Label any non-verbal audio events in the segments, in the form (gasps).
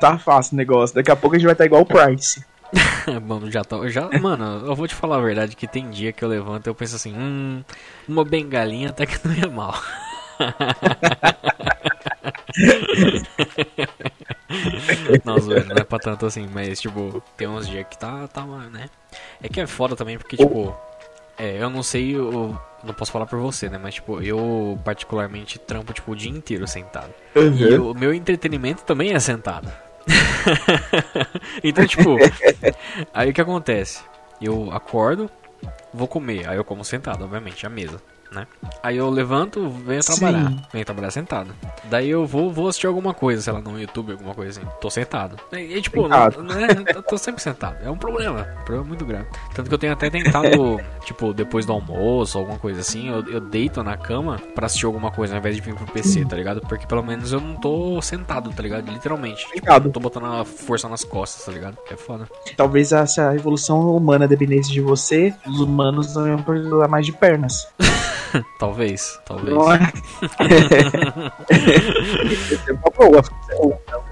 tá fácil o negócio. Daqui a pouco a gente vai estar igual o Price. (laughs) mano, já tô. Já, mano, eu vou te falar a verdade que tem dia que eu levanto e eu penso assim, hum, uma bengalinha até que não ia mal. (laughs) não, zoeira, não é pra tanto assim, mas tipo, tem uns dias que tá, tá, né? É que é foda também, porque, tipo, é, eu não sei, eu não posso falar por você, né? Mas, tipo, eu particularmente trampo, tipo, o dia inteiro sentado. Uhum. E o meu entretenimento também é sentado. (laughs) então, tipo, aí o que acontece? Eu acordo, vou comer, aí eu como sentado, obviamente, à mesa né? Aí eu levanto, venho trabalhar. Sim. Venho trabalhar sentado. Daí eu vou, vou assistir alguma coisa, sei lá, no YouTube, alguma coisa assim. Tô sentado. E, tipo, não, né, tô sempre sentado. É um problema. Um problema muito grande. Tanto que eu tenho até tentado, (laughs) tipo, depois do almoço, alguma coisa assim, eu, eu deito na cama pra assistir alguma coisa ao invés de vir pro PC, tá ligado? Porque pelo menos eu não tô sentado, tá ligado? Literalmente. Sentado. Tipo, tô botando a força nas costas, tá ligado? É foda. Talvez essa evolução humana dependesse de você, os humanos não iam precisar mais de pernas. (laughs) (laughs) talvez, talvez. Não, é... (laughs)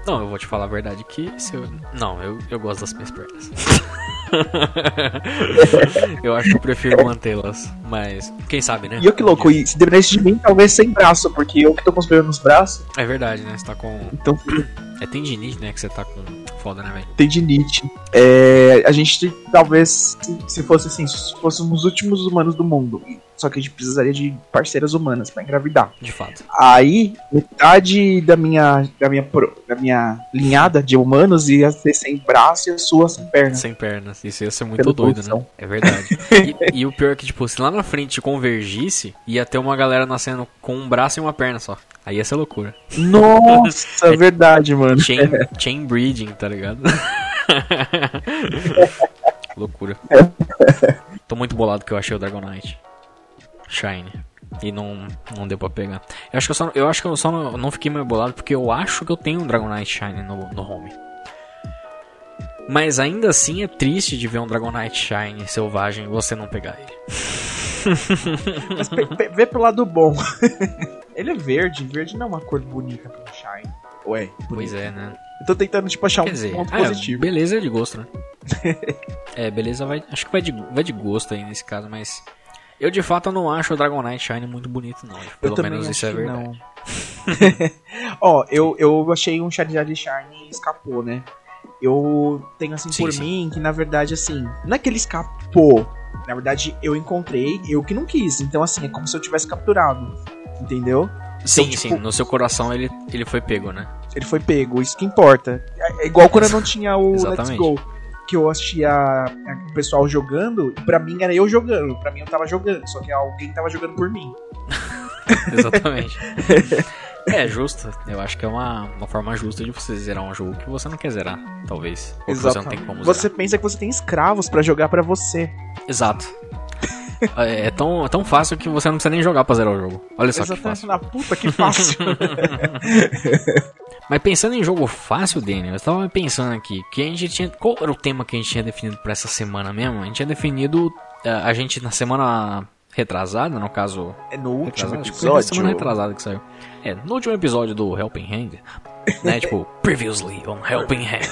não, eu vou te falar a verdade que se eu... Não, eu, eu gosto das minhas pernas. (laughs) eu acho que eu prefiro mantê-las, mas quem sabe, né? E eu que louco, e se dependesse de mim, talvez sem braço, porque eu que tô com os nos braços. É verdade, né? Você tá com. Então. É tendinite, né? Que você tá com foda, né, velho? Tendinite. É, a gente talvez, se fosse assim, se fôssemos os últimos humanos do mundo, só que a gente precisaria de parceiras humanas para engravidar. De fato. Aí, metade da minha, da minha, da minha linhada de humanos ia ser sem braço e a sua sem pernas. Sem pernas. Isso ia ser muito doido, né? É verdade. (laughs) e, e, o pior é que, tipo, se lá na frente convergisse, ia ter uma galera nascendo com um braço e uma perna só. Aí ia ser loucura. Nossa, (laughs) é verdade, mano. Chain, (laughs) chain breeding, tá ligado? loucura. Tô muito bolado que eu achei o Dragonite. Shine. E não, não deu pra pegar. Eu acho que eu só, eu acho que eu só não, não fiquei mais bolado porque eu acho que eu tenho um Dragonite Shine no, no home. Mas ainda assim é triste de ver um Dragonite Shine selvagem e você não pegar ele. (laughs) Mas vê pro lado bom. (laughs) ele é verde, verde não é uma cor bonita pro Shine. Ué, pois é, né? Eu tô tentando, tipo, achar Quer um dizer, ponto ah, positivo. Beleza é de gosto, né? (laughs) é, beleza vai. Acho que vai de, vai de gosto aí nesse caso, mas. Eu de fato não acho o Dragonite Shine muito bonito, não. Pelo menos isso é verdade. Ó, eu, eu achei um Charizard Shine e escapou, né? Eu tenho assim sim, por sim. mim que na verdade assim, não é que ele escapou. Na verdade, eu encontrei, eu que não quis. Então, assim, é como se eu tivesse capturado. Entendeu? Sim, então, sim, tipo, no seu coração ele, ele foi pego, né? Ele foi pego, isso que importa. É, é igual quando eu não tinha o Let's Go que eu assistia o pessoal jogando, e pra mim era eu jogando, pra mim eu tava jogando, só que alguém tava jogando por mim. (laughs) Exatamente. (laughs) É, justo. Eu acho que é uma, uma forma justa de você zerar um jogo que você não quer zerar, talvez. Ou você não tem como zerar. Você pensa que você tem escravos para jogar para você. Exato. é, é tão, é tão fácil que você não precisa nem jogar pra zerar o jogo. Olha só Exatamente que fácil. Na puta, que fácil. (laughs) Mas pensando em jogo fácil, Daniel, eu estava pensando aqui que a gente tinha. Qual era o tema que a gente tinha definido para essa semana mesmo? A gente tinha definido. Eh, a gente na semana retrasada, no caso. É no último episódio. Acho que foi semana retrasada que saiu. É, no último episódio do Helping Hand, né? (laughs) tipo, previously on Helping Hand.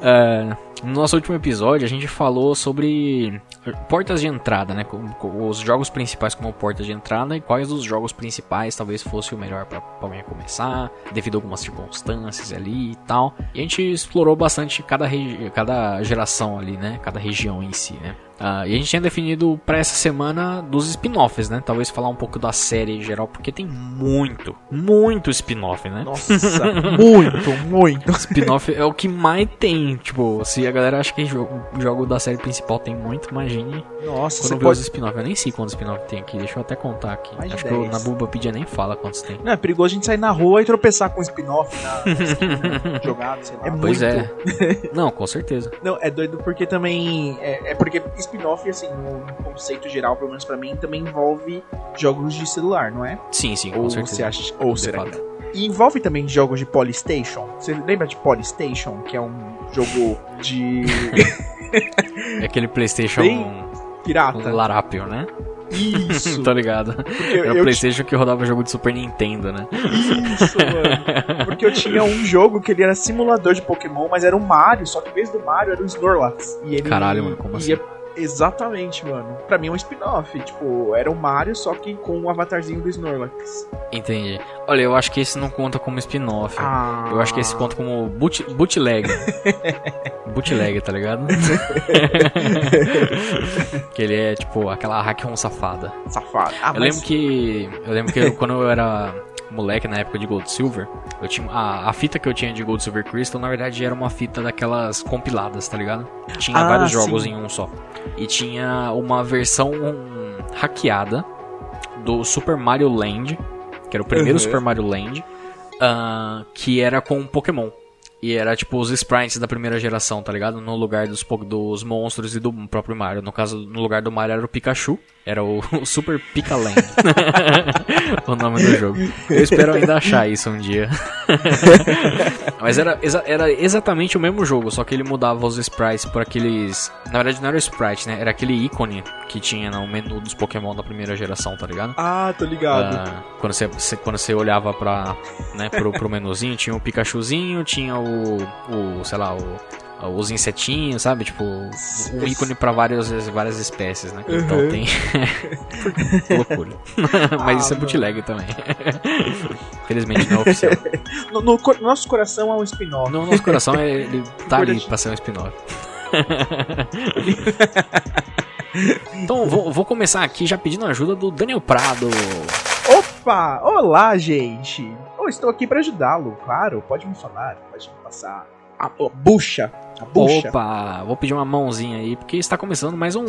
uh, (laughs) no nosso último episódio, a gente falou sobre portas de entrada, né? Os jogos principais como portas de entrada e quais dos jogos principais talvez fosse o melhor para alguém começar, devido a algumas circunstâncias ali e tal. E a gente explorou bastante cada, cada geração ali, né? Cada região em si, né? Uh, e a gente tinha definido para essa semana dos spin-offs, né? Talvez falar um pouco da série em geral, porque tem muito, muito spin-off, né? Nossa, (laughs) muito, muito. Spin-off é o que mais tem. Tipo, se a galera acha que jogo, jogo da série principal tem muito, imagine. Nossa, quando você pode... os spin-off. Eu nem sei quantos spin-off tem aqui, deixa eu até contar aqui. Mais acho 10. que eu, na Bubapedia nem fala quantos tem. Não, é perigoso a gente sair na rua e tropeçar com spin-off na, (laughs) jogado, sei lá. É pois muito. é. Não, com certeza. Não, é doido porque também. É, é porque spin-off, assim, no, conceito geral, pelo menos pra mim, também envolve jogos de celular, não é? Sim, sim, com ou certeza. Você acha, ou será que... E envolve também jogos de Polystation. Você lembra de Polystation, que é um jogo de. (laughs) é aquele PlayStation Bem pirata. Larápio, né? Isso. (laughs) tá ligado? Porque era o Playstation que rodava jogo de Super Nintendo, né? Isso, mano. (laughs) Porque eu tinha um jogo que ele era simulador de Pokémon, mas era um Mario, só que em vez do Mario era o Snorlax. E ele Caralho, mano, como ia... assim? Exatamente, mano. Pra mim é um spin-off. Tipo, era o Mario, só que com o avatarzinho do Snorlax. Entendi. Olha, eu acho que esse não conta como spin-off. Ah. Eu acho que esse conta como boot, bootleg. (laughs) bootleg, tá ligado? (laughs) que ele é, tipo, aquela hack safada. Safada. Ah, eu mas... lembro que. Eu lembro que quando eu era moleque na época de Gold Silver, eu tinha a, a fita que eu tinha de Gold Silver Crystal, na verdade era uma fita daquelas compiladas, tá ligado? Tinha ah, vários sim. jogos em um só. E tinha uma versão hackeada do Super Mario Land, que era o primeiro uhum. Super Mario Land, uh, que era com Pokémon. E era tipo os sprites da primeira geração, tá ligado? No lugar dos, dos monstros e do próprio Mario. No caso, no lugar do Mario era o Pikachu. Era o, (laughs) o Super Picaland. (laughs) o nome do jogo. Eu espero ainda achar isso um dia. (laughs) Mas era, exa era exatamente o mesmo jogo, só que ele mudava os sprites por aqueles. Na verdade, não era o sprite, né? Era aquele ícone que tinha no menu dos Pokémon da primeira geração, tá ligado? Ah, tô ligado. Uh, quando, você, quando você olhava pra, né, pro, pro menuzinho, tinha o Pikachuzinho, tinha o. o sei lá, o os insetinhos, sabe? Tipo, um ícone para várias, várias espécies, né? Uhum. Então tem. (laughs) loucura. (laughs) Mas ah, isso é bootleg também. Felizmente não é oficial. (laughs) No, no, no nosso coração é um spin-off. No nosso coração é, ele tá ali pra ser um spin-off. então vou, vou começar aqui já pedindo ajuda do Daniel Prado. Opa! Olá, gente! Eu estou aqui para ajudá-lo, claro. Pode me falar, pode me passar a, a bucha. A bucha. Opa, vou pedir uma mãozinha aí, porque está começando mais um.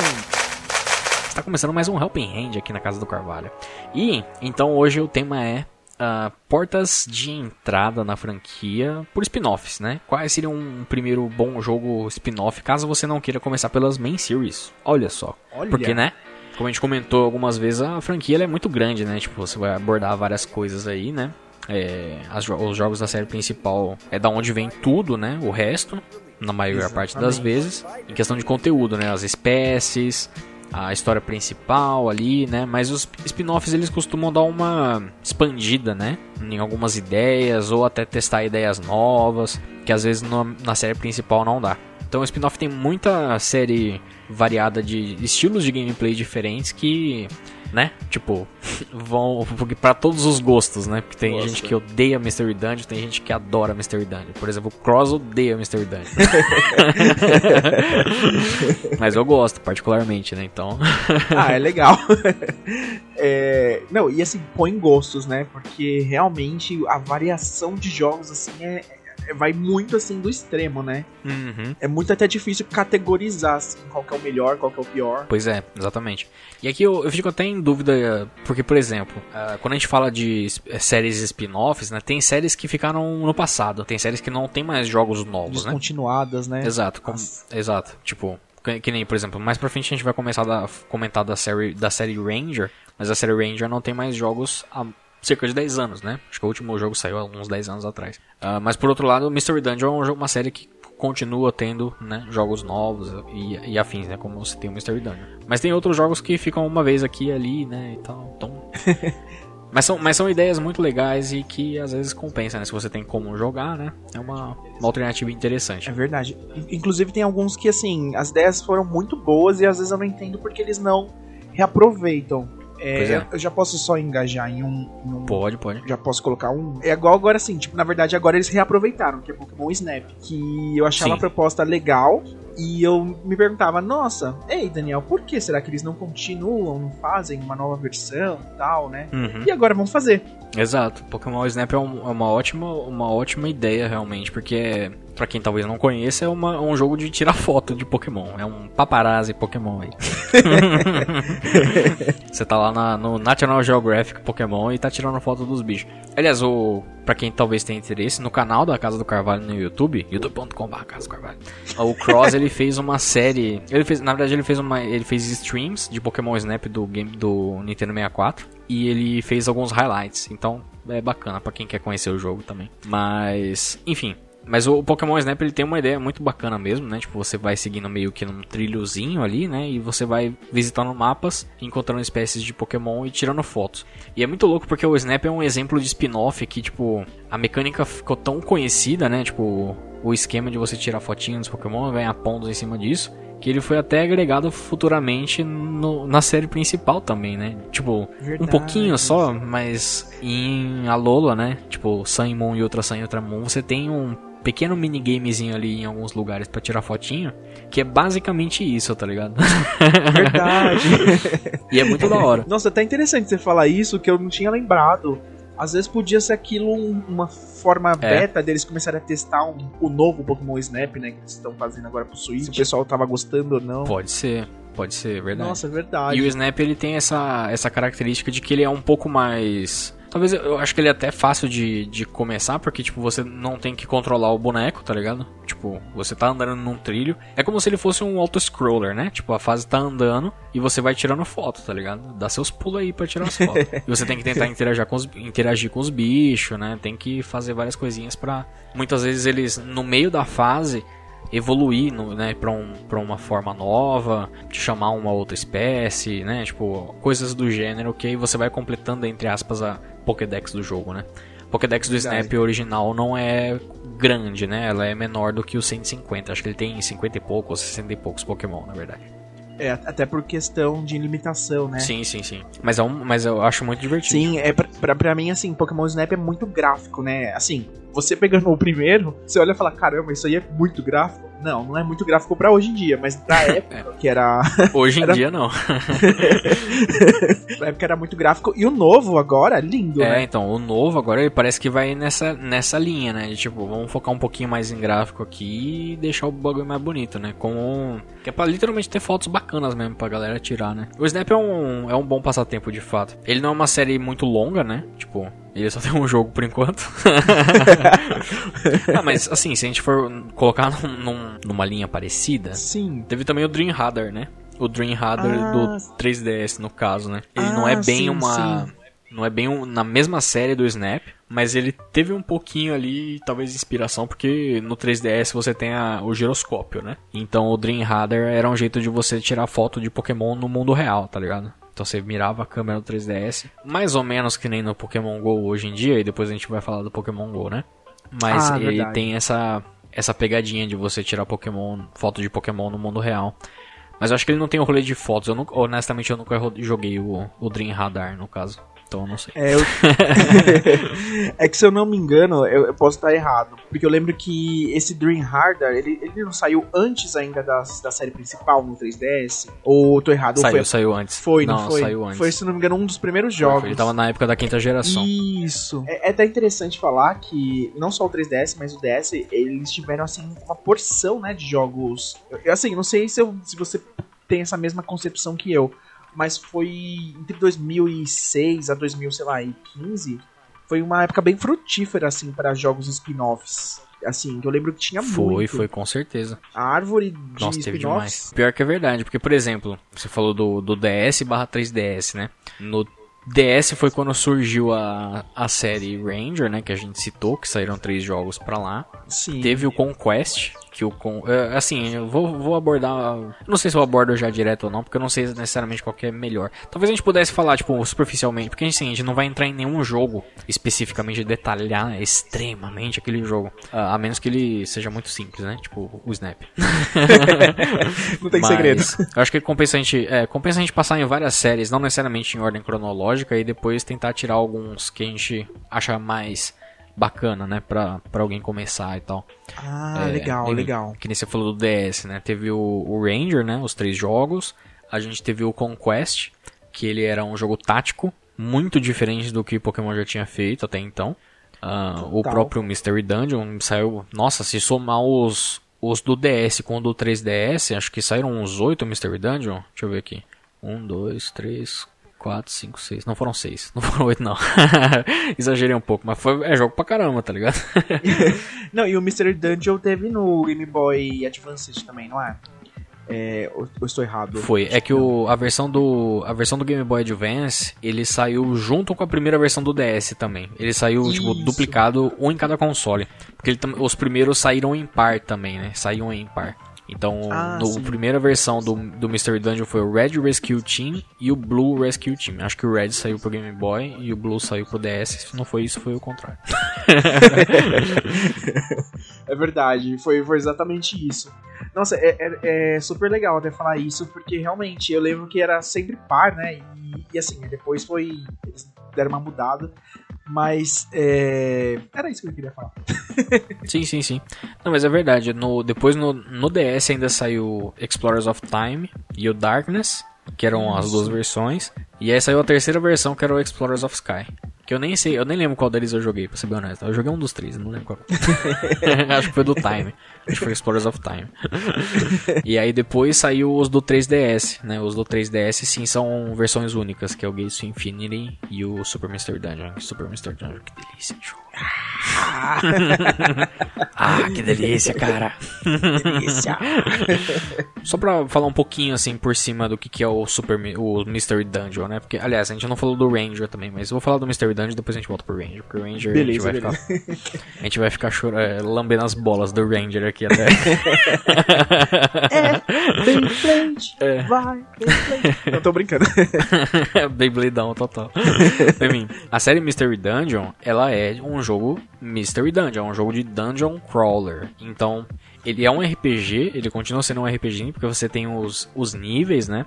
Está começando mais um Helping Hand aqui na Casa do Carvalho. E então hoje o tema é uh, portas de entrada na franquia por spin-offs, né? Quais seriam um primeiro bom jogo spin-off caso você não queira começar pelas main series? Olha só. Olha. Porque, né? Como a gente comentou algumas vezes, a franquia é muito grande, né? Tipo, você vai abordar várias coisas aí, né? É, as, os jogos da série principal é da onde vem tudo, né? O resto, na maior Exatamente. parte das vezes. Em questão de conteúdo, né? As espécies, a história principal ali, né? Mas os spin-offs eles costumam dar uma expandida, né? Em algumas ideias ou até testar ideias novas, que às vezes no, na série principal não dá. Então o spin-off tem muita série variada de estilos de gameplay diferentes que né? Tipo, vão para todos os gostos, né? Porque tem Nossa. gente que odeia Mystery Dungeon, tem gente que adora Mystery Dungeon. Por exemplo, o Cross odeia Mystery Dungeon. (laughs) Mas eu gosto particularmente, né? Então. ah, é legal. (laughs) é... Não, e assim, põe gostos, né? Porque realmente a variação de jogos assim é, vai muito assim do extremo, né? Uhum. É muito até difícil categorizar assim, qual que é o melhor, qual que é o pior. Pois é, exatamente. E aqui eu, eu fico até em dúvida, porque, por exemplo, uh, quando a gente fala de é, séries spin-offs, né? Tem séries que ficaram no passado, tem séries que não tem mais jogos novos, né? Descontinuadas, né? Exato, como, exato. Tipo, que, nem, por exemplo, mais pra frente a gente vai começar a comentar da série, da série Ranger, mas a série Ranger não tem mais jogos cerca de 10 anos, né? Acho que o último jogo saiu há uns 10 anos atrás. Uh, mas por outro lado, Mystery Dungeon é uma série que continua tendo né, jogos novos e, e, afins, né? Como você tem o Mystery Dungeon. Mas tem outros jogos que ficam uma vez aqui e ali, né? E tal. Então... (laughs) mas, são, mas são ideias muito legais e que às vezes compensa, né? Se você tem como jogar, né? É uma, uma alternativa interessante. É verdade. Inclusive tem alguns que, assim, as ideias foram muito boas e às vezes eu não entendo porque eles não reaproveitam. É, é. Eu já posso só engajar em um, em um, Pode, pode. Já posso colocar um. É igual agora assim, tipo, na verdade agora eles reaproveitaram, que é Pokémon Snap. Que eu achava Sim. a proposta legal. E eu me perguntava, nossa, ei Daniel, por que será que eles não continuam, não fazem uma nova versão e tal, né? Uhum. E agora vão fazer. Exato. Pokémon Snap é, um, é uma, ótima, uma ótima ideia, realmente, porque para quem talvez não conheça, é uma, um jogo de tirar foto de Pokémon. É um paparazzi Pokémon aí. (laughs) Você tá lá na, no National Geographic Pokémon e tá tirando foto dos bichos. Aliás, o para quem talvez tenha interesse, no canal da Casa do Carvalho no YouTube, youtube.com.br Casa do Carvalho. O Cross ele fez uma série, ele fez, na verdade ele fez uma, ele fez streams de Pokémon Snap do game do Nintendo 64 e ele fez alguns highlights. Então, é bacana para quem quer conhecer o jogo também. Mas, enfim, Mas o Pokémon Snap ele tem uma ideia muito bacana mesmo, né? Tipo, você vai seguindo meio que num trilhozinho ali, né? E você vai visitando mapas, encontrando espécies de Pokémon e tirando fotos. E é muito louco porque o Snap é um exemplo de spin-off que, tipo, a mecânica ficou tão conhecida, né? Tipo, o esquema de você tirar fotinhos dos Pokémon, ganhar pontos em cima disso que ele foi até agregado futuramente no, na série principal também, né? Tipo, Verdade. um pouquinho só, mas em Alola, né? Tipo, Sun Moon e outra Sun e outra Moon, você tem um pequeno minigamezinho ali em alguns lugares para tirar fotinho, que é basicamente isso, tá ligado? Verdade. (laughs) e é muito da hora. Nossa, até interessante você falar isso, que eu não tinha lembrado. Às vezes podia ser aquilo um, uma forma é. beta deles começarem a testar um, o novo Pokémon Snap, né? Que eles estão fazendo agora pro Switch. Se o pessoal tava gostando ou não. Pode ser. Pode ser, verdade. Nossa, é verdade. E o Snap ele tem essa, essa característica de que ele é um pouco mais Talvez eu acho que ele é até fácil de, de começar, porque, tipo, você não tem que controlar o boneco, tá ligado? Tipo, você tá andando num trilho. É como se ele fosse um auto-scroller, né? Tipo, a fase tá andando e você vai tirando foto, tá ligado? Dá seus pulos aí pra tirar as fotos. (laughs) e você tem que tentar interagir com, os, interagir com os bichos, né? Tem que fazer várias coisinhas pra. Muitas vezes eles, no meio da fase, evoluir né, para um, pra uma forma nova, de chamar uma outra espécie, né? Tipo, coisas do gênero que aí você vai completando, entre aspas, a Pokédex do jogo, né? Pokédex do Snap original não é grande, né? Ela é menor do que o 150. Acho que ele tem 50 e poucos, 60 e poucos Pokémon, na verdade. É, até por questão de limitação, né? Sim, sim, sim. Mas, é um, mas eu acho muito divertido. Sim, é pra, pra, pra mim, assim, Pokémon Snap é muito gráfico, né? Assim, você pegando o primeiro, você olha e fala, caramba, isso aí é muito gráfico. Não, não é muito gráfico para hoje em dia, mas na (laughs) época é. que era. (laughs) Hoje em era... dia não. (laughs) na época era muito gráfico. E o novo agora, lindo, é, né? então, o novo agora ele parece que vai nessa, nessa linha, né? De, tipo, vamos focar um pouquinho mais em gráfico aqui e deixar o bagulho mais bonito, né? Com. Que é pra literalmente ter fotos bacanas mesmo pra galera tirar, né? O Snap é um, é um bom passatempo de fato. Ele não é uma série muito longa, né? Tipo, ele só (laughs) tem um jogo por enquanto. (laughs) ah, mas assim, se a gente for colocar num, numa linha parecida, sim. Teve também o Dream Radar, né? O Dream Radar ah, do 3DS, no caso, né? Ele ah, não é bem sim, uma. Sim. Não é bem um, na mesma série do Snap, mas ele teve um pouquinho ali, talvez, inspiração, porque no 3DS você tem a, o giroscópio, né? Então o Dream Radar era um jeito de você tirar foto de Pokémon no mundo real, tá ligado? Então você mirava a câmera no 3DS, mais ou menos que nem no Pokémon GO hoje em dia, e depois a gente vai falar do Pokémon GO, né? Mas ah, ele verdade. tem essa essa pegadinha de você tirar Pokémon, foto de Pokémon no mundo real. Mas eu acho que ele não tem o rolê de fotos. Eu nunca, honestamente, eu nunca joguei o, o Dream Radar, no caso. Então não sei. É, eu... (laughs) (laughs) é que se eu não me engano, eu, eu, posso estar errado. Porque eu lembro que esse Dream Harder, ele, ele não saiu antes ainda da, da série principal no 3DS? Ou tô errado? Saiu, foi... saiu antes. Foi, não, não foi? Saiu antes. Foi, se não me engano, um dos primeiros jogos. Foi, ele tava na época da quinta geração. Isso. É, é até interessante falar que não só o 3DS, mas o DS, eles tiveram, assim, uma porção, né, de jogos... Eu, assim, não sei se, eu, se você tem essa mesma concepção que eu mas foi entre 2006 a 2015, foi uma época bem frutífera assim para jogos spin-offs. Assim, eu lembro que tinha foi, muito. Foi, foi, com certeza. A árvore de Nossa, teve demais. Pior que é verdade, porque, por exemplo, você falou do, do DS barra 3DS, né? No DS foi quando surgiu a, a série Ranger, né? Que a gente citou, que saíram três jogos pra lá. Sim. Teve o Conquest, que o con... É, assim, eu vou, vou abordar. Não sei se eu abordo já direto ou não, porque eu não sei necessariamente qual é melhor. Talvez a gente pudesse falar, tipo, superficialmente, porque assim, a gente não vai entrar em nenhum jogo especificamente detalhar extremamente aquele jogo. A menos que ele seja muito simples, né? Tipo, o Snap. (laughs) não tem Mas, segredo. Eu acho que compensa a, gente, é, compensa a gente passar em várias séries, não necessariamente em ordem cronológica, e depois tentar tirar alguns que a gente acha mais bacana, né? Pra, pra alguém começar e tal. Ah, é, legal, legal. Que nem você falou do DS, né? Teve o, o, Ranger, né? Os três jogos. A gente teve o Conquest, que ele era um jogo tático, muito diferente do que Pokémon já tinha feito até então. Uh, o próprio Mystery Dungeon saiu. Nossa, se somar os, os do DS com o do 3DS, acho que saíram uns 8 Mystery Dungeon. Deixa eu ver aqui. 1, 2, 3, 4, 5, 6. Não foram 6. Não foram 8, não. (laughs) Exagerei um pouco, mas foi, é jogo pra caramba, tá ligado? (laughs) não, e o Mystery Dungeon teve no Game Boy Advance também, não é? É, ou, ou estou errado? Foi. É que o, a versão do a versão do Game Boy Advance ele saiu junto com a primeira versão do DS também. Ele saiu tipo duplicado um em cada console, porque ele, os primeiros saíram em par também, né? Saíam em par. Então, ah, a primeira versão do, do Mystery Dungeon foi o Red Rescue Team e o Blue Rescue Team. Acho que o Red saiu pro Game Boy e o Blue saiu pro DS. Se não foi isso, foi o contrário. (laughs) é verdade, foi, foi exatamente isso. Nossa, é, é, é, super legal até falar isso, porque realmente eu lembro que era sempre par, né? E, e assim, depois foi. Eles deram uma mudada. Mas é... era isso que eu queria falar. (laughs) sim, sim, sim. Não, mas é verdade. No, depois no, no DS ainda saiu Explorers of Time e o Darkness, que eram as duas versões. E aí saiu a terceira versão, que era o Explorers of Sky. Que eu nem sei, eu nem lembro qual deles eu joguei, pra ser bem honesto. Eu joguei um dos três, não lembro qual. (laughs) Acho que foi do Time. Acho que foi Explorers of Time. e aí depois saiu os do 3DS, né? Os do 3DS sim são versões únicas, que é o Gates Infinity e o Super Mystery Dungeon. Super Mystery Dungeon, que delícia de jogo. (laughs) ah, que delícia, cara. delícia. Só pra falar um pouquinho assim por cima do que, que é o Super o Mystery Dungeon, né? Porque, aliás, a gente não falou do Ranger também, mas eu vou falar do Mystery Dungeon depois a gente volta pro Ranger. Porque o Ranger beleza, a gente vai beleza. ficar. (laughs) A gente vai ficar chorando, é, lambendo as bolas do Ranger aqui até. é, Beyblade, (laughs) é. vai, Beyblade. Não tô brincando. (laughs) Beybladeão total. Bem, a série Mystery Dungeon, ela é um jogo Mystery Dungeon, é um jogo de dungeon crawler. Então, ele é um RPG, ele continua sendo um RPG porque você tem os, os níveis, né?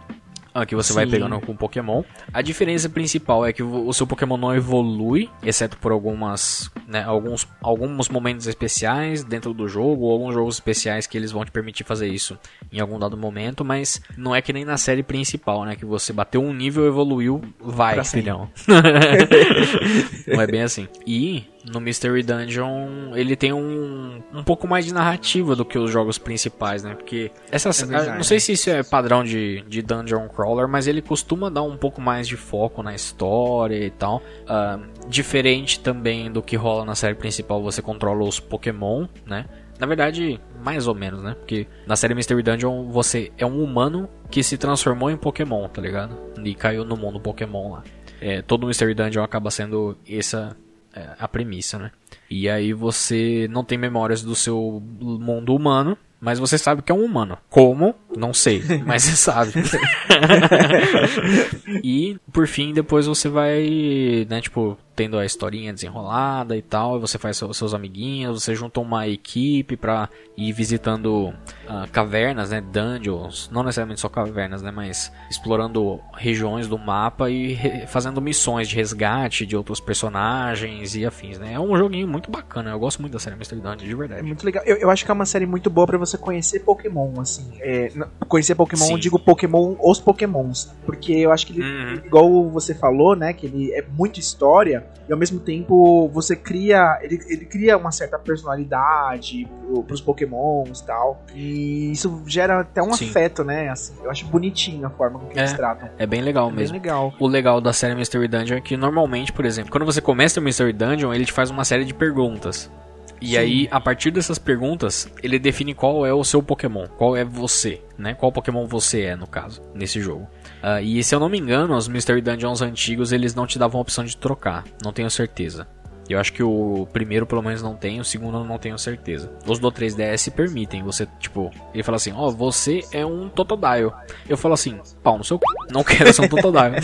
Ah, que você Sim. vai pegando com Pokémon. A diferença principal é que o seu Pokémon não evolui, exceto por algumas, né, alguns, alguns momentos especiais dentro do jogo, ou alguns jogos especiais que eles vão te permitir fazer isso em algum dado momento, mas não é que nem na série principal, né, que você bateu um nível, evoluiu, vai, filhão. (laughs) não é bem assim. E no Mystery Dungeon ele tem um, um pouco mais de narrativa do que os jogos principais, né? Porque essas, é não sei se isso é padrão de, de Dungeon Crawler, mas ele costuma dar um pouco mais de foco na história e tal. Uh, diferente também do que rola na série principal, você controla os Pokémon, né? Na verdade, mais ou menos, né? Porque na série Mystery Dungeon você é um humano que se transformou em Pokémon, tá ligado? E caiu no mundo Pokémon lá. É, todo Mystery Dungeon acaba sendo essa a premissa, né? E aí você não tem memórias do seu mundo humano, mas você sabe que é um humano. Como? Não sei, (laughs) mas você sabe. (laughs) e por fim, depois você vai, né, tipo, tendo a historinha desenrolada e tal, você faz seus amiguinhos, você junta uma equipe pra ir visitando uh, cavernas, né, dungeons, não necessariamente só cavernas, né, mas explorando regiões do mapa e fazendo missões de resgate de outros personagens e afins, né. É um joguinho muito bacana, eu gosto muito da série Mystery Dungeon, de verdade. É muito legal. Eu, eu acho que é uma série muito boa para você conhecer Pokémon, assim, é, conhecer Pokémon, Sim. eu digo Pokémon, os Pokémons, porque eu acho que ele, uhum. igual você falou, né, que ele é muito história, e ao mesmo tempo você cria. Ele, ele cria uma certa personalidade pro, pros pokémons e tal. E isso gera até um Sim. afeto, né? Assim, eu acho bonitinho a forma como é, eles tratam. É bem legal é mesmo. Bem legal. O legal da série Mystery Dungeon é que normalmente, por exemplo, quando você começa o Mystery Dungeon, ele te faz uma série de perguntas. E Sim. aí, a partir dessas perguntas, ele define qual é o seu Pokémon, qual é você, né? Qual Pokémon você é, no caso, nesse jogo. Uh, e se eu não me engano, os Mystery Dungeons antigos, eles não te davam a opção de trocar, não tenho certeza. Eu acho que o primeiro pelo menos não tem, o segundo não tenho certeza. Os do 3DS permitem você, tipo, ele fala assim: Ó, oh, você é um Totodile. Eu falo assim: pau no seu c... não quero ser um Totodile.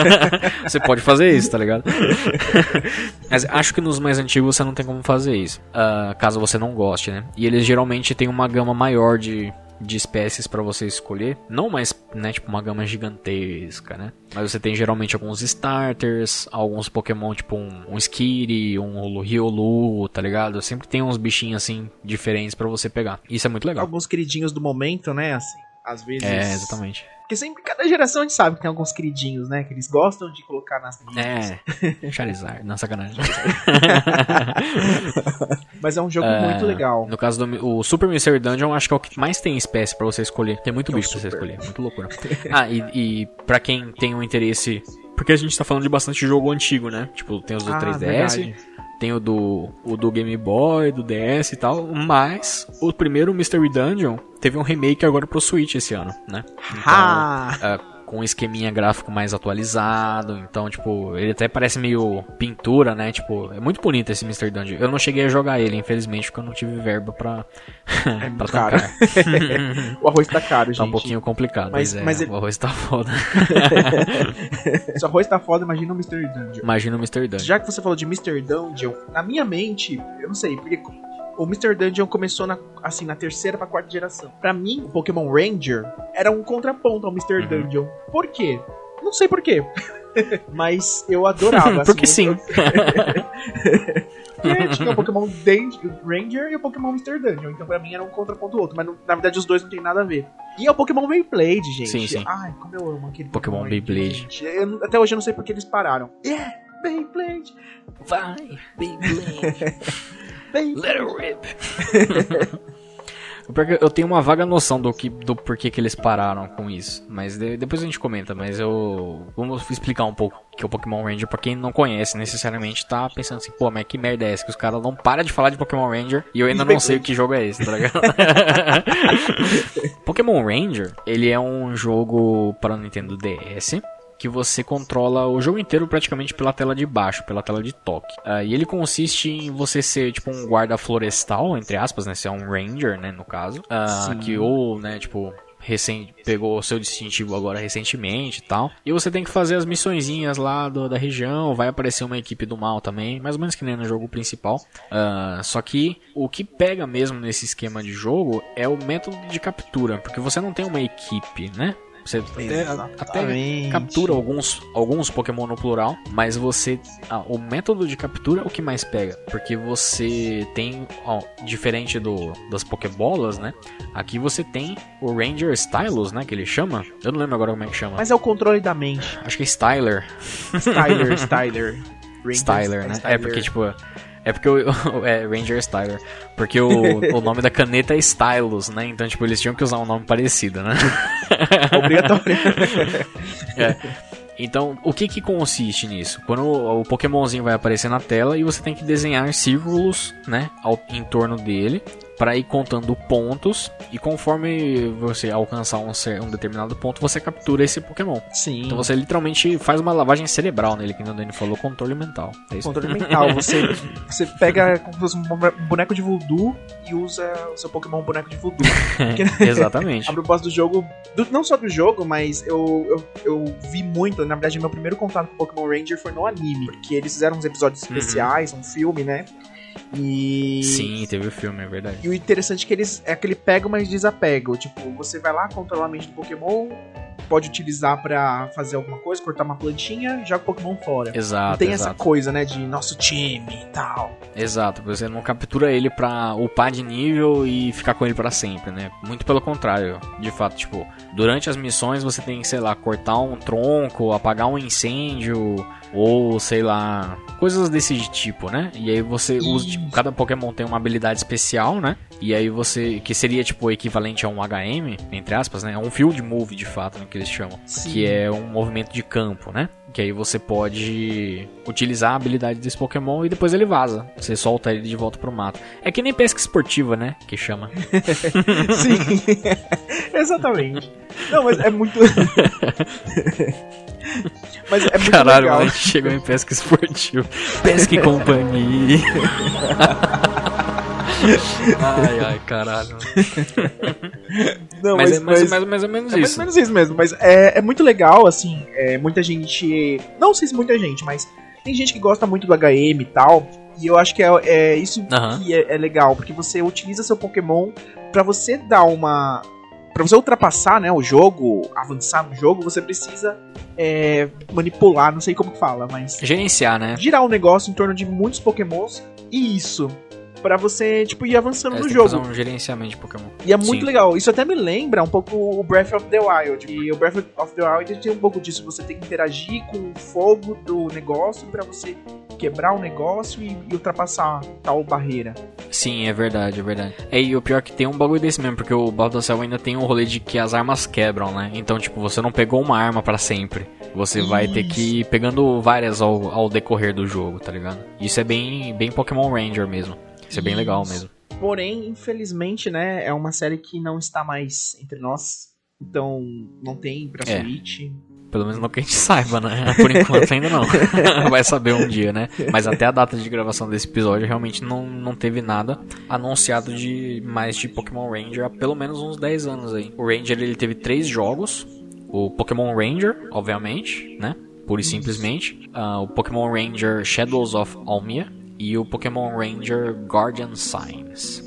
(laughs) você pode fazer isso, tá ligado? (laughs) Mas acho que nos mais antigos você não tem como fazer isso, uh, caso você não goste, né? E eles geralmente têm uma gama maior de de espécies para você escolher. Não mais, né, tipo uma gama gigantesca, né? Mas você tem geralmente alguns starters, alguns Pokémon tipo um, um Skitty, um Riolu, tá ligado? Sempre tem uns bichinhos assim diferentes para você pegar. Isso é muito legal. Alguns queridinhos do momento, né, assim. Às vezes. É, exatamente. Porque sempre, cada geração a gente sabe que tem alguns queridinhos, né? Que eles gostam de colocar nas linhas. É, Charizard, não sacanagem. (laughs) Mas é um jogo uh, muito legal. No caso do o Super Mystery Dungeon, acho que é o que mais tem espécie para você escolher. Tem muito é bicho pra você escolher, muito loucura. (laughs) ah, e, e para quem tem um interesse... Porque a gente tá falando de bastante jogo antigo, né? Tipo, tem os do ah, 3DS... Verdade tem o do, o do Game Boy, do DS e tal, mas o primeiro Mystery Dungeon teve um remake agora pro Switch esse ano, né? Então, uh, com um esqueminha gráfico mais atualizado. Então, tipo, ele até parece meio pintura, né? Tipo, é muito bonito esse Mr. Dungeon. Eu não cheguei a jogar ele, infelizmente, porque eu não tive verba pra, é (laughs) pra caro. (laughs) o arroz tá caro, gente. Tá um pouquinho complicado, mas, mas, é, ele... o arroz tá foda. (laughs) Se o arroz tá foda, imagina o Mr. Dungeon. Imagina o Mr. Dungeon. Já que você falou de Mr. Dungeon, na minha mente, eu não sei, porque o Mr. Dungeon começou na, assim, na terceira pra quarta geração. Para mim, o Pokémon Ranger era um contraponto ao Mr. Uhum. Dungeon. Por quê? Não sei por quê. (laughs) Mas eu adorava. (laughs) assim, (laughs) Porque sim. e tinha o Pokémon Ranger e o Pokémon Mr. Dungeon. Então pra mim era um contraponto outro. Mas na verdade os dois não tem nada a ver. E é o Pokémon Beyblade, gente. Sim, sim. Ai, como eu amo aquele Pokémon, Pokémon Beyblade. Eu, até hoje eu não sei porque eles pararam. Yeah, Beyblade. Vai, Beyblade. Let it rip. (laughs) eu tenho uma vaga noção do, que, do porquê que eles pararam com isso. Mas de, depois a gente comenta. Mas eu. Vamos explicar um pouco que é o Pokémon Ranger. Pra quem não conhece necessariamente, tá pensando assim, pô, mas que merda é essa? Que os caras não param de falar de Pokémon Ranger e eu ainda não sei o que jogo é esse, tá ligado? (laughs) Pokémon Ranger, ele é um jogo para o Nintendo DS que você controla o jogo inteiro praticamente pela tela de baixo, pela tela de toque. Uh, e ele consiste em você ser tipo um guarda florestal, entre aspas, né? Você é um ranger, né, no caso. Uh, que ou, né, tipo, recém pegou o seu distintivo agora recentemente e tal. E você tem que fazer as missõezinhas lá do, da região. Vai aparecer uma equipe do mal também, mais ou menos que nem no jogo principal. Uh, só que o que pega mesmo nesse esquema de jogo é o método de captura, porque você não tem uma equipe, né? Você até, até, captura alguns, alguns Pokémon no plural, mas você. Ah, o método de captura é o que mais pega. Porque você tem. Ó, diferente do, das Pokébolas, né? Aqui você tem o Ranger Stylus, né? Que ele chama. Eu não lembro agora como é que chama. Mas é o controle da mente. Acho que é Styler. Styler, Styler. (laughs) Styler, né? É porque, tipo. É porque (laughs) o, é Ranger Styler. Porque o, o nome da caneta é Stylus, né? Então, tipo, eles tinham que usar um nome parecido, né? (laughs) Obrigatório. (laughs) é. Então, o que que consiste nisso? Quando o, o Pokémonzinho vai aparecer na tela e você tem que desenhar círculos, né, ao, em torno dele para ir contando pontos e conforme você alcançar um, um, determinado ponto, você captura esse Pokémon. Sim. Então você literalmente faz uma lavagem cerebral nele, que o Dani falou, controle mental. É controle mental. Você, (laughs) você pega como se fosse um boneco de voodoo e usa o seu Pokémon boneco de voodoo. (laughs) Exatamente. a propósito do jogo, do, não só do jogo, mas eu, eu, eu, vi muito, na verdade, meu primeiro contato com Pokémon Ranger foi no anime, porque eles fizeram uns episódios uhum. especiais, uhum. um filme, né? E. Sim, teve o filme, é verdade. E o interessante é que eles é que ele pega, mas desapega. Tipo, você vai lá, controla a mente do Pokémon, pode utilizar para fazer alguma coisa, cortar uma plantinha e joga o Pokémon fora. Exato. Não tem exato. essa coisa, né, de nosso time e tal. Exato, você não captura ele pra upar de nível e ficar com ele para sempre, né? Muito pelo contrário. De fato, tipo, durante as missões você tem que, sei lá, cortar um tronco, apagar um incêndio ou sei lá, coisas desse tipo, né? E aí você usa, tipo, cada Pokémon tem uma habilidade especial, né? E aí você, que seria tipo o equivalente a um HM, entre aspas, né? É um Field Move de fato, né, que eles chamam, Sim. que é um movimento de campo, né? Que aí você pode utilizar a habilidade desse Pokémon e depois ele vaza. Você solta ele de volta pro mato. É que nem pesca esportiva, né? Que chama. (laughs) Sim, (laughs) exatamente. Não, mas é muito. (laughs) (laughs) mas é muito Caralho, legal. Caralho, chegou em pesca esportiva. Pesca e companhia. (laughs) ai, ai, caralho. Não, mas, mas, é, mas, mas, mais ou menos é isso. mais ou menos isso mesmo, mas é, é muito legal, assim, é, muita gente... Não sei se muita gente, mas tem gente que gosta muito do HM e tal, e eu acho que é, é isso uhum. que é, é, legal, porque você utiliza seu Pokémon para você dar uma, para você ultrapassar né, o jogo, avançar no jogo, você precisa é, manipular, não sei como que fala, mas. Gerenciar, né? Girar um negócio em torno de muitos pokémons e isso para você, tipo, ir avançando é, no jogo. Fazer um gerenciamento de Pokémon. E é muito Sim. legal. Isso até me lembra um pouco o Breath of the Wild. E o Breath of the Wild tem um pouco disso. Você tem que interagir com o fogo do negócio para você quebrar o negócio e, e, ultrapassar tal barreira. Sim, é verdade, é verdade. É, e o pior é que tem um bagulho desse mesmo, porque o Baldur's ainda tem um rolê de que as armas quebram, né? Então, tipo, você não pegou uma arma para sempre. Você Isso. vai ter que ir pegando várias ao, ao decorrer do jogo, tá ligado? Isso é bem, bem Pokémon Ranger mesmo. Isso é bem legal mesmo. Porém, infelizmente, né, é uma série que não está mais entre nós. Então, não tem pra é. Switch. Pelo menos não que a gente saiba, né? (laughs) Por enquanto ainda não. (laughs) Vai saber um dia, né? Mas até a data de gravação desse episódio realmente não, não teve nada anunciado de mais de Pokémon Ranger há pelo menos uns 10 anos aí. O Ranger ele teve três jogos. O Pokémon Ranger, obviamente, né? Pura e simplesmente. Uh, o Pokémon Ranger Shadows of Almia e o Pokémon Ranger Guardian Signs.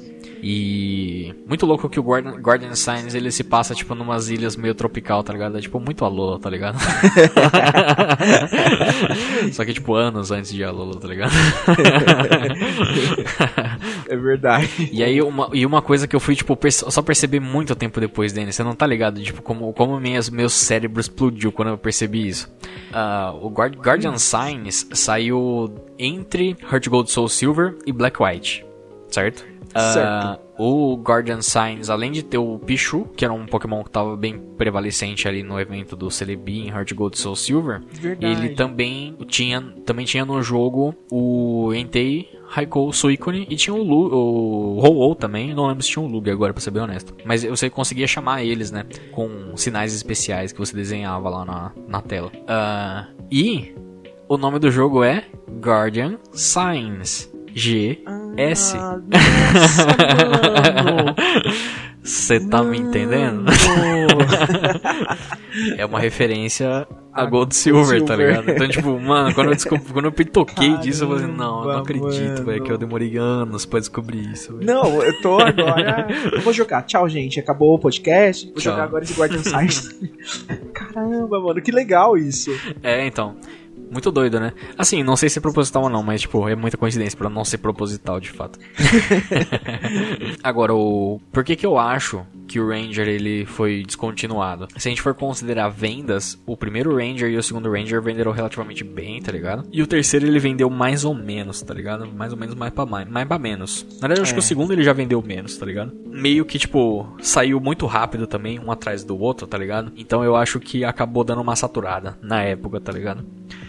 E muito louco que o Guardian, Guardian Signs ele se passa tipo numas ilhas meio tropical, tá ligado? É tipo muito Alola, tá ligado? (laughs) Só que tipo anos antes de Alola, tá ligado? é verdade. E aí uma, e uma coisa que eu fui tipo perce só perceber muito tempo depois dele, você não tá ligado? Tipo como como minhas, meu cérebro explodiu quando eu percebi isso. Uh, o Guard, Guardian Signs saiu entre Heart Gold Soul Silver e Black White, certo? Uh, o Guardian Signs, além de ter o Pichu, que era um Pokémon que estava bem prevalecente ali no evento do Celebi em Heart Gold Soul Silver, Verdade. ele também tinha, também tinha no jogo o Entei, Raikou, Suicune e tinha o, Lu, o Ho-Oh também, não lembro se tinha o Lug agora, pra ser bem honesto. Mas você conseguia chamar eles, né, com sinais especiais que você desenhava lá na, na tela. Uh, e o nome do jogo é Guardian Signs. G S. Ah, (laughs) Você tá me entendendo? (laughs) é uma referência a Gold Silver, Silver, tá ligado? Então, tipo, mano, quando eu, descobri, quando eu toquei Caramba, disso, eu falei, não, eu não acredito, velho, que eu demorei anos pra descobrir isso. Véio. Não, eu tô agora. eu vou jogar. Tchau, gente. Acabou o podcast. Vou Tchau. jogar agora esse Guardian Science. Caramba, mano, que legal isso. É, então. Muito doido, né? Assim, não sei se é proposital ou não, mas, tipo, é muita coincidência para não ser proposital, de fato. (laughs) Agora, o... Por que que eu acho que o Ranger, ele foi descontinuado? Se a gente for considerar vendas, o primeiro Ranger e o segundo Ranger venderam relativamente bem, tá ligado? E o terceiro, ele vendeu mais ou menos, tá ligado? Mais ou menos mais pra mais, mais pra menos. Na verdade, eu acho é. que o é. segundo, ele já vendeu menos, tá ligado? Meio que, tipo, saiu muito rápido também, um atrás do outro, tá ligado? Então eu acho que acabou dando uma saturada na época, tá ligado?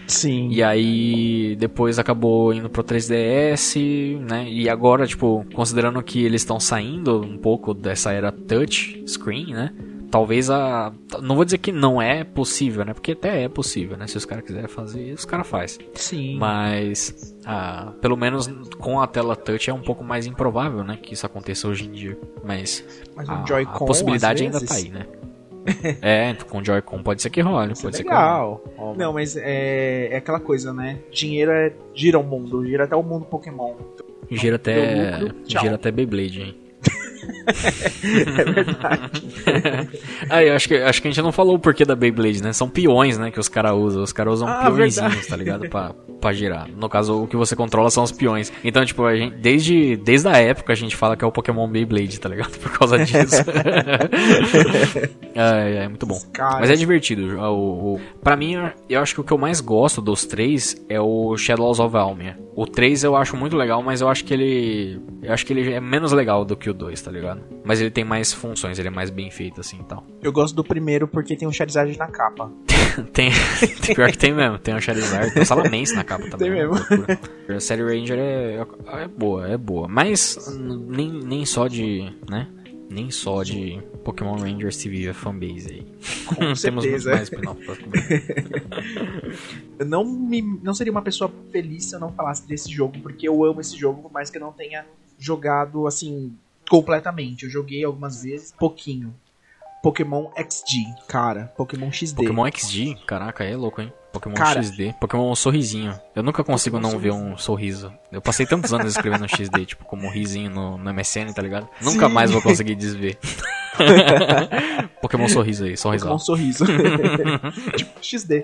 Sim. E aí depois acabou indo pro 3DS, né? E agora, tipo, considerando que eles estão saindo um pouco dessa era touch screen, né? Talvez a. Não vou dizer que não é possível, né? Porque até é possível, né? Se os caras quiserem fazer, os caras fazem. Sim. Mas. Ah, pelo menos com a tela touch é um pouco mais improvável, né? Que isso aconteça hoje em dia. Mas. Mas a, a possibilidade ainda tá aí, né? (laughs) é, com Joy-Con pode ser que role. Isso pode é legal. ser que Não, mas é, é aquela coisa, né? Dinheiro é, gira o mundo, gira até o mundo Pokémon. Gira até. Lucro, gira até Beyblade, hein? (laughs) é verdade. (laughs) ah, eu acho que, acho que a gente não falou o porquê da Beyblade, né? São peões, né, que os caras usam. Os caras usam ah, peõezinhos, tá ligado? Pra, pra girar. No caso, o que você controla são os peões. Então, tipo, a gente, desde, desde a época a gente fala que é o Pokémon Beyblade, tá ligado? (laughs) Por causa disso. é, é, muito bom. Mas é divertido. O, o, pra mim, eu acho que o que eu mais gosto dos três é o Shadows of Almia. O 3 eu acho muito legal, mas eu acho que ele. Eu acho que ele é menos legal do que o 2, tá ligado? Mas ele tem mais funções, ele é mais bem feito assim e tal. (laughs) Eu gosto do primeiro porque tem um Charizard na capa. (laughs) tem, pior que tem mesmo, tem um Charizard, tem um Salamence na capa (laughs) também. Tem mesmo. A série Ranger é, é boa, é boa. Mas nem, nem só de. né? Nem só de Pokémon Rangers se vive a fanbase aí. Com Temos muito mais spin-off Eu não, me, não seria uma pessoa feliz se eu não falasse desse jogo, porque eu amo esse jogo, por mais que eu não tenha jogado assim completamente. Eu joguei algumas vezes, pouquinho. Pokémon XD, cara. Pokémon XD. Pokémon XD? Caraca, é louco, hein? Pokémon Cara, XD. Pokémon Sorrisinho. Eu nunca consigo Pokémon não sorrisinho. ver um sorriso. Eu passei tantos anos escrevendo XD, tipo, como um risinho no, no MSN, tá ligado? Sim. Nunca mais vou conseguir desver. (laughs) Pokémon sorriso aí, sorriso. Pokémon sorriso. (laughs) (laughs) tipo, XD.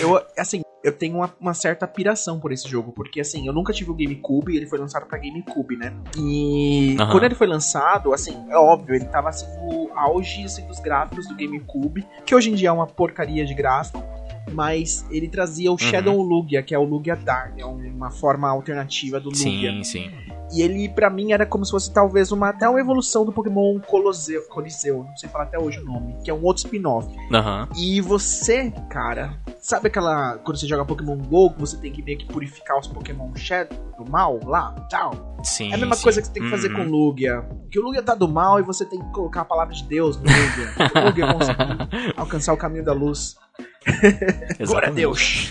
Eu, assim, eu tenho uma, uma, certa piração por esse jogo, porque assim, eu nunca tive o GameCube, ele foi lançado pra GameCube, né? E uhum. quando ele foi lançado, assim, é óbvio, ele tava assim no auge assim, dos gráficos do GameCube, que hoje em dia é uma porcaria de gráfico mas ele trazia o Shadow uhum. Lugia, que é o Lugia Dark, é uma forma alternativa do Lugia. Sim, sim. E ele, para mim, era como se fosse talvez uma até uma evolução do Pokémon Coliseu, Coliseu, não sei falar até hoje o nome, que é um outro spin-off. Uhum. E você, cara, sabe aquela. Quando você joga Pokémon GO, você tem que meio que purificar os Pokémon Shadow do mal lá? Tchau. Sim. É a mesma sim. coisa que você tem que fazer Uhum. com o Lugia. Que o Lugia tá do mal e você tem que colocar a palavra de Deus no Lugia. (laughs) o Lugia conseguir alcançar o caminho da luz. Glória a. Deus.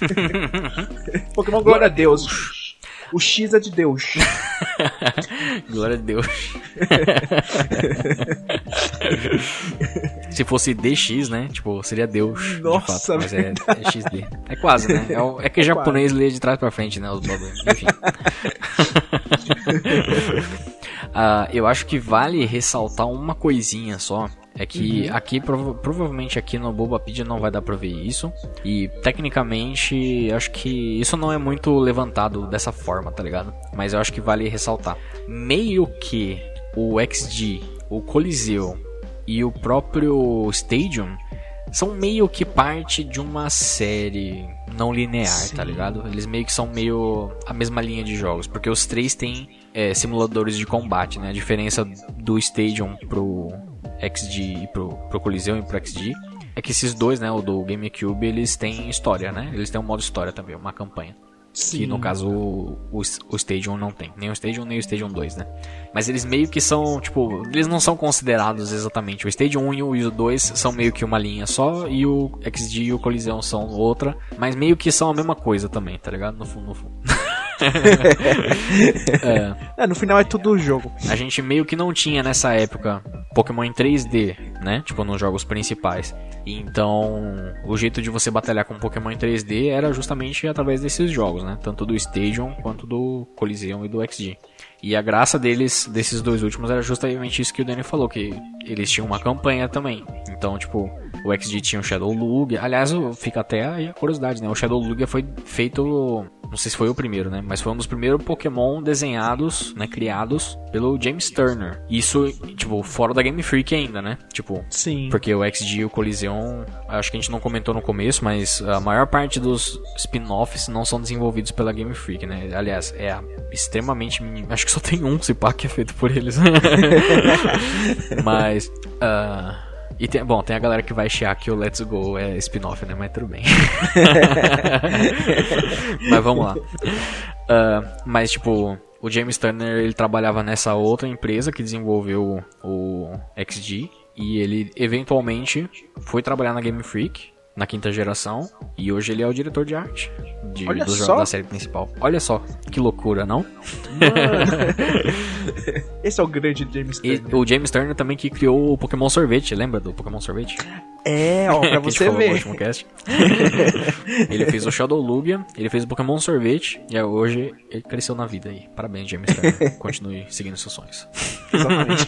(laughs) Pokémon Glória a Deus. O X é de Deus. (laughs) Glória a Deus. (laughs) Se fosse DX, né? Tipo, seria Deus. Nossa, de fato, mas é, é XD. É quase, né? É, o- é que (laughs) japonês lê de trás pra frente, né? Os bagulhos. Enfim. Ah, eu acho que vale ressaltar uma coisinha só. É que aqui, prova- provavelmente aqui no Bobapedia não vai dar pra ver isso. E tecnicamente, acho que isso não é muito levantado dessa forma, tá ligado? Mas eu acho que vale ressaltar. Meio que o XG, o Coliseu e o próprio Stadium são meio que parte de uma série não linear, Sim. tá ligado? Eles meio que são meio a mesma linha de jogos, porque os três têm é, simuladores de combate, né? A diferença do Stadium pro XG e pro, pro Coliseu e pro XG é que esses dois, né, o do GameCube, eles têm história, né? Eles têm um modo história também, uma campanha. Que no caso o, o, o Stadium não tem. Nem o Stadium, nem o Stadium 2, né? Mas eles meio que são, tipo, eles não são considerados exatamente. O Stadium 1 e o- e o 2 são meio que uma linha só, e o XG e o Coliseu são outra, mas meio que são a mesma coisa também, tá ligado? No fundo, no fundo. (laughs) (laughs) é, É, no final é tudo o jogo. a gente meio que não tinha nessa época Pokémon em 3D, né? Tipo, nos jogos principais. Então, o jeito de você batalhar com Pokémon em 3D era justamente através desses jogos, né? Tanto do Stadium quanto do Coliseum e do XG. E a graça deles, desses dois últimos, era justamente isso que o Danny falou, que eles tinham uma campanha também. Então, tipo, o XG tinha o Shadow Lugia. Aliás, fica até aí a curiosidade, né? O Shadow Lugia foi feito, não sei se foi o primeiro, né? Mas foi um dos primeiros Pokémon desenhados, né? Criados pelo James Turner. Isso, tipo, fora da Game Freak ainda, né? Tipo, Sim. porque o XG e o Coliseum, acho que a gente não comentou no começo, mas a maior parte dos spin-offs não são desenvolvidos pela Game Freak, né? Aliás, é extremamente. Acho que só tem um, se pá, que é feito por eles. (laughs) mas. Ah, e tem, bom, tem a galera que vai chiar que o Let's Go é spin-off, né? Mas tudo bem. (laughs) mas vamos lá. Ah, mas, tipo, o James Turner ele trabalhava nessa outra empresa que desenvolveu o XG. E ele eventualmente foi trabalhar na Game Freak, na quinta geração. E hoje ele é o diretor de arte de, Olha dos jogos da série principal. Olha só, que loucura, não? (laughs) Esse é o grande James E Turner. o James Turner também que criou o Pokémon Sorvete, lembra do Pokémon Sorvete? É, ó, pra (laughs) você no ver. último cast. (laughs) ele fez o Shadow Lugia, ele fez o Pokémon Sorvete, e hoje ele cresceu na vida aí. Parabéns, James Turner. Continue seguindo seus sonhos. Exatamente.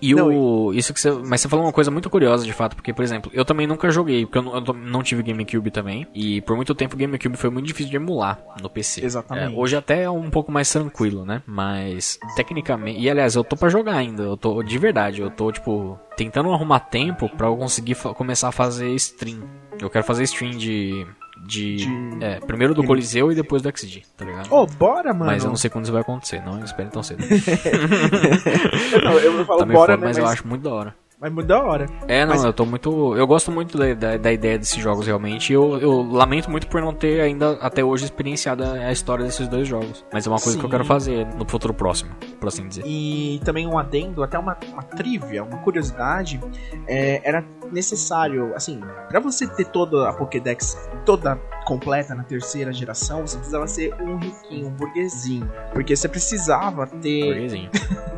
E Não, o. Isso que você. Mas você falou uma coisa muito curiosa de fato, porque, por exemplo, eu também nunca joguei, porque eu não, eu não- tive GameCube também. E por muito tempo o GameCube foi muito difícil de emular no PC. Exatamente. É, hoje até é um pouco mais tranquilo, né? Mas tecnicamente. E aliás, eu tô pra jogar ainda. Eu tô de verdade, eu tô, tipo, tentando arrumar tempo pra eu conseguir começar a fazer stream. Eu quero fazer stream de. De. De- É, primeiro do Coliseu e depois do XG, tá ligado? Ô, bora, mano. Mas eu não sei quando isso vai acontecer, não espere tão cedo. (laughs) Não, eu falo (laughs) Tá bora, foda, né? mas eu acho muito da hora. Mas muito da hora. É, não, Mas- eu tô muito. Eu gosto muito da, da, da ideia desses jogos realmente. e Eu, eu lamento muito por não ter ainda até hoje experienciado a história desses dois jogos. Mas é uma coisa que eu Sim. quero fazer no futuro próximo, por assim dizer. E também um adendo, até uma, uma trivia, uma curiosidade, é, era necessário, assim, pra você ter toda a Pokédex toda completa na terceira geração, você precisava ser um riquinho, um burguesinho. Porque você precisava ter. Burguesinho. (laughs)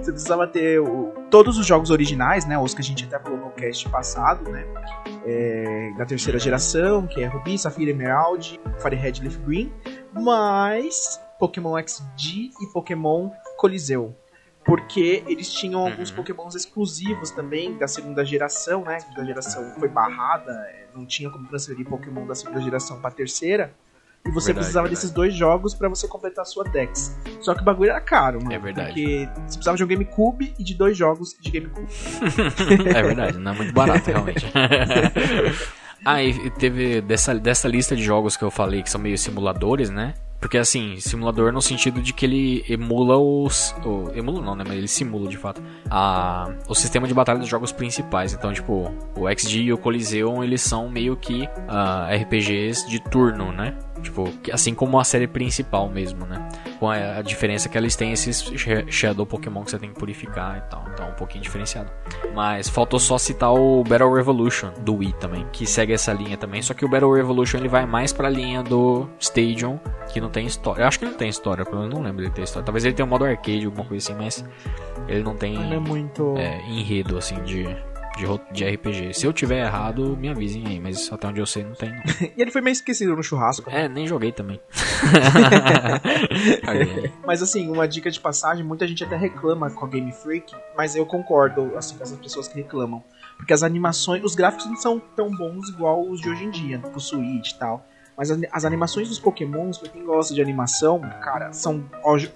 Você precisava ter o- todos os jogos originais, né? Os que a gente até falou no cast passado, né? é, da terceira geração, que é Ruby, Safira, Emerald, Fire Red, Leaf Green, mais Pokémon XD e Pokémon Coliseu. Porque eles tinham alguns Uhum. pokémons exclusivos também da segunda geração, né? Da geração foi barrada, é, não tinha como transferir Pokémon da segunda geração pra terceira. E você Verdade, precisava verdade. desses dois jogos pra você completar a sua Dex. Só que o bagulho era caro, mano. É verdade. Porque você precisava de um GameCube e de dois jogos de GameCube. (laughs) é verdade, não é muito barato realmente. (laughs) ah, e e teve dessa, dessa lista de jogos que eu falei que são meio simuladores, né? Porque assim, simulador no sentido de que ele emula os. O, emula não, né? Mas ele simula de fato. A, o sistema de batalha dos jogos principais. Então, tipo, o XG e o Coliseum, eles são meio que uh, ah, RPGs de turno, né? Tipo, assim como a série principal mesmo, né? Com a, a diferença que eles têm esses Shadow Pokémon que você tem que purificar e tal. Então, um pouquinho diferenciado. Mas faltou só citar o Battle Revolution do Wii também, que segue essa linha também. Só que o Battle Revolution ele vai mais pra linha do Stadium, que não tem história. Eu acho que não tem história, pelo menos não lembro de ter história. Talvez ele tenha um modo arcade, alguma coisa assim, mas ele não tem é muito é, enredo assim de de, de RPG. Se eu tiver errado, me avisem aí, mas até onde eu sei não tem. Não. (laughs) e ele foi meio esquecido no churrasco. É, nem joguei também. (laughs) mas assim, uma dica de passagem, muita gente até reclama com a Game Freak, mas eu concordo assim, com essas pessoas que reclamam. Porque as animações, os gráficos não são tão bons igual os de hoje em dia, pro Switch e tal. Mas as animações dos Pokémons, pra quem gosta de animação, cara, são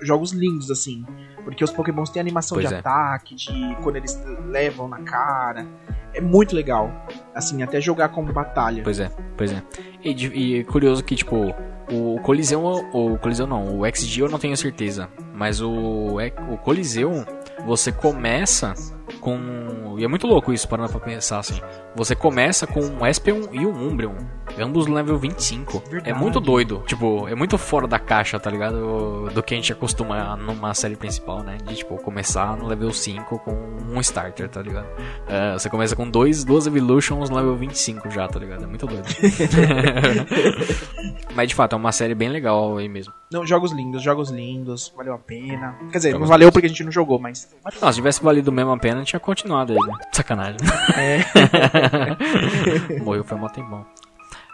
jogos lindos, assim. Porque os Pokémons têm animação pois de é. ataque, de quando eles levam na cara. É muito legal. Assim, até jogar como batalha. Pois é, pois é. E, e curioso que, tipo, o Coliseu, o Coliseu não, o XG eu não tenho certeza. Mas o, o Coliseu, você começa com. E é muito louco isso, parando pra pensar assim. Você começa com um Espion e um Umbreon. Ambos level 25. Verdade. É muito doido. Tipo, é muito fora da caixa, tá ligado? Do que a gente acostuma numa série principal, né? De, tipo, começar no level 5 com um starter, tá ligado? Uh, você começa com dois, duas Evolutions no level 25 já, tá ligado? É muito doido. (laughs) Mas de fato, é uma série bem legal aí mesmo. Não, jogos lindos, jogos lindos, valeu a pena. Quer dizer, jogos não valeu porque a gente não jogou, mas. Não, se tivesse valido mesmo a pena, tinha continuado aí, né? Sacanagem. É. (laughs) Morreu foi mó tempão.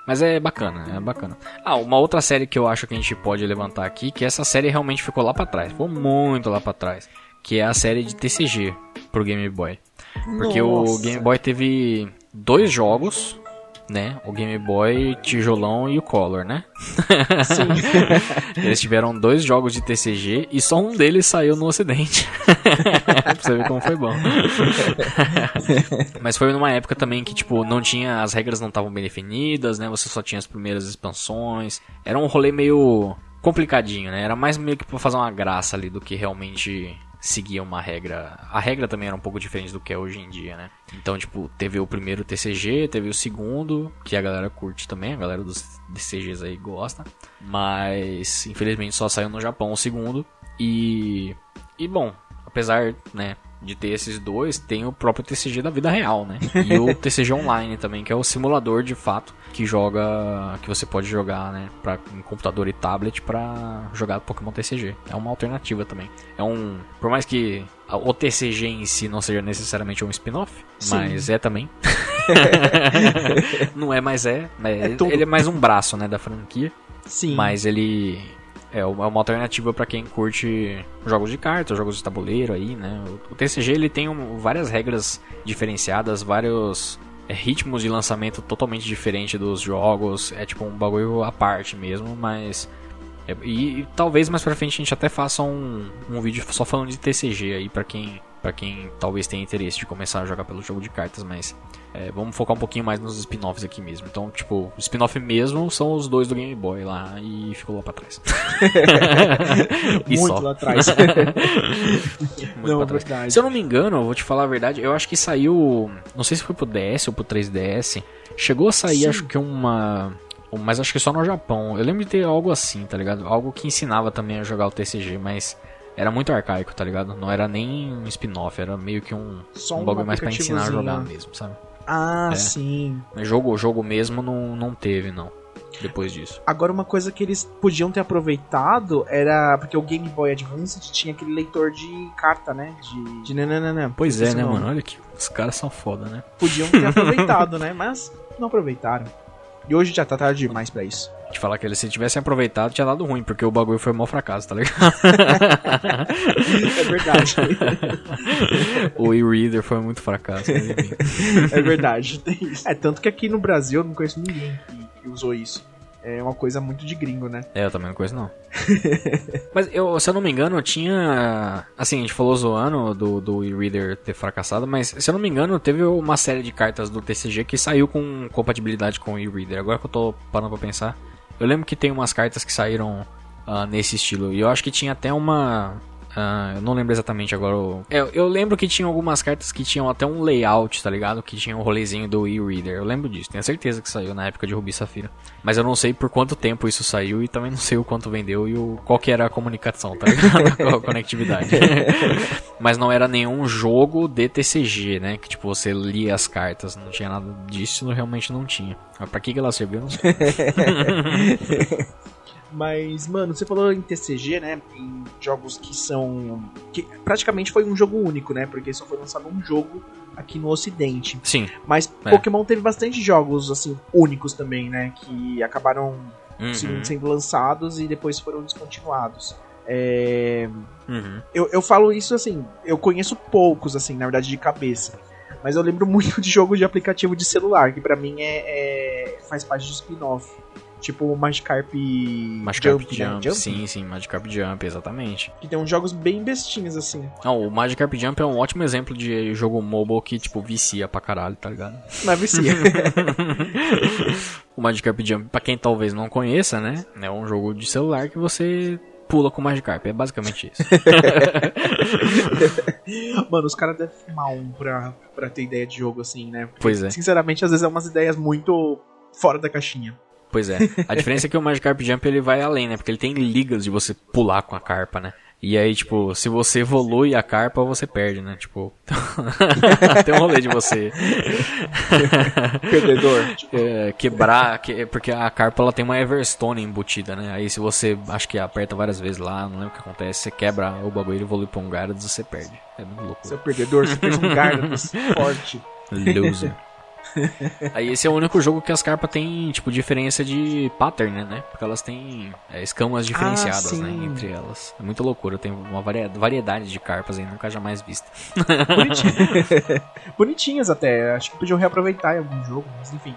Mas é bacana, é bacana. Ah, uma outra série que eu acho que a gente pode levantar aqui, que essa série realmente ficou lá para trás, ficou muito lá para trás, que é a série de TCG pro Game Boy. Porque Nossa. o Game Boy teve dois jogos né? O Game Boy tijolão e o Color, né? Sim. (laughs) Eles tiveram dois jogos de TCG e só um deles saiu no ocidente. (laughs) pra você ver como foi bom. (laughs) Mas foi numa época também que, tipo, não tinha... As regras não estavam bem definidas, né? Você só tinha as primeiras expansões. Era um rolê meio complicadinho, né? Era mais meio que pra fazer uma graça ali do que realmente seguia uma regra. A regra também era um pouco diferente do que é hoje em dia, né? Então, tipo, teve o primeiro TCG, teve o segundo, que a galera curte também, a galera dos TCGs aí gosta. Mas, infelizmente, só saiu no Japão o segundo. E. E bom, apesar, né, de ter esses dois, tem o próprio TCG da vida real, né? E o (laughs) TCG Online também, que é o simulador de fato que joga, que você pode jogar, né, para em computador e tablet para jogar Pokémon TCG. É uma alternativa também. É um, por mais que o TCG em si não seja necessariamente um spin-off, mas é também. (laughs) não é, mas é. é, é ele é mais um braço, né, da franquia. Sim. Mas ele é uma alternativa para quem curte jogos de cartas, jogos de tabuleiro aí, né? O TCG ele tem um, várias regras diferenciadas, vários é, ritmos de lançamento totalmente diferente dos jogos, é tipo um bagulho à parte mesmo, mas é, e, e, talvez mais pra frente a gente até faça um, um vídeo só falando de TCG aí para quem para quem talvez tenha interesse de começar a jogar pelo jogo de cartas, mas é, vamos focar um pouquinho mais nos spin-offs aqui mesmo. Então, tipo, o spin-off mesmo são os dois do Game Boy lá e ficou lá pra trás. (laughs) Muito lá atrás. (laughs) Muito não, pra trás. Se eu não me engano, eu vou te falar a verdade, eu acho que saiu. Não sei se foi pro DS ou pro 3DS. Chegou a sair, Sim. acho que uma. Mas acho que só no Japão. Eu lembro de ter algo assim, tá ligado? Algo que ensinava também a jogar o TCG, mas era muito arcaico, tá ligado? Não era nem um spin-off, era meio que um, Só um bagulho mais pra ensinar a jogar mesmo, sabe? Ah, é. sim. Mas jogo, jogo mesmo não, não teve, não. Depois disso. Agora, uma coisa que eles podiam ter aproveitado era. Porque o Game Boy Advance tinha aquele leitor de carta, né? De. de nananana. Pois é, né, mano? Olha que os caras são foda, né? Podiam ter (laughs) aproveitado, né? Mas não aproveitaram. E hoje já tá tarde demais pra isso. Te falar que eles se tivessem aproveitado tinha dado ruim, porque o bagulho foi um mau fracasso, tá ligado? (laughs) é verdade. (laughs) o e-reader foi muito fracasso. (laughs) é verdade, tem isso. É, tanto que aqui no Brasil eu não conheço ninguém que usou isso é uma coisa muito de gringo, né? É, eu também não conheço não. (laughs) Mas eu, se eu não me engano, tinha. Assim, a gente falou zoando do, do e-reader ter fracassado, mas se eu não me engano, teve uma série de cartas do TCG que saiu com compatibilidade com o e-reader. Agora que eu tô parando pra pensar. Eu lembro que tem umas cartas que saíram uh, nesse estilo. E eu acho que tinha até uma Uh, eu não lembro exatamente agora. O... Eu, eu, lembro que tinha algumas cartas que tinham até um layout, tá ligado? Que tinha um rolezinho do e-reader. Eu lembro disso, tenho certeza que saiu na época de Ruby Safira. Mas eu não sei por quanto tempo isso saiu e também não sei o quanto vendeu e o, qual que era a comunicação, tá ligado? (laughs) a conectividade. (laughs) Mas não era nenhum jogo de TCG, né? Que tipo, você lia as cartas, não tinha nada disso, realmente não tinha. Mas pra que, que ela serviu? Não sei. (laughs) Mas, mano, você falou em TCG, né? Em jogos que são. que praticamente foi um jogo único, né? Porque só foi lançado um jogo aqui no ocidente. Sim. Mas é. Pokémon teve bastante jogos, assim, únicos também, né? Que acabaram uhum. sendo lançados e depois foram descontinuados. É... Uhum. Eu, eu falo isso assim, eu conheço poucos, assim, na verdade, de cabeça. Mas eu lembro (laughs) muito de jogo de aplicativo de celular, que para mim é, é, faz parte de spin-off. Tipo o Magikarp, Magikarp Jump, Jump, né? Jump, sim, sim, Magikarp Jump, exatamente. Que tem uns jogos bem bestinhos, assim. Não, o Magikarp Jump é um ótimo exemplo de jogo mobile que, tipo, vicia pra caralho, tá ligado? Mas vicia. (laughs) o Magikarp Jump, pra quem talvez não conheça, né? É um jogo de celular que você pula com o Magikarp. É basicamente isso. (laughs) Mano, os caras devem fumar um pra, pra ter ideia de jogo assim, né? Porque, pois é. Sinceramente, às vezes é umas ideias muito fora da caixinha. Pois é. A (laughs) diferença é que o Magikarp Jump ele vai além, né? Porque ele tem ligas de você pular com a carpa, né? E aí, tipo, se você evolui a carpa, você perde, né? Tipo, (laughs) tem um rolê de você... (laughs) Perdedor. É, quebrar, que, porque a carpa ela tem uma Everstone embutida, né? Aí se você, acho que aperta várias vezes lá, não lembro o que acontece, você quebra o bagulho e evolui pra um Gyarados, você perde. É muito louco. Você é perdedor, você fez um Gyarados forte. Loser. (laughs) Aí esse é o único jogo que as carpas têm, tipo, diferença de pattern, né? Porque elas têm é, escamas diferenciadas, ah, né? Entre elas. É muito loucura. Tem uma variedade de carpas aí, nunca jamais vista. (laughs) Bonitinhas até. Acho que podiam reaproveitar em algum jogo, mas enfim.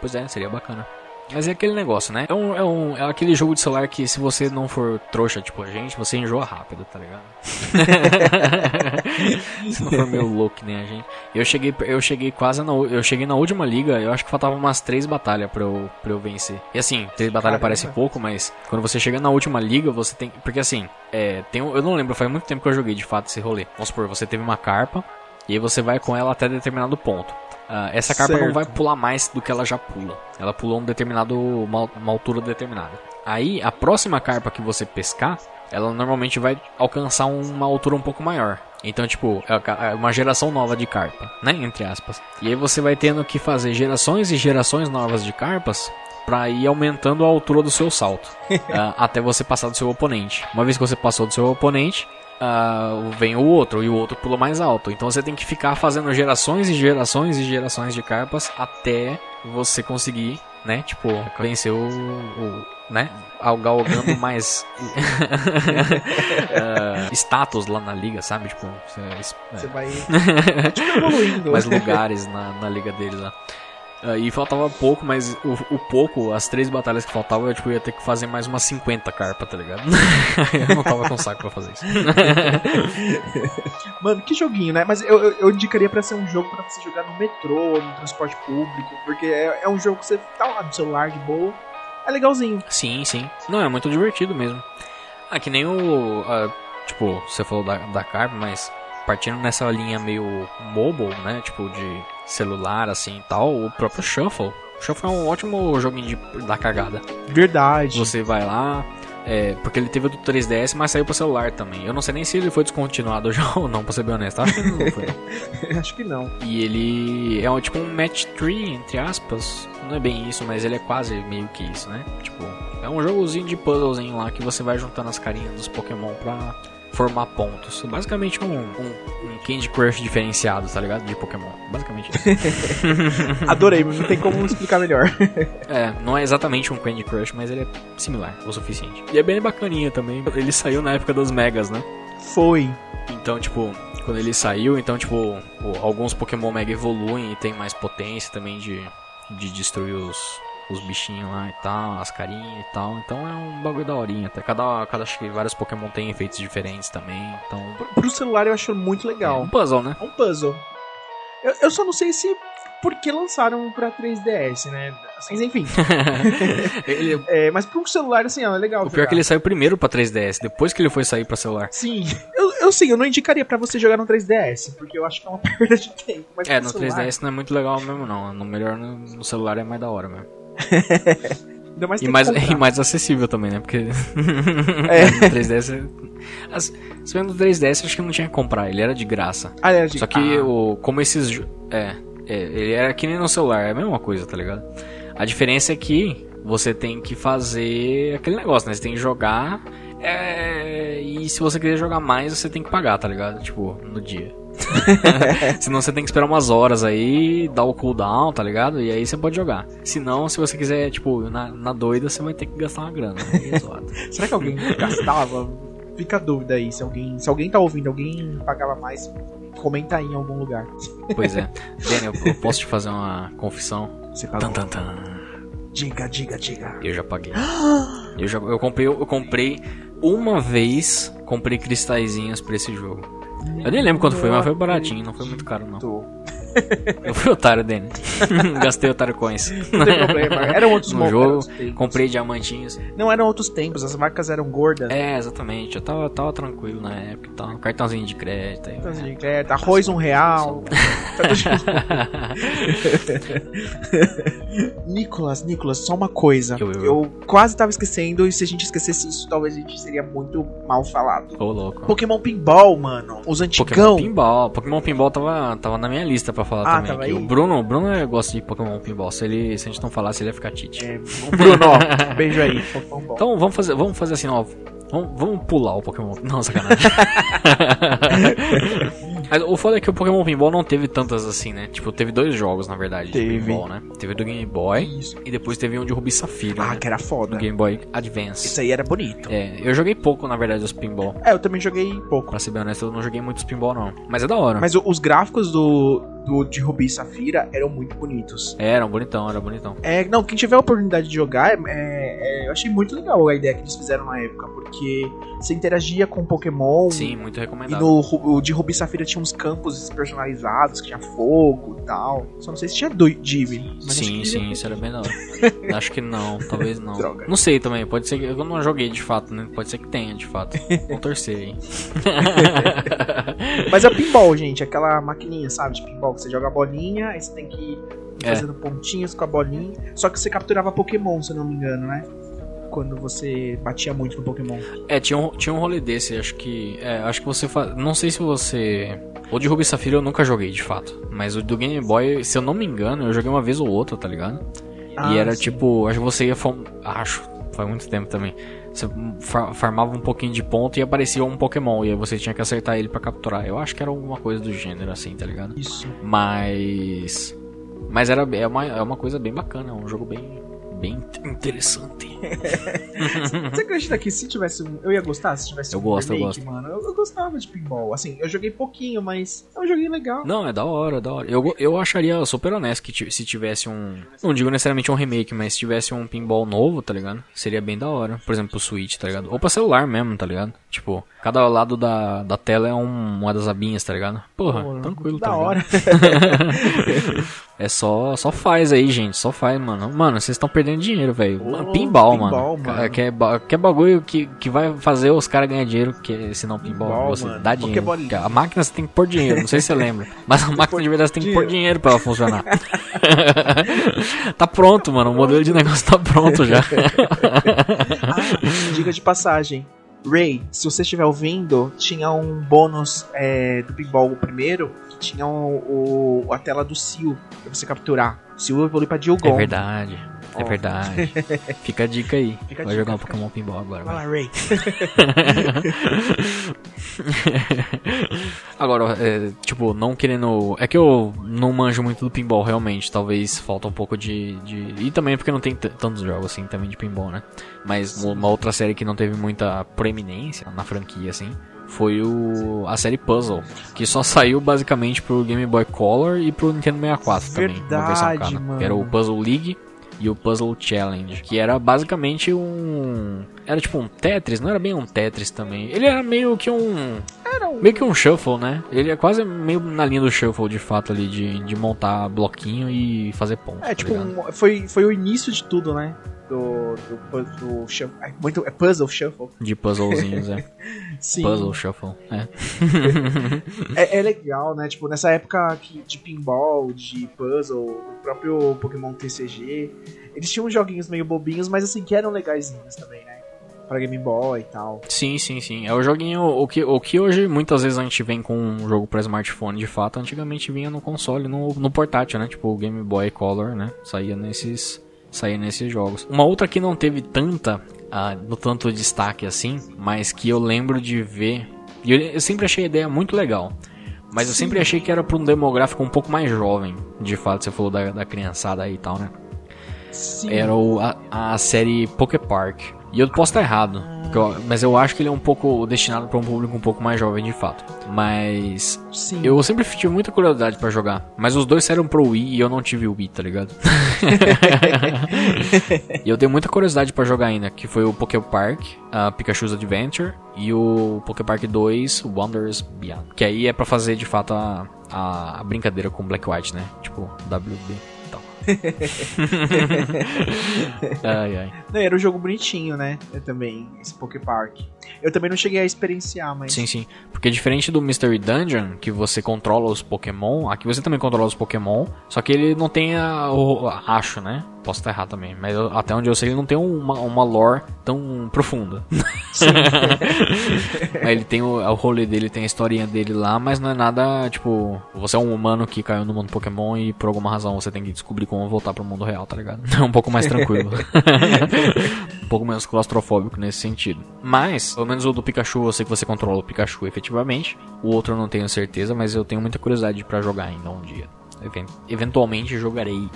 pois é, seria bacana. Mas é aquele negócio, né? É, um, é, um, é aquele jogo de celular que se você não for trouxa tipo a gente, você enjoa rápido, tá ligado? (laughs) se não for meio louco nem a gente. Eu cheguei, eu cheguei quase na, eu cheguei na última liga, eu acho que faltavam umas três batalhas pra eu, pra eu vencer. E assim, três batalhas parece pouco, mas quando você chega na última liga, você tem. Porque assim, é, tem, eu não lembro, faz muito tempo que eu joguei de fato esse rolê. Vamos supor, você teve uma carpa, e aí você vai com ela até determinado ponto. Uh, essa carpa certo. não vai pular mais do que ela já pula. Ela pulou um determinado, uma, uma, altura determinada. Aí a próxima carpa que você pescar, ela normalmente vai alcançar uma altura um pouco maior. Então, tipo, é, é uma geração nova de carpa, né? Entre aspas. E aí você vai tendo que fazer gerações e gerações novas de carpas para ir aumentando a altura do seu salto. uh, (laughs) até você passar do seu oponente. Uma vez que você passou do seu oponente, uh, vem o outro e o outro pula mais alto. Então você tem que ficar fazendo gerações e gerações e gerações de carpas até você conseguir, né? Tipo, vencer o, o né? Galgando (laughs) mais uh, (laughs) status lá na liga, sabe? Tipo, você, você vai tipo, (laughs) evoluindo. mais lugares na, na liga deles lá. Uh, e faltava pouco, mas o, o, pouco, as três batalhas que faltavam, eu tipo, ia ter que fazer mais umas 50 carpas, tá ligado? (laughs) eu não tava com saco pra fazer isso. (laughs) Mano, que joguinho, né? Mas eu, eu, eu, indicaria pra ser um jogo pra você jogar no metrô, no transporte público, porque é, é um jogo que você tá lá no celular de boa. É legalzinho. Sim, sim. Não, é muito divertido mesmo. Ah, que nem o. Uh, tipo, você falou da, da carpa, mas partindo nessa linha meio mobile, né? Tipo, de celular, assim e tal, o próprio Shuffle. O Shuffle é um ótimo joguinho de, da cagada. Verdade. Você vai lá, é, porque ele teve o do 3DS, mas saiu pro celular também. Eu não sei nem se ele foi descontinuado (laughs) já ou não, pra ser bem honesto. Acho que não foi. (laughs) Acho que não. E ele é um, tipo um match 3, entre aspas. Não é bem isso, mas ele é quase meio que isso, né? Tipo, é um jogozinho de puzzlezinho lá que você vai juntando as carinhas dos Pokémon pra formar pontos. Basicamente um, um, um Candy Crush diferenciado, tá ligado? De Pokémon. Basicamente isso. (laughs) Adorei, mas não tem como explicar melhor. (laughs) é, não é exatamente um Candy Crush, mas ele é similar o suficiente. E é bem bacaninha também. Ele saiu na época dos Megas, né? Foi. Então, tipo, quando ele saiu, então, tipo, alguns Pokémon Mega evoluem e tem mais potência também de, de destruir os, os bichinhos lá e tal, as carinhas e tal. Então é um bagulho da horinha. Até cada, cada acho que vários Pokémon têm efeitos diferentes também. Então. Pro celular eu acho muito legal. É um puzzle, né? É um puzzle. Eu, eu só não sei se por que lançaram pra 3DS, né? Mas enfim. (laughs) ele... é, mas pro celular, assim, ó, é legal. O pior é que ele saiu primeiro pra 3DS, depois que ele foi sair pra celular. Sim. Eu, eu sim, eu não indicaria pra você jogar no 3DS, porque eu acho que é uma (laughs) perda de tempo. É, no celular... 3DS não é muito legal mesmo, não. No melhor no, no celular é mais da hora mesmo. Mais e, mais, e mais acessível também, né? Porque é. (laughs) no 3DS. As, se no 3DS, acho que não tinha que comprar, ele era de graça. Ah, era de Só que ah. o, como esses. É, é, ele era que nem no celular, é a mesma coisa, tá ligado? A diferença é que você tem que fazer aquele negócio, né? Você tem que jogar. É, e se você quiser jogar mais, você tem que pagar, tá ligado? Tipo, no dia. (laughs) Senão você tem que esperar umas horas aí, dar o cooldown, tá ligado? E aí você pode jogar. Senão, se você quiser, tipo, na, na doida, você vai ter que gastar uma grana. (laughs) Será que alguém gastava? Fica a dúvida aí, se alguém, se alguém tá ouvindo, alguém pagava mais, comenta aí em algum lugar. Pois é. (laughs) Daniel, eu posso te fazer uma confissão? Você pagou. Tan, tan, tan. Diga, diga, diga. Eu já paguei. (gasps) eu, já, eu, comprei, eu comprei uma vez, comprei cristalzinhos pra esse jogo. Eu nem lembro quanto foi, mas foi baratinho, não foi muito caro não. (laughs) Eu fui otário dele. (laughs) Gastei otário coins. Não tem problema. Eram outros (laughs) no jogo. Comprei diamantinhos. Não eram outros tempos, as marcas eram gordas. É, exatamente. Eu tava, tava tranquilo na época. Tava, cartãozinho de crédito. Aí, cartãozinho de crédito, arroz um real. Nicolas, Nicolas, só uma coisa. Eu, eu, eu, quase tava esquecendo, e se a gente esquecesse isso, talvez a gente seria muito mal falado. Ô, louco. Pokémon Pinball, mano. Os antigão. Pokémon Pinball. Pokémon Pinball tava, tava na minha lista pra falar ah, também. Aí? O Bruno, o Bruno gosta de Pokémon Pinball. Se, ele, se a gente não falasse, ele ia ficar tite. É, (laughs) Bruno, beijo aí. Então vamos fazer, vamos fazer assim, ó. Vamos, vamos pular o Pokémon. Não, sacanagem. (laughs) Mas o foda é que o Pokémon Pinball não teve tantas assim, né? Tipo, teve dois jogos, na verdade, teve. de Pinball, né? Teve do Game Boy Isso. e depois teve um de Ruby Safira. Ah, né? que era foda. Do Game Boy Advance. Isso aí era bonito. É, eu joguei pouco, na verdade, os Pinball. É, eu também joguei pouco. Pra ser bem honesto, eu não joguei muitos Pinball, não. Mas é da hora. Mas os gráficos do, do, de Ruby e Safira eram muito bonitos. É, eram bonitão, era bonitão. É, não, quem tiver a oportunidade de jogar, é, é, eu achei muito legal a ideia que eles fizeram na época, porque você interagia com Pokémon. Sim, muito recomendado. E no o de Ruby e Safira tinha uns campos personalizados, que tinha fogo e tal. Só não sei se tinha do Divi. Sim, sim, isso era bem da hora. (laughs) acho que não, talvez não. Droga. Não sei também, pode ser que eu não joguei de fato, né? Pode ser que tenha, de fato. Vou torcer aí. (laughs) Mas é pinball, gente, aquela maquininha, sabe, de pinball você joga a bolinha, aí você tem que ir é. fazendo pontinhos com a bolinha. Só que você capturava Pokémon, se eu não me engano, né? Quando você batia muito no Pokémon. É, tinha um, tinha um rolê desse, acho que. É, acho que você faz. Não sei se você. O de Ruby Safira eu nunca joguei, de fato. Mas o do Game Boy, se eu não me engano, eu joguei uma vez ou outra, tá ligado? Ah, e era sim. tipo. Acho que você ia. Acho, faz muito tempo também. Você farmava um pouquinho de ponto e aparecia um Pokémon. E aí você tinha que acertar ele para capturar. Eu acho que era alguma coisa do gênero assim, tá ligado? Isso. Mas. Mas era, é, uma, é uma coisa bem bacana, é um jogo bem, bem interessante. (laughs) Você acredita que se tivesse um. Eu ia gostar se tivesse eu um gosto, remake, eu gosto. mano? Eu, eu, gostava de pinball. Assim, eu joguei pouquinho, mas é um joguinho legal. Não, é da hora, é da hora. Eu, eu acharia super honesto que se tivesse um. Não digo necessariamente um remake, mas se tivesse um pinball novo, tá ligado? Seria bem da hora. Por exemplo, o Switch, tá ligado? Ou pra celular mesmo, tá ligado? Tipo, cada lado da, da tela é um, uma das abinhas, tá ligado? Porra, Pô, tranquilo, da tá hora. (laughs) é só, só faz aí, gente. Só faz, mano. Mano, vocês estão perdendo dinheiro, velho. Pinball, pinball, mano. mano. Que, é, que é bagulho que, que vai fazer os caras ganhar dinheiro, que se não pinball, pinball você mano. dá dinheiro. A máquina você tem que pôr dinheiro, não sei se você lembra. (laughs) Mas a máquina de verdade você tem que pôr dinheiro pra ela funcionar. (laughs) tá pronto, mano. O modelo de negócio tá pronto já. ah, diga de passagem. Ray, se você estiver ouvindo, tinha um bônus é, do pinball primeiro, que tinha o, o, a tela do Seal pra você capturar. Seal evolui pra Dilgon. É verdade. É verdade. (laughs) Fica a dica aí. Vai dica, jogar um Pokémon Pinball agora. Vai lá, Ray. (laughs) agora, é, tipo, não querendo. É que eu não manjo muito do pinball, realmente. Talvez falta um pouco de. de... E também porque não tem tantos jogos assim também de pinball, né? Mas uma outra série que não teve muita proeminência na franquia, assim foi o, a série Puzzle, que só saiu basicamente pro Game Boy Color e pro Nintendo 64 Verdade, também, uma versão cara, que era o Puzzle League e o Puzzle Challenge, que era basicamente um era tipo um Tetris, não era bem um Tetris também. Ele era meio que um era um... meio que um shuffle, né? Ele é quase meio na linha do shuffle de fato ali de, de montar bloquinho e fazer pontos. É, tá tipo, um, foi foi o início de tudo, né? Do, do, do shuffle. É, muito, é puzzle shuffle. De puzzlezinhos, é. (laughs) Sim. Puzzle shuffle, é. (laughs) é. é. legal, né? Tipo, nessa época de pinball, de puzzle, o próprio Pokémon TCG, eles tinham joguinhos meio bobinhos, mas assim, que eram legaisinhos também, né? Pra Game Boy e tal. Sim, sim, sim. É o joguinho. O que, o que hoje muitas vezes a gente vem com um jogo pra smartphone de fato, antigamente vinha no console, no, no portátil, né? Tipo o Game Boy Color, né? Saía nesses sair nesses jogos. Uma outra que não teve tanta, uh, no tanto destaque assim, mas que eu lembro de ver. E eu, eu sempre achei a ideia muito legal. Mas eu sempre achei que era para um demográfico um pouco mais jovem. De fato, você falou da, da criançada aí e tal, né? Sim. Era o, a, a série Poké Park. E eu posso estar errado, mas eu acho que ele é um pouco destinado para um público um pouco mais jovem de fato. Mas Sim. eu sempre tive muita curiosidade para jogar, mas os dois saíram pro Wii e eu não tive o Wii, tá ligado? (laughs) e eu tenho muita curiosidade para jogar ainda, que foi o Poké Park, a Pikachu's Adventure e o Poké Park 2 Wonders Beyond, que aí é para fazer de fato a, a, a brincadeira com Black White, né? Tipo WB (laughs) ai, ai. Não, era um jogo bonitinho, né? Eu também, esse Poké Park. Eu também não cheguei a experienciar, mas. Sim, sim. Porque diferente do Mystery Dungeon, que você controla os Pokémon, aqui você também controla os Pokémon, só que ele não tem a, o. Acho, né? Posso estar errado também, mas eu, até onde eu sei ele não tem uma, uma lore tão profunda. (laughs) Sim. (laughs) ele tem o, o rolê dele, tem a historinha dele lá, mas não é nada tipo. Você é um humano que caiu no mundo Pokémon e por alguma razão você tem que descobrir como voltar pro mundo real, tá ligado? (laughs) É um pouco mais tranquilo. Pouco menos claustrofóbico nesse sentido. Mas, pelo menos o do Pikachu, eu sei que você controla o Pikachu efetivamente. O outro eu não tenho certeza, mas eu tenho muita curiosidade para jogar ainda um dia eventualmente jogarei. (laughs)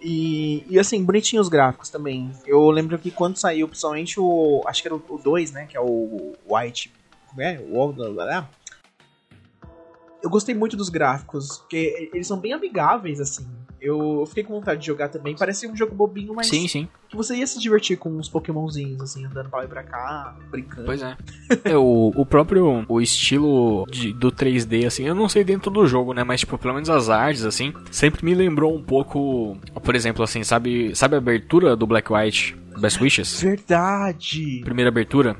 E, e assim, bonitinhos os gráficos também. Eu lembro que quando saiu, principalmente o. Acho que era o 2, né? Que é o White. Como é? O. Eu gostei muito dos gráficos, porque eles são bem amigáveis, assim. Eu fiquei com vontade de jogar também. Parecia um jogo bobinho, mas. Sim, sim. Que você ia se divertir com uns Pokémonzinhos, assim, andando pra lá e pra cá, brincando. Pois é. é o, o próprio o estilo de, do 3D, assim, eu não sei dentro do jogo, né? Mas, tipo, pelo menos as artes, assim, sempre me lembrou um pouco. Por exemplo, assim, sabe, sabe a abertura do Black White? Best Wishes? Verdade! Primeira abertura.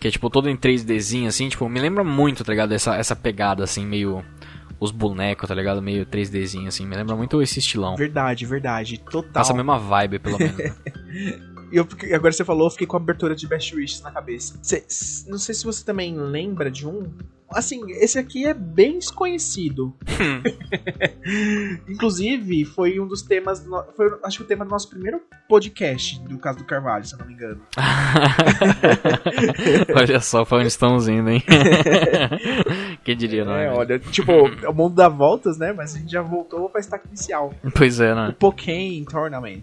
Que é, tipo, todo em 3Dzinho, assim, tipo, me lembra muito, tá ligado? Essa, essa pegada, assim, meio os bonecos, tá ligado? Meio 3Dzinho, assim. Me lembra muito esse estilão. Verdade, verdade. Total. Passa a mesma vibe, pelo menos. (laughs) E eu, agora você falou, eu fiquei com a abertura de Best Wishes na cabeça. Cê, não sei se você também lembra de um Assim, esse aqui é bem desconhecido. (laughs) Inclusive, foi um dos temas. Do, foi, acho que o tema do nosso primeiro podcast, do caso do Carvalho, se eu não me engano. (laughs) olha só pra onde estamos indo, hein? Quem diria, não é? é olha, tipo, o mundo dá voltas, né? Mas a gente já voltou pra estaca inicial. Pois é, né? O Pokémon Tournament.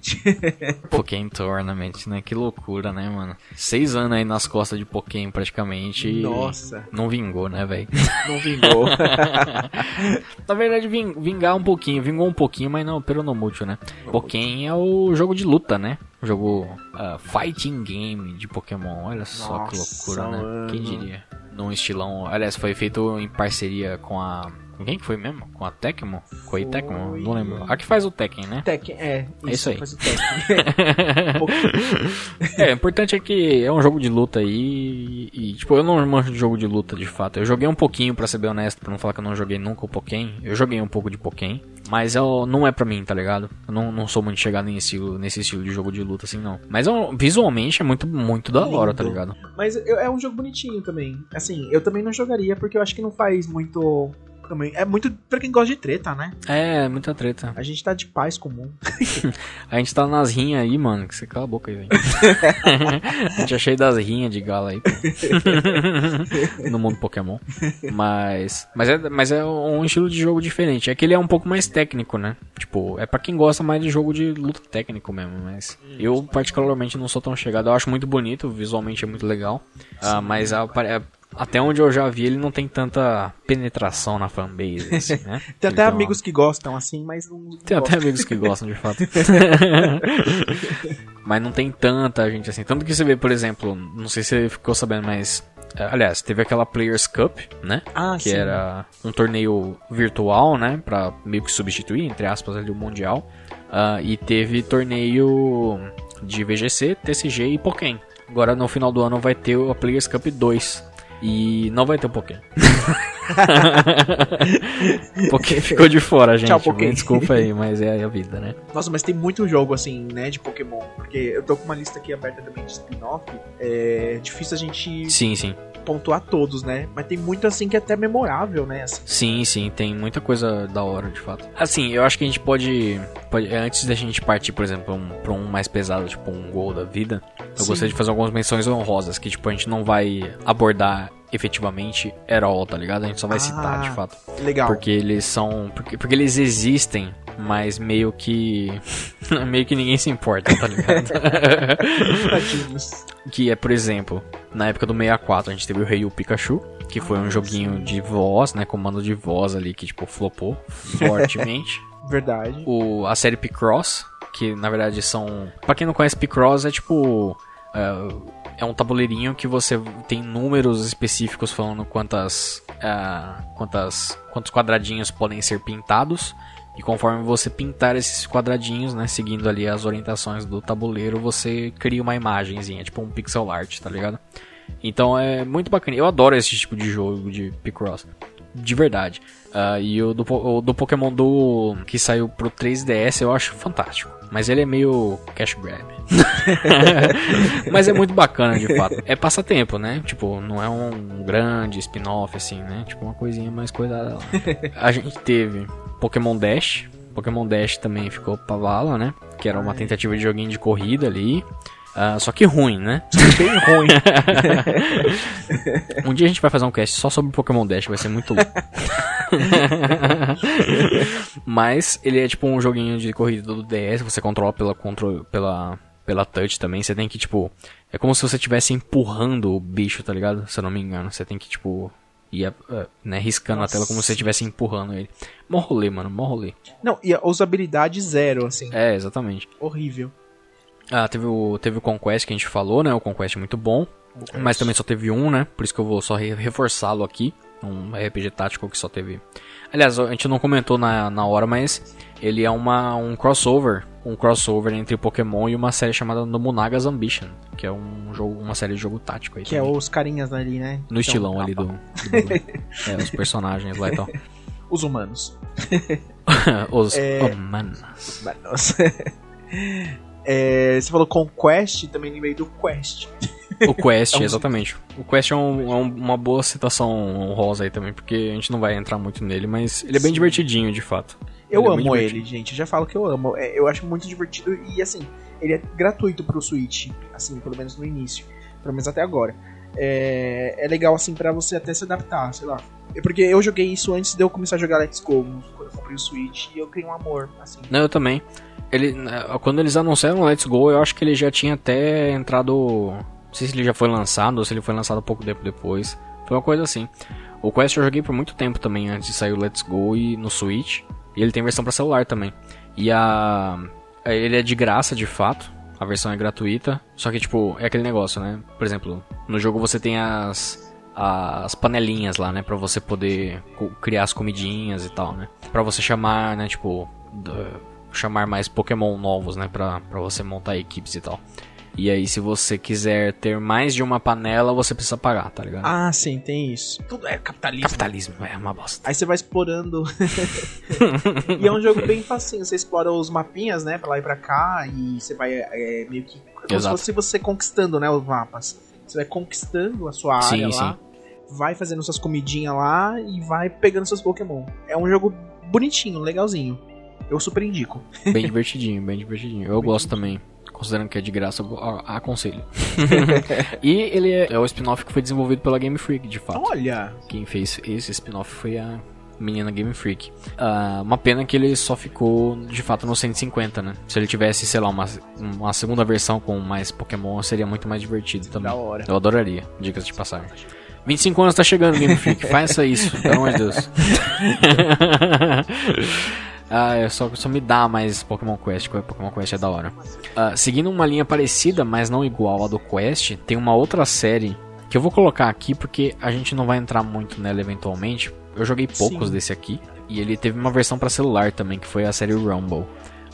(laughs) Pokémon Tournament, né? Que loucura, né, mano? Seis anos aí nas costas de Pokémon praticamente. Nossa. Não vingou, né, velho? (laughs) Não vingou. (laughs) Na verdade, vingar um pouquinho. Vingou um pouquinho, mas não, pelo não mútil, né? Pokémon é o jogo de luta, né? O jogo uh, fighting game de Pokémon. Olha só Nossa, que loucura, né? Mano. Quem diria? Num estilão. Aliás, foi feito em parceria com a com quem que foi mesmo? Com a Tecmo? Com a Tecmo? Não lembro. A que faz o Tekken, né? Tekken, é. Isso, é isso aí. Faz o (laughs) é, o importante é que é um jogo de luta aí e, tipo, eu não manjo de jogo de luta de fato. Eu joguei um pouquinho, pra ser bem honesto, pra não falar que eu não joguei nunca o Pokémon. Eu joguei um pouco de Pokémon, mas eu, não é pra mim, tá ligado? Eu não, não sou muito chegado nesse estilo, nesse estilo de jogo de luta assim, não. Mas eu, visualmente é muito, muito da hora, tá ligado? Mas é um jogo bonitinho também. Assim, eu também não jogaria porque eu acho que não faz muito também. É muito pra quem gosta de treta, né? É, muita treta. A gente tá de paz comum. (laughs) a gente tá nas rinhas aí, mano. Que você cala a boca aí, velho. (laughs) a gente é cheio das rinhas de gala aí, (laughs) no mundo Pokémon. Mas. Mas é, mas é um estilo de jogo diferente. É que ele é um pouco mais técnico, né? Tipo, é pra quem gosta mais de jogo de luta técnico mesmo. Mas eu, particularmente, não sou tão chegado. Eu acho muito bonito, visualmente é muito legal. Uh, mas a, até onde eu já vi, ele não tem tanta penetração na fanbase, assim, (laughs) né? tem até amigos que gostam, assim, mas não. não tem até amigos que gostam, de fato. (laughs) mas não tem tanta gente assim. Tanto que você vê, por exemplo, não sei se você ficou sabendo, mas. É, aliás, teve aquela Players Cup, né? Ah, que sim. era um torneio virtual, né? Pra meio que substituir, entre aspas, ali o Mundial. Uh, e teve torneio de VGC, TCG e Pokémon. Agora no final do ano vai ter a Players Cup 2. E não vai ter o Pokémon. (laughs) Pokémon ficou de fora, gente. Tchau, Pokémon. Desculpa aí, mas é a vida, né? Nossa, mas tem muito jogo assim, né, de Pokémon. Porque eu tô com uma lista aqui aberta também de spin-off. É difícil a gente Sim, sim. Pontuar todos, né? Mas tem muito assim que é até memorável, né? Assim. Sim, sim, tem muita coisa da hora, de fato. Assim, eu acho que a gente pode. pode antes da gente partir, por exemplo, um, pra um mais pesado, tipo um gol da vida, eu Sim. gostaria de fazer algumas menções honrosas, que tipo, a gente não vai abordar efetivamente at all, tá ligado? A gente só vai Ah, citar, de fato. Legal. Porque eles são. Porque, porque eles existem, mas meio que. (laughs) meio que ninguém se importa, tá ligado? (laughs) Que é, por exemplo, na época do 64 a gente teve o Rei Pikachu, que foi um Ah, joguinho sim. de voz, né? Comando de voz ali que, tipo, flopou fortemente. (laughs) Verdade. o, a série Picross, que na verdade são. Pra quem não conhece, Picross é tipo. É, é um tabuleirinho que você tem números específicos falando quantas, ah, quantas, quantos quadradinhos podem ser pintados. E conforme você pintar esses quadradinhos, né, seguindo ali as orientações do tabuleiro, você cria uma imagenzinha, tipo um pixel art, tá ligado? Então é muito bacana. Eu adoro esse tipo de jogo de Picross. De verdade. Ah, e o do, o do Pokémon do que saiu pro 3DS eu acho fantástico. Mas ele é meio cash grab. (laughs) Mas é muito bacana, de fato. É passatempo, né? Tipo, não é um grande spin-off, assim, né? Tipo, uma coisinha mais cuidada lá. A gente teve Pokémon Dash. Pokémon Dash também ficou pra vala, né? Que era uma tentativa de joguinho de corrida ali. Ah, só que ruim, né? Bem ruim. (laughs) Um dia a gente vai fazer um cast só sobre Pokémon Dash, vai ser muito louco. (laughs) Mas ele é tipo um joguinho de corrida do DS, você controla pela controle, pela pela touch também, você tem que tipo, é como se você estivesse empurrando o bicho, tá ligado? Se eu não me engano, você tem que tipo ir eh, né, riscando a tela como se você estivesse empurrando ele. Mó rolê, mano, mó rolê. Não, e a usabilidade zero, assim. É, exatamente. Horrível. Ah, teve o, teve o Conquest que a gente falou, né? O Conquest é muito bom. Mas também só teve um, né? Por isso que eu vou só re- reforçá-lo aqui. Um RPG tático que só teve. Aliás, a gente não comentou na, na hora, mas ele é uma, um crossover. Um crossover entre Pokémon e uma série chamada Nomunaga's Ambition. Que é um jogo, uma série de jogo tático aí. Que é também. os carinhas ali, né? No Então, estilão ali do. do é, os personagens lá e tal. (laughs) Os humanos. (laughs) os É. humanos. Humanos. (laughs) É, você falou Conquest, também lembrei do Quest. O Quest, (laughs) É um- exatamente. O Quest é, um- é um- uma boa citação honrosa aí também, porque a gente não vai entrar muito nele, mas ele é bem Sim. divertidinho, de fato. Eu Ele é amo divertido. ele, gente. Eu já falo que eu amo. É, Eu acho muito divertido e assim, ele é gratuito pro Switch, assim, pelo menos no início, pelo menos até agora. É, é legal assim pra você até se adaptar, sei lá. É Porque eu joguei isso antes de eu começar a jogar Let's Go, quando eu comprei o Switch, e eu criei um amor, assim. Não, eu também. Ele, né, quando eles anunciaram o Let's Go, eu acho que ele já tinha até entrado. Não sei se ele já foi lançado ou se ele foi lançado pouco tempo depois. Foi uma coisa assim. O Quest eu joguei por muito tempo também antes de sair o Let's Go e no Switch. E ele tem versão para celular também. E a. Ele é de graça de fato. A versão é gratuita. Só que, tipo, é aquele negócio, né? Por exemplo, no jogo você tem as. As panelinhas lá, né? Pra você poder criar as comidinhas e tal, né? Pra você chamar, né? Tipo. Chamar mais Pokémon novos, né? Pra, pra você montar equipes e tal. E aí, se você quiser ter mais de uma panela, você precisa pagar, tá ligado? Ah, sim, tem isso. Tudo é capitalismo. Capitalismo é uma bosta. Aí você vai explorando. (laughs) e é um jogo bem facinho. Você explora os mapinhas, né? Pra lá e pra cá. E você vai é, meio que. Como Exato. se fosse você conquistando, né? Os mapas. Você vai conquistando a sua Sim, área lá. Vai fazendo suas comidinhas lá. E vai pegando seus Pokémon. É um jogo bonitinho, legalzinho. Eu super indico. Bem divertidinho, bem divertidinho. Eu Bem gosto também. Considerando que é de graça, aconselho. (laughs) e ele é, é o spin-off que foi desenvolvido pela Game Freak, de fato. Olha! Quem fez esse spin-off foi a menina Game Freak. Ah, uma pena que ele só ficou, de fato, no 150, né? Se ele tivesse, sei lá, uma, uma segunda versão com mais Pokémon, seria muito mais divertido também. Da hora. Eu adoraria, dicas de passagem. 25 anos tá chegando, Game Freak. Faça isso, pelo amor de Deus. (laughs) Ah, é só, só me dá mais Pokémon Quest, Pokémon Quest é da hora. Uh, seguindo uma linha parecida, mas não igual a do Quest, tem uma outra série que eu vou colocar aqui porque a gente não vai entrar muito nela eventualmente. Eu joguei poucos Sim. desse aqui. E ele teve uma versão para celular também, que foi a série Rumble.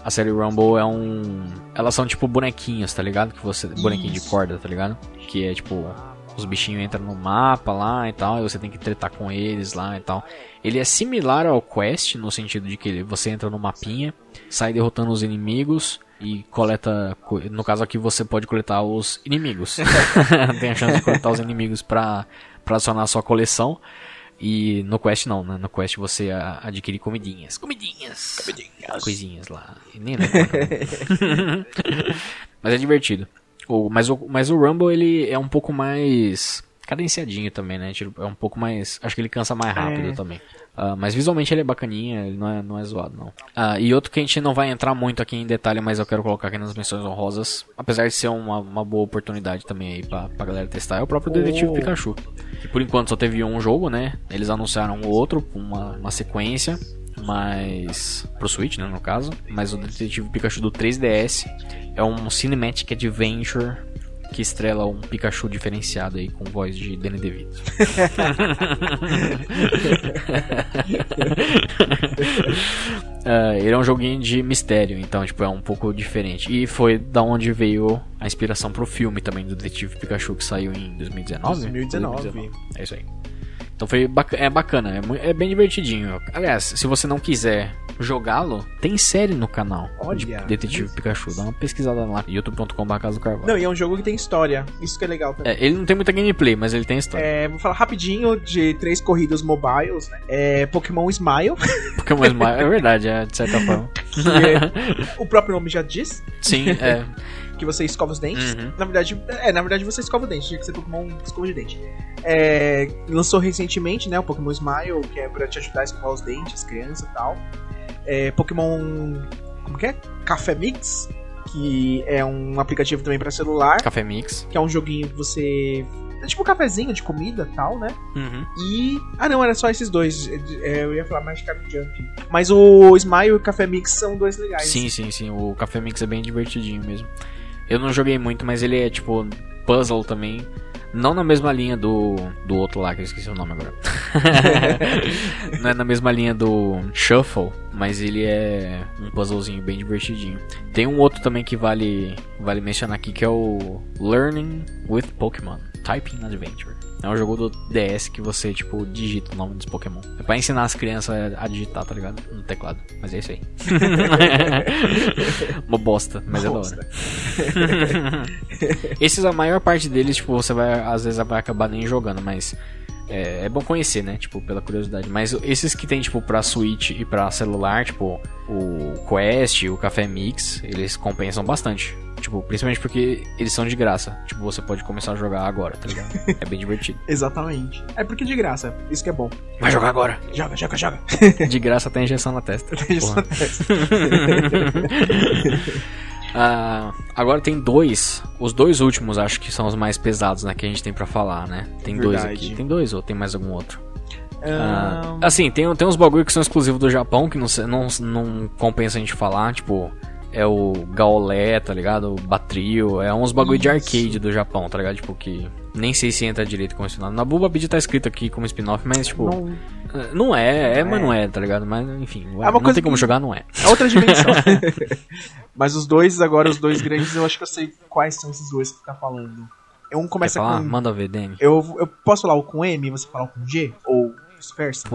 A série Rumble é um. Elas são tipo bonequinhos, tá ligado? Que você. Bonequinho de corda, tá ligado? Que é tipo. Os bichinhos entram no mapa lá e tal, e você tem que tretar com eles lá e tal. Ele é similar ao Quest, no sentido de que você entra no mapinha, sai derrotando os inimigos e coleta. No caso aqui você pode coletar os inimigos. (laughs) (laughs) tem a chance de coletar os inimigos pra, pra adicionar a sua coleção. E no Quest não, né? No Quest você adquire comidinhas. Comidinhas. Comidinhas. Coisinhas lá. nem lembro. (laughs) mas é divertido. O, mas, o, mas o Rumble ele é um pouco mais cadenciadinho também, né? Tipo, é um pouco mais. Acho que ele cansa mais rápido é. também. Uh, mas visualmente ele é bacaninha, ele não é, não é zoado, não. Uh, e outro que a gente não vai entrar muito aqui em detalhe, mas eu quero colocar aqui nas menções honrosas, apesar de ser uma, uma boa oportunidade também aí pra, pra galera testar, é o próprio Detetive oh. Pikachu. Que por enquanto só teve um jogo, né? Eles anunciaram outro, uma, uma sequência, mas. pro Switch, né, no caso. Mas o Detetive Pikachu do 3DS é um Cinematic Adventure que estrela um Pikachu diferenciado aí com voz de Danny DeVito. uh, (laughs) ele é um joguinho de mistério, então tipo é um pouco diferente. E foi da onde veio a inspiração pro filme também do Detetive Pikachu que saiu em 2019. 2019. 2019. É isso aí. Então foi é bacana, é, é, bem divertidinho. Aliás, se você não quiser jogá-lo, tem série no canal Olha, de Detetive isso. Pikachu. Dá uma pesquisada lá, youtube.com.br Casa do Carvalho. Não, e é um jogo que tem história. Isso que é legal também. É, ele não tem muita gameplay, mas ele tem história. É, vou falar rapidinho de três corridas mobiles, né? É Pokémon Smile. (laughs) Pokémon Smile, é verdade, é, de certa forma. O próprio nome já diz. Sim, (laughs) é. que você escova os dentes. Uhum. Na verdade, é, na verdade você escova os dentes, tinha que ser Pokémon escova de dente. É, lançou recentemente, né, o Pokémon Smile, que é pra te ajudar a escovar os dentes, criança e tal. É, Pokémon. Como que é? Café Mix, que é um aplicativo também para celular. Café Mix. Que é um joguinho que você. É tipo um cafezinho de comida e tal, né? Uhum. E. Ah, não, era só esses dois. É, eu ia falar mais de Jump. Mas o Smile e o Café Mix são dois legais. Sim, sim, sim. O Café Mix é bem divertidinho mesmo. Eu não joguei muito, mas ele é tipo puzzle também. Não na mesma linha do, do outro lá, que eu esqueci o nome agora. (laughs) não é na mesma linha do Shuffle, mas ele é um puzzlezinho bem divertidinho. Tem um outro também que vale, vale mencionar aqui, que é o Learning with Pokémon Typing Adventure. É um jogo do DS que você, tipo, digita o nome dos Pokémon. É pra ensinar as crianças a digitar, tá ligado? No teclado. Mas é isso aí. (laughs) Uma bosta, mas é da hora. (laughs) Esses, a maior parte deles, tipo, você vai, às vezes vai acabar nem jogando, mas é, é, bom conhecer, né? Tipo, pela curiosidade. Mas esses que tem, tipo, pra Switch e pra celular, tipo, o Quest, o Café Mix, eles compensam bastante. Tipo, principalmente porque eles são de graça. Tipo, você pode começar a jogar agora, tá ligado? É bem divertido. (laughs) Exatamente. É porque de graça. Isso que é bom. Vai jogar agora. Joga, joga, joga. De graça tem injeção na testa. Tem injeção na testa. (laughs) Uh, agora tem dois. Os dois últimos acho que são os mais pesados, né? Que a gente tem para falar, né? Tem Verdade. dois aqui. Tem dois ou tem mais algum outro? Uh, assim, tem, tem uns bagulho que são exclusivos do Japão que não, não, não compensa a gente falar, tipo é o Gaolé, tá ligado? O Batrio, é uns bagulho Isso. de arcade do Japão, tá ligado? Tipo, que nem sei se entra direito como esse nome. Na Buba Beat tá escrito aqui como spin-off, mas tipo. Não, não é, é, mas não é, tá ligado? Mas enfim, é não tem como jogar, não é. É outra dimensão. (laughs) mas os dois, agora, os dois grandes, eu acho que eu sei quais são esses dois que você tá falando. Um começa com. Manda ver, Dani. Eu, eu posso falar o com M e você falar o com G? Ou vice-versa?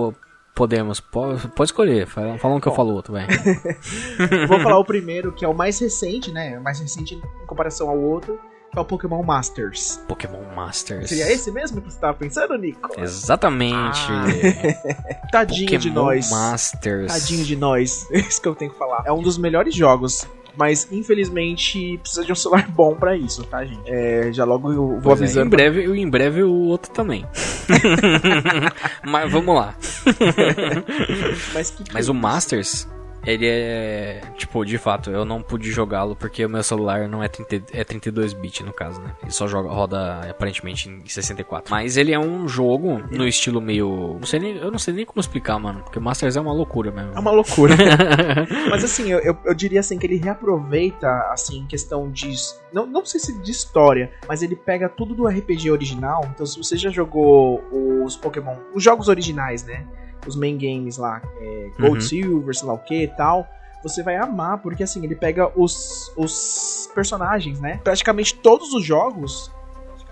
Podemos, pode, pode escolher. Fala, fala um que Bom. eu falo outro, vai. (laughs) Vou falar o primeiro, que é o mais recente, né? O mais recente em comparação ao outro, que é o Pokémon Masters. Pokémon Masters. Seria esse mesmo que você estava pensando, Nico? Exatamente. Ah. (laughs) Tadinho Pokémon de nós. Masters. Tadinho de nós. (laughs) É isso que eu tenho que falar. É um dos melhores jogos mas infelizmente precisa de um celular (laughs) bom para isso, tá, gente? É, já logo eu vou pois avisando. É, em breve, em breve o outro também. (laughs) mas vamos lá. mas, que mas é o Masters Ele é. Tipo, de fato, eu não pude jogá-lo porque o meu celular não é, 30, é 32 bits no caso, né? Ele só joga, roda aparentemente em 64. Mas ele é um jogo no estilo meio. Não sei nem, eu não sei nem como explicar, mano. Porque Masters é uma loucura mesmo. É uma loucura. (laughs) Mas assim, eu, eu, eu, diria assim que ele reaproveita, assim, em questão de. Não, não sei se de história, mas ele pega tudo do RPG original. Então, se você já jogou os Pokémon, os jogos originais, né? Os main games lá, é, Gold, uhum. Silver, sei lá o que e tal, você vai amar, porque assim, ele pega os, os personagens, né? Praticamente todos os jogos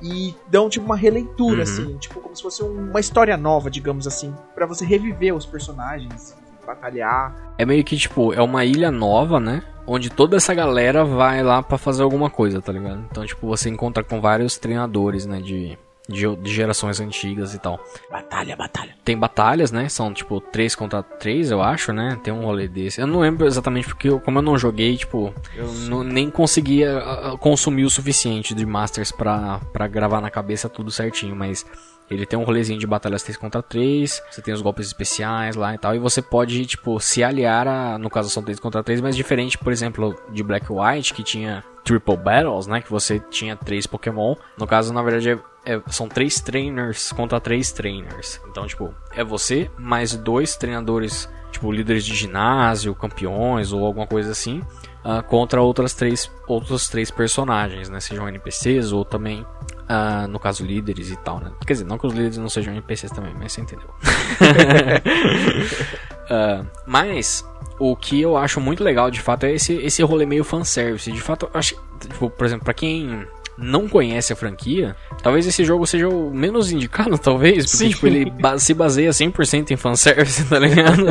e dão tipo uma releitura, uhum. assim, tipo como se fosse uma história nova, digamos assim, para você reviver os personagens, batalhar. É meio que tipo, é uma ilha nova, né? Onde toda essa galera vai lá para fazer alguma coisa, tá ligado? Então, tipo, você encontra com vários treinadores, né? De, de, de, gerações antigas e tal. Batalha, batalha. Tem batalhas, né? São tipo 3 contra 3, eu acho, né? Tem um rolê desse. Eu não lembro exatamente porque, eu, como eu não joguei, tipo, eu não, nem conseguia ah, ah, consumir o suficiente de Masters pra, pra gravar na cabeça tudo certinho, mas. Ele tem um rolezinho de batalhas 3 contra 3, você tem os golpes especiais lá e tal, e você pode, tipo, se aliar a, no caso são 3 contra 3, mas diferente, por exemplo, de Black White, que tinha Triple Battles, né, que você tinha três Pokémon. No caso, na verdade, é é, são três trainers contra três trainers. Então, tipo, é você mais dois treinadores, tipo, líderes de ginásio, campeões ou alguma coisa assim, uh, contra outras três, outros três personagens, né? Sejam NPCs ou também, uh, no caso, líderes e tal, né? Quer dizer, não que os líderes não sejam NPCs também, mas você entendeu. uh, (laughs) mas o que eu acho muito legal, de fato, é esse, esse rolê meio fanservice. De fato, acho, tipo, por exemplo, pra quem não conhece a franquia, talvez esse jogo seja o menos indicado, (laughs) talvez, porque tipo, ele ba se baseia 100% em fanservice, (laughs) tá ligado?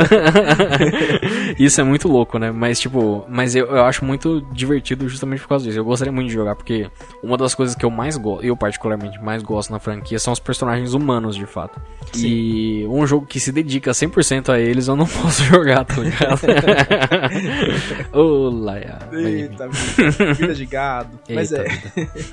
(laughs) Isso é muito louco, né? Mas, tipo, mas eu, eu acho muito divertido justamente por causa disso. Eu gostaria muito de jogar, porque uma das coisas que eu mais gosto, eu particularmente mais gosto na franquia, são os personagens humanos, de fato. Sim. E um jogo que se dedica 100% a eles, eu não posso jogar, tá ligado? Olá, Eita, vida de gado. Eita, mas é.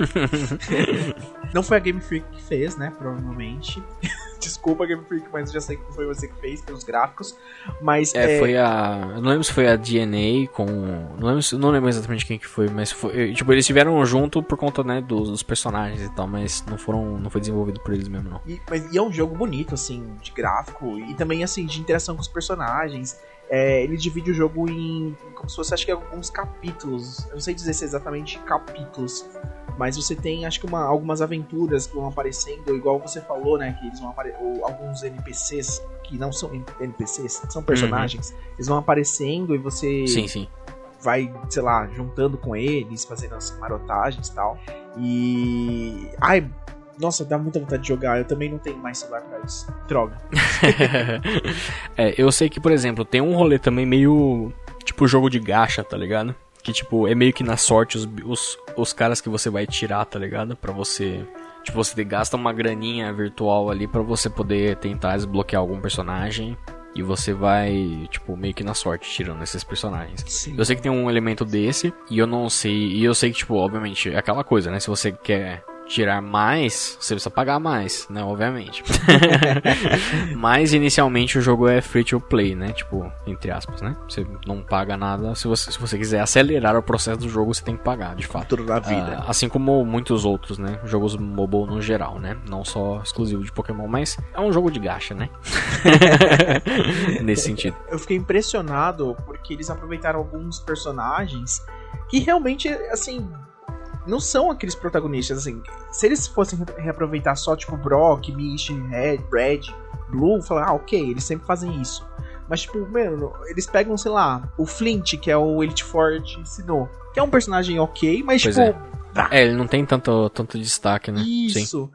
(laughs) não foi a Game Freak que fez, né? Provavelmente. (laughs) Desculpa, Game Freak, mas já sei que foi você que fez pelos gráficos. Mas. É, é, foi a. Eu não lembro se foi a DNA com. Não lembro, não lembro exatamente quem que foi, mas foi. Tipo, eles estiveram junto por conta, né, dos, dos, personagens e tal, mas não foram. Não foi desenvolvido por eles mesmo, não. E, mas, e é um jogo bonito, assim, de gráfico e também, assim, de interação com os personagens. É, ele divide o jogo em. como se fosse, acho que, alguns capítulos. Eu não sei dizer se é exatamente capítulos. Mas você tem, acho que, uma, algumas aventuras que vão aparecendo, igual você falou, né? Que eles vão ou alguns NPCs que não são NPCs, são personagens, uhum. eles vão aparecendo e você. Sim, sim vai, sei lá, juntando com eles, fazendo as marotagens e tal. E. Ai, nossa, dá muita vontade de jogar. Eu também não tenho mais celular pra isso. Droga. (laughs) é, eu sei que, por exemplo, tem um rolê também meio. Tipo jogo de gacha, tá ligado? Que, tipo, é meio que na sorte os, os, os caras que você vai tirar, tá ligado? Pra você. Tipo, você gasta uma graninha virtual ali para você poder tentar desbloquear algum personagem. E você vai, tipo, meio que na sorte tirando esses personagens. Sim. Eu sei que tem um elemento desse, e eu não sei. E eu sei que, tipo, obviamente, é aquela coisa, né? Se você quer tirar mais, você precisa pagar mais, né? Obviamente. (laughs) Mas inicialmente o jogo é free to play, né? Tipo, entre aspas, né? Você não paga nada. Se você, se você quiser acelerar o processo do jogo, você tem que pagar, de fato. Tudo na vida. Uh, assim como muitos outros, né? Jogos mobile no geral, né? Não só exclusivo de Pokémon, mas é um jogo de gacha, né? (laughs) Nesse sentido. Eu fiquei impressionado porque eles aproveitaram alguns personagens que realmente, assim, não são aqueles protagonistas, assim. Se eles fossem reaproveitar só, tipo, Brock, Mish, Red, Brad, Blue, falar, ah, ok, eles sempre fazem isso. Mas, tipo, mano, eles pegam, sei lá, o Flint, que é o Elite Ford ensinou. Que é um personagem ok, mas, pois tipo. É. Tá. é. ele não tem tanto, tanto destaque, né? Isso. Sim.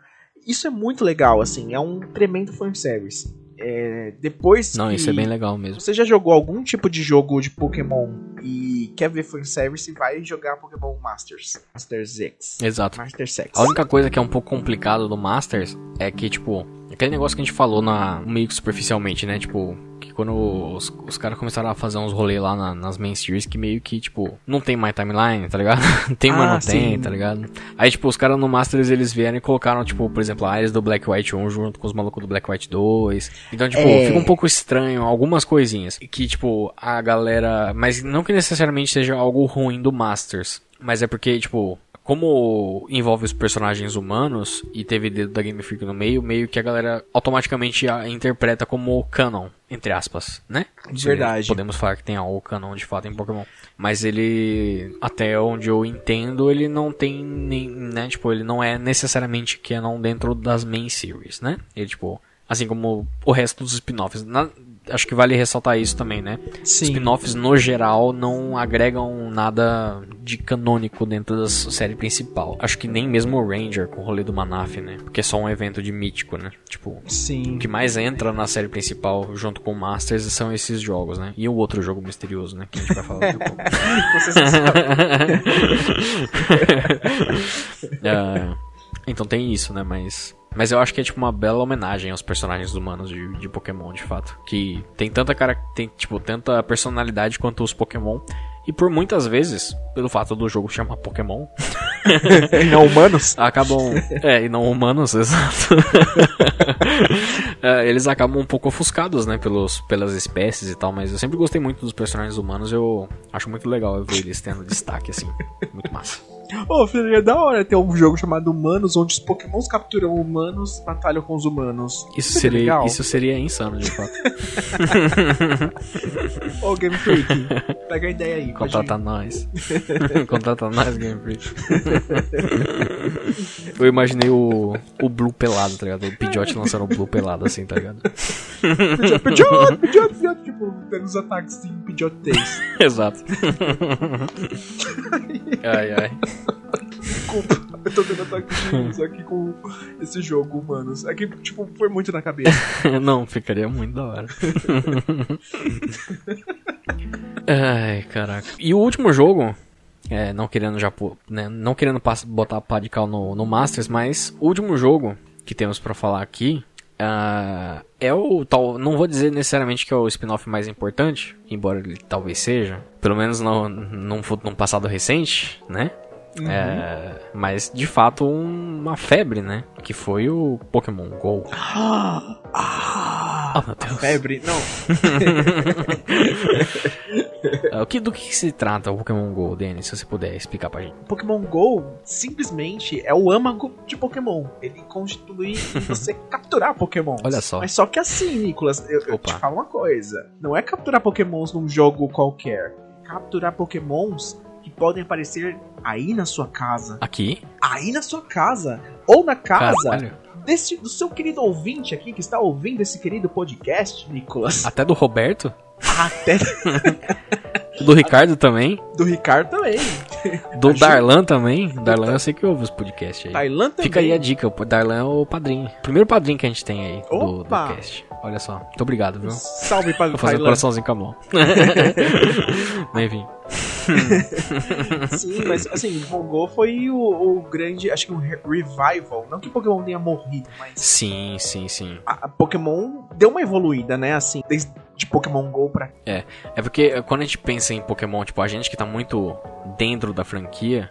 Isso é muito legal, assim. É um tremendo fanservice. É, depois Não, isso é bem legal mesmo. Você já jogou algum tipo de jogo de Pokémon e quer ver fanservice, vai jogar Pokémon Masters. Masters X. Exato. Masters X. A única coisa que é um pouco complicado do Masters é que, tipo, aquele negócio que a gente falou na, meio que superficialmente, né? Tipo, quando os, os caras começaram a fazer uns rolês lá na, nas main series que meio que, tipo, não tem mais timeline, tá ligado? (laughs) tem, mas ah, não sim. tem, tá ligado? Aí, tipo, os caras no Masters eles vieram e colocaram, tipo, por exemplo, a áreas do Black White 1 junto com os malucos do Black White 2. Então, tipo, é... fica um pouco estranho algumas coisinhas. Que, tipo, a galera. Mas não que necessariamente seja algo ruim do Masters. Mas é porque, tipo, como envolve os personagens humanos e teve dedo da Game Freak no meio, meio que a galera automaticamente a interpreta como canon, entre aspas, né? Verdade. Podemos falar que tem algo canon de fato em Pokémon. Mas ele, até onde eu entendo, ele não tem nem, né? Tipo, ele não é necessariamente canon dentro das main series, né? Ele, tipo, assim como o resto dos spin-offs acho que vale ressaltar isso também, né? Spin-offs, no geral, não agregam nada de canônico dentro da série principal. Acho que nem mesmo o Ranger com o rolê do Manaf, né? Porque é só um evento de mítico, né? Tipo, Sim. o que mais entra na série principal junto com o Masters são esses jogos, né? E o outro jogo misterioso, né? Que a gente vai falar daqui a pouco. (laughs) uh, (laughs) então tem isso, né? Mas mas eu acho que é tipo uma bela homenagem aos personagens humanos de, de Pokémon, de fato. Que tem tanta cara, tem tipo tanta personalidade quanto os Pokémon. E por muitas vezes, pelo fato do jogo chamar Pokémon. (laughs) e não humanos? (laughs) acabam. É, e não humanos, (laughs) exato. é, eles acabam um pouco ofuscados, né, pelos, pelas espécies e tal, mas eu sempre gostei muito dos personagens humanos, eu acho muito legal ver eles tendo destaque, assim. Muito massa. Ô, oh, filho, é da hora ter um jogo chamado Humanos, onde os pokémons capturam humanos, batalham com os humanos. Isso, isso seria, legal. isso seria insano, de fato. (laughs) Ô, oh, Game Freak, pega a ideia aí. Contrata nós. (laughs) Contrata nós, Game Freak. Eu imaginei o, o Blue pelado, tá ligado? O Pidgeot lançando o Blue pelado, assim, tá ligado? Pidgeot, Pidgeot, Pidgeot, tipo, tendo os ataques Pidgeot 3. (laughs) Exato. (laughs) ai, ai. Desculpa, eu tô tendo ataque de aqui com esse jogo, mano. É que, tipo, foi muito na cabeça. (laughs) Não, ficaria muito da hora. Ai, caraca. E o último jogo, é, não querendo já né, não querendo botar pá de cal no, no Masters, mas o último jogo que temos para falar aqui uh, é o tal, não vou dizer necessariamente que é o spin-off mais importante, embora ele talvez seja, pelo menos no, num, num passado recente, né? Uhum. É, mas de fato uma febre, né? Que foi o Pokémon GO. (gasps) Ah, oh, meu Deus. febre, não. (laughs) É, o que, do que se trata o Pokémon GO, Denis, se você puder explicar pra gente? Pokémon GO simplesmente é o âmago de Pokémon. Ele constitui (laughs) você capturar Pokémon. Olha só. Mas só que assim, Nicolas, eu, eu te falo uma coisa. Não é capturar Pokémons num jogo qualquer. Capturar Pokémons podem aparecer aí na sua casa. Aqui? Aí na sua casa. Ou na casa desse, do seu querido ouvinte aqui que está ouvindo esse querido podcast, Nicolas. Até do Roberto? Até. (laughs) do Ricardo também? Do Ricardo também. Do Darlan também. Darlan eu sei que ouve os podcasts aí. Darlan também. Fica aí a dica, o Darlan é o padrinho. Primeiro padrinho que a gente tem aí do, do cast. Olha só. Muito obrigado, viu? Salve para Vou fazer um coraçãozinho com a mão. (laughs) (laughs) Enfim. (laughs) Sim, mas assim, Pokémon foi o, o, grande, acho que um revival. Não que Pokémon tenha morrido, mas. Sim, sim, sim. A, a Pokémon deu uma evoluída, né? Assim, desde de Pokémon GO pra. É. É porque quando a gente pensa em Pokémon, tipo, a gente que tá muito dentro da franquia,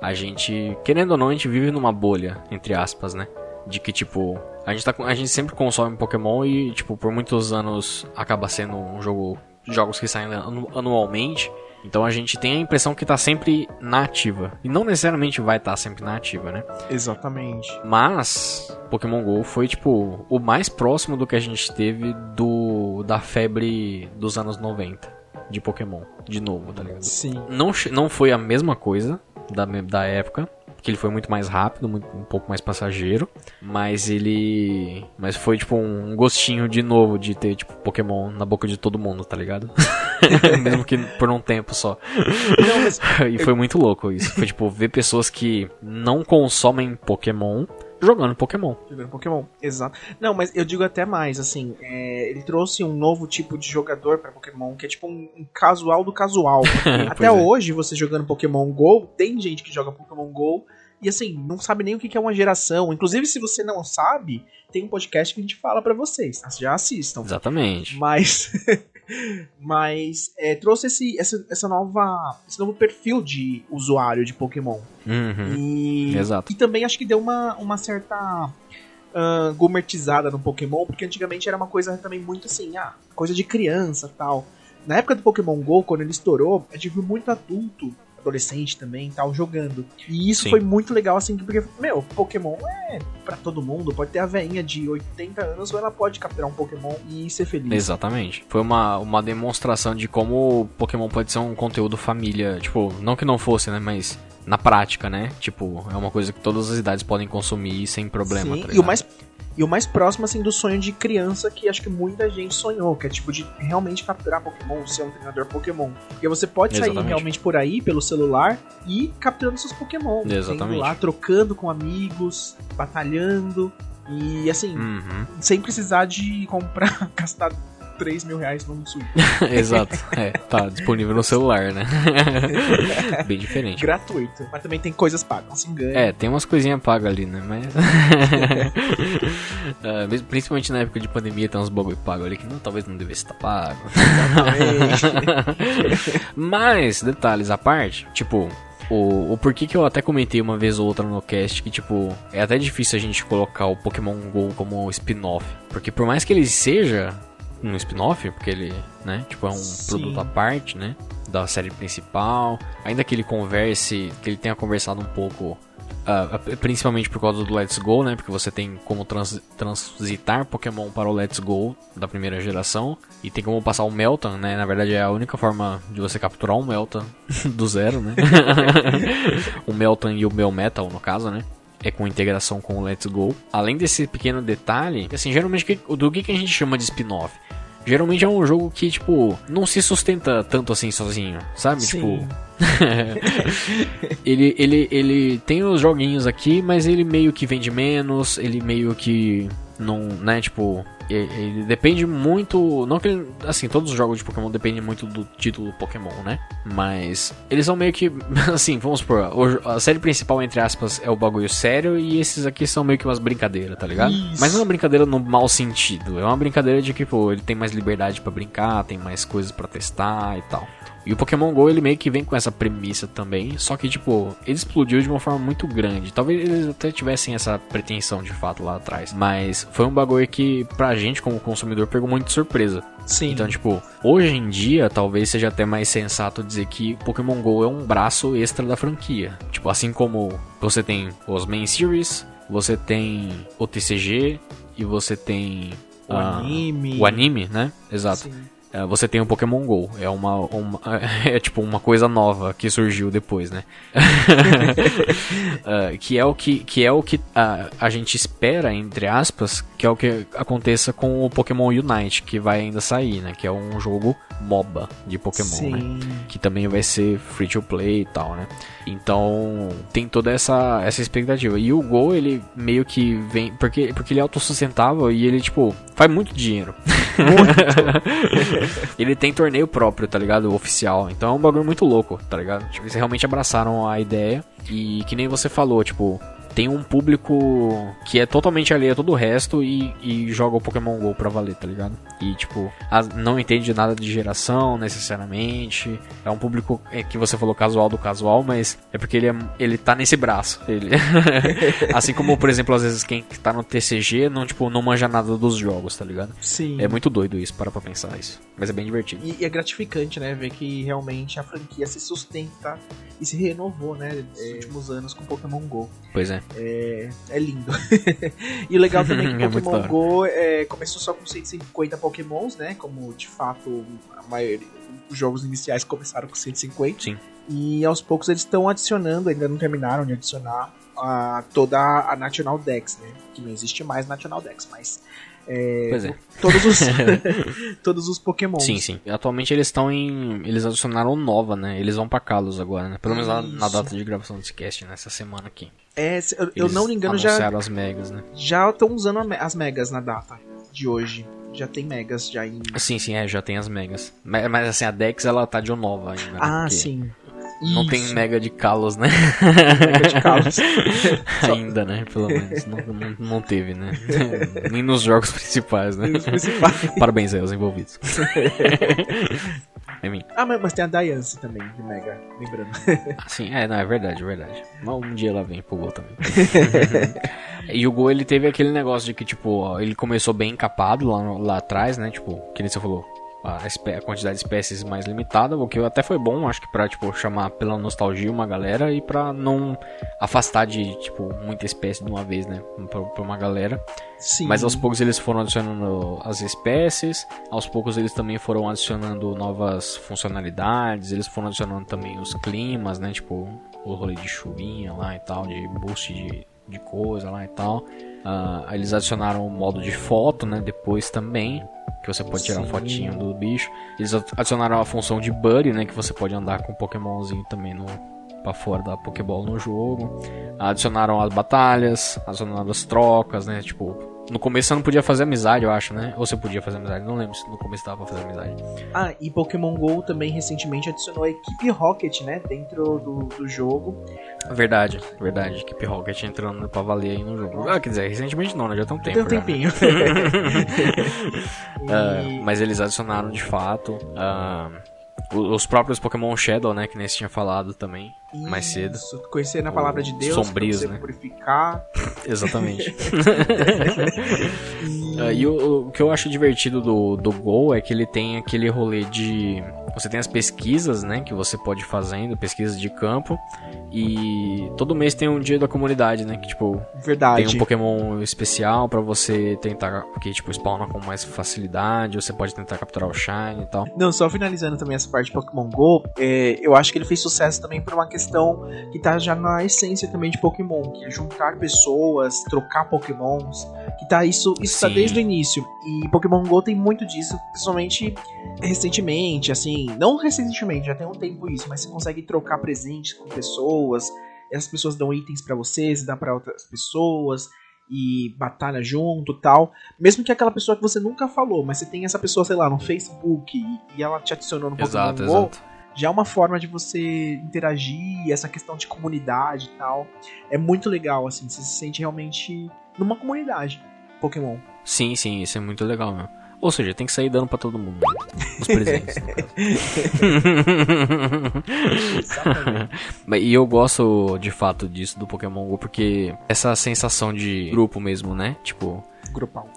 a gente, querendo ou não, a gente vive numa bolha, entre aspas, né? De que, tipo, a gente, tá, a gente sempre consome Pokémon e, tipo, por muitos anos acaba sendo um jogo. Jogos que saem anualmente. Então a gente tem a impressão que tá sempre na ativa. E não necessariamente vai estar tá sempre na ativa, né? Exatamente. Mas Pokémon GO foi, tipo, o mais próximo do que a gente teve do da febre dos anos 90 de Pokémon. De novo, tá ligado? Sim. Não, não foi a mesma coisa da, da época que ele foi muito mais rápido, muito, um pouco mais passageiro, mas ele, mas foi tipo um gostinho de novo de ter tipo Pokémon na boca de todo mundo, tá ligado? (laughs) Mesmo que por um tempo só. Não, mas... (laughs) e foi muito louco isso. Foi tipo ver pessoas que não consomem Pokémon jogando Pokémon. Jogando Pokémon, exato. Não, mas eu digo até mais, assim, é, ele trouxe um novo tipo de jogador para Pokémon, que é tipo um, um casual do casual. (laughs) até é. hoje, você jogando Pokémon GO, tem gente que joga Pokémon GO e assim, não sabe nem o que é uma geração. Inclusive, se você não sabe, tem um podcast que a gente fala para vocês. Já assistam. Exatamente. Mas. (laughs) mas é, trouxe esse, essa, essa nova, esse novo perfil de usuário de Pokémon. Uhum. E, Exato. e também acho que deu uma, uma certa uh, gourmetizada no Pokémon, porque antigamente era uma coisa também muito assim, ah, coisa de criança tal. Na época do Pokémon GO, quando ele estourou, a gente viu muito adulto adolescente também tal, jogando. E isso Sim. foi muito legal, assim, porque, meu, Pokémon é para todo mundo. Pode ter a veinha de 80 anos ou ela pode capturar um Pokémon e ser feliz. Exatamente. Foi uma, uma demonstração de como Pokémon pode ser um conteúdo família. Tipo, não que não fosse, né? Mas na prática, né? Tipo, é uma coisa que todas as idades podem consumir sem problema. Sim, tá e o mais e o mais próximo, assim, do sonho de criança que acho que muita gente sonhou, que é tipo de realmente capturar Pokémon, ser um treinador Pokémon. Porque você pode sair Exatamente. realmente por aí, pelo celular, e capturando seus Pokémon. Exatamente. lá, trocando com amigos, batalhando. E assim, uhum. sem precisar de comprar, (laughs) gastar 3 mil reais num Switch. (laughs) Exato. É, tá disponível no celular, né? (laughs) Bem diferente. Gratuito. Mas também tem coisas pagas, não se engane. É, tem umas coisinhas pagas ali, né? Mas. (laughs) uh, principalmente na época de pandemia, tem uns bagulho pago ali que não, talvez não devesse estar pago. Mas, detalhes à parte, tipo, o, o porquê que eu até comentei uma vez ou outra no cast que, tipo, é até difícil a gente colocar o Pokémon GO como spin-off. Porque por mais que ele seja um spin-off, porque ele, né, tipo, é um Sim. produto à parte, né, da série principal. Ainda que ele converse, que ele tenha conversado um pouco, uh, principalmente por causa do Let's Go, né, porque você tem como trans, transitar Pokémon para o Let's Go da primeira geração e tem como passar o Melton, né, na verdade é a única forma de você capturar um Melton (laughs) do zero, né, (laughs) o Melton e o Melmetal no caso, né é com integração com o Let's Go. Além desse pequeno detalhe, assim, geralmente do que, a gente chama de spin-off? Geralmente é um jogo que, tipo, não se sustenta tanto assim sozinho, sabe? Sim. Tipo. (laughs) ele, ele, ele tem os joguinhos aqui, mas ele meio que vende menos, ele meio que não, né, tipo, ele depende muito, não que ele, assim, todos os jogos de Pokémon dependem muito do título Pokémon, né? Mas eles são meio que, (laughs) assim, vamos supor, a série principal entre aspas é o bagulho sério e esses aqui são meio que umas brincadeiras, tá ligado? Isso. Mas não é uma brincadeira no mau sentido, é uma brincadeira de que, pô, ele tem mais liberdade para brincar, tem mais coisas para testar e tal. E o Pokémon GO ele meio que vem com essa premissa também, só que tipo, ele explodiu de uma forma muito grande. Talvez eles até tivessem essa pretensão de fato lá atrás, mas foi um bagulho que pra gente como consumidor pegou muito de surpresa. Sim. Então, tipo, hoje em dia talvez seja até mais sensato dizer que Pokémon GO é um braço extra da franquia. Tipo, assim como você tem os main series, você tem o TCG e você tem o uh, anime. O anime, né? Exato. Sim. É, você tem o Pokémon GO. É uma, uma, (laughs) é tipo uma coisa nova que surgiu depois, né? uh, (laughs) que é o que, que, é o que a, a gente espera, entre aspas, que é o que aconteça com o Pokémon Unite, que vai ainda sair, né? Que é um jogo MOBA de Pokémon, né? Sim. né? Que também vai ser free to play e tal, né? Então tem toda essa, essa expectativa. E o Go, ele meio que vem. Porque, porque ele é autossustentável e ele, tipo, faz muito dinheiro. (laughs) (laughs) ele tem torneio próprio, tá ligado? Oficial. Então é um bagulho muito louco, tá ligado? Tipo, eles realmente abraçaram a ideia. E que nem você falou, tipo, tem um público que é totalmente alheio a todo o resto e, e joga o Pokémon GO pra valer, tá ligado? E, tipo, não entende nada de geração necessariamente. É um público é, que você falou casual do casual, mas é porque ele, é, ele tá nesse braço. Ele... (laughs) assim como, por exemplo, às vezes quem tá no TCG não, tipo, não manja nada dos jogos, tá ligado? Sim. É muito doido isso, para pra pensar isso. Mas é bem divertido. E, e é gratificante, né? Ver que realmente a franquia se sustenta e se renovou, né? Nos últimos anos com Pokémon GO. Pois é. É, é lindo. (laughs) e o legal também (laughs) é que é Pokémon Go é, começou só com 150 Pokémons, né? Como de fato a maioria, os jogos iniciais começaram com 150. Sim. E aos poucos eles estão adicionando, ainda não terminaram de adicionar a, toda a National Dex, né? Que não existe mais National Dex, mas é, pois é. Todos os, (laughs) todos os Pokémon. Sim, sim. Atualmente eles estão em. Eles adicionaram nova, né? Eles vão pra Kalos agora, né? Pelo menos na, na, data de gravação desse cast, nessa semana aqui. É, eu, eu não me engano, já. as megas, né? Já estão usando as megas na data de hoje. Já tem megas já em. Sim, sim, é, já tem as megas. Mas, assim, a Dex ela tá de nova ainda. Né? Ah, sim. Isso. Não tem mega de Kalos, né? Mega de Kalos. (laughs) Ainda, né? Pelo menos. Não, não, não, teve, né? Nem nos jogos principais, né? Principais. Parabéns aí aos envolvidos. (laughs) Ah, mas, mas, tem a Diance também, de Mega, lembrando. (laughs) Sim, é, não, é verdade, é verdade. Mas um dia ela vem pro Gol também. (laughs) e o Gol, ele teve aquele negócio de que, tipo, ele começou bem encapado lá, lá atrás, né? Tipo, que nem você falou, a, a, quantidade de espécies mais limitada, o que até foi bom, acho que pra, tipo, chamar pela nostalgia uma galera e pra não afastar de, tipo, muita espécie de uma vez, né, pra, pra uma galera. Sim. Mas aos poucos eles foram adicionando as espécies, aos poucos eles também foram adicionando novas funcionalidades, eles foram adicionando também os climas, né, tipo, o rolê de chuvinha lá e tal, de boost de, de coisa lá e tal. Uh, eles adicionaram o modo de foto, né, depois também que você pode tirar Sim. fotinho do bicho. Eles adicionaram a função de Buddy, né, que você pode andar com um Pokémonzinho também no para fora da Pokéball no jogo. Adicionaram as batalhas, adicionaram as trocas, né, tipo, no começo você não podia fazer amizade, eu acho, né? Ou você podia fazer amizade, não lembro se no começo dava pra fazer amizade. Ah, e Pokémon GO também recentemente adicionou a equipe Rocket, né? Dentro do, do jogo. Verdade, verdade. Equipe Rocket entrando pra valer aí no jogo. Ah, quer dizer, recentemente não, né? Já tem um tempo. Tem um tempinho. uh, (laughs) (laughs) mas eles adicionaram de fato. Uh, os próprios Pokémon Shadow, né? Que nem você tinha falado também Isso, mais cedo. Conhecer na palavra de Deus, sombrios, né? purificar. (laughs) Exatamente. (laughs) (laughs) e, uh, e o, o, que eu acho divertido do, do Go é que ele tem aquele rolê de você tem as pesquisas, né, que você pode fazendo, pesquisas de campo, e todo mês tem um dia da comunidade, né, que tipo, Verdade. tem um Pokémon especial para você tentar, que tipo, spawna com mais facilidade, você pode tentar capturar o Shine e tal. Não, só finalizando também essa parte de Pokémon GO, é, eu acho que ele fez sucesso também por uma questão que tá já na essência também de Pokémon, que é juntar pessoas, trocar Pokémons, que tá isso, isso tá desde o início. E Pokémon GO tem muito disso, principalmente recentemente, assim, não recentemente, já tem um tempo isso, mas você consegue trocar presentes com pessoas, essas pessoas dão itens para você, você dá para outras pessoas e batalha junto tal. Mesmo que aquela pessoa que você nunca falou, mas você tem essa pessoa, sei lá, no Facebook e, e ela te adicionou no Pokémon exato, Go, exato. já é uma forma de você interagir, essa questão de comunidade e tal. É muito legal, assim, você se sente realmente numa comunidade Pokémon. Sim, sim, isso é muito legal, meu. Ou seja, tem que sair dando pra todo mundo. Os presentes. (laughs) e eu gosto de fato disso do Pokémon GO porque essa sensação de grupo mesmo, né? Tipo. Grupal.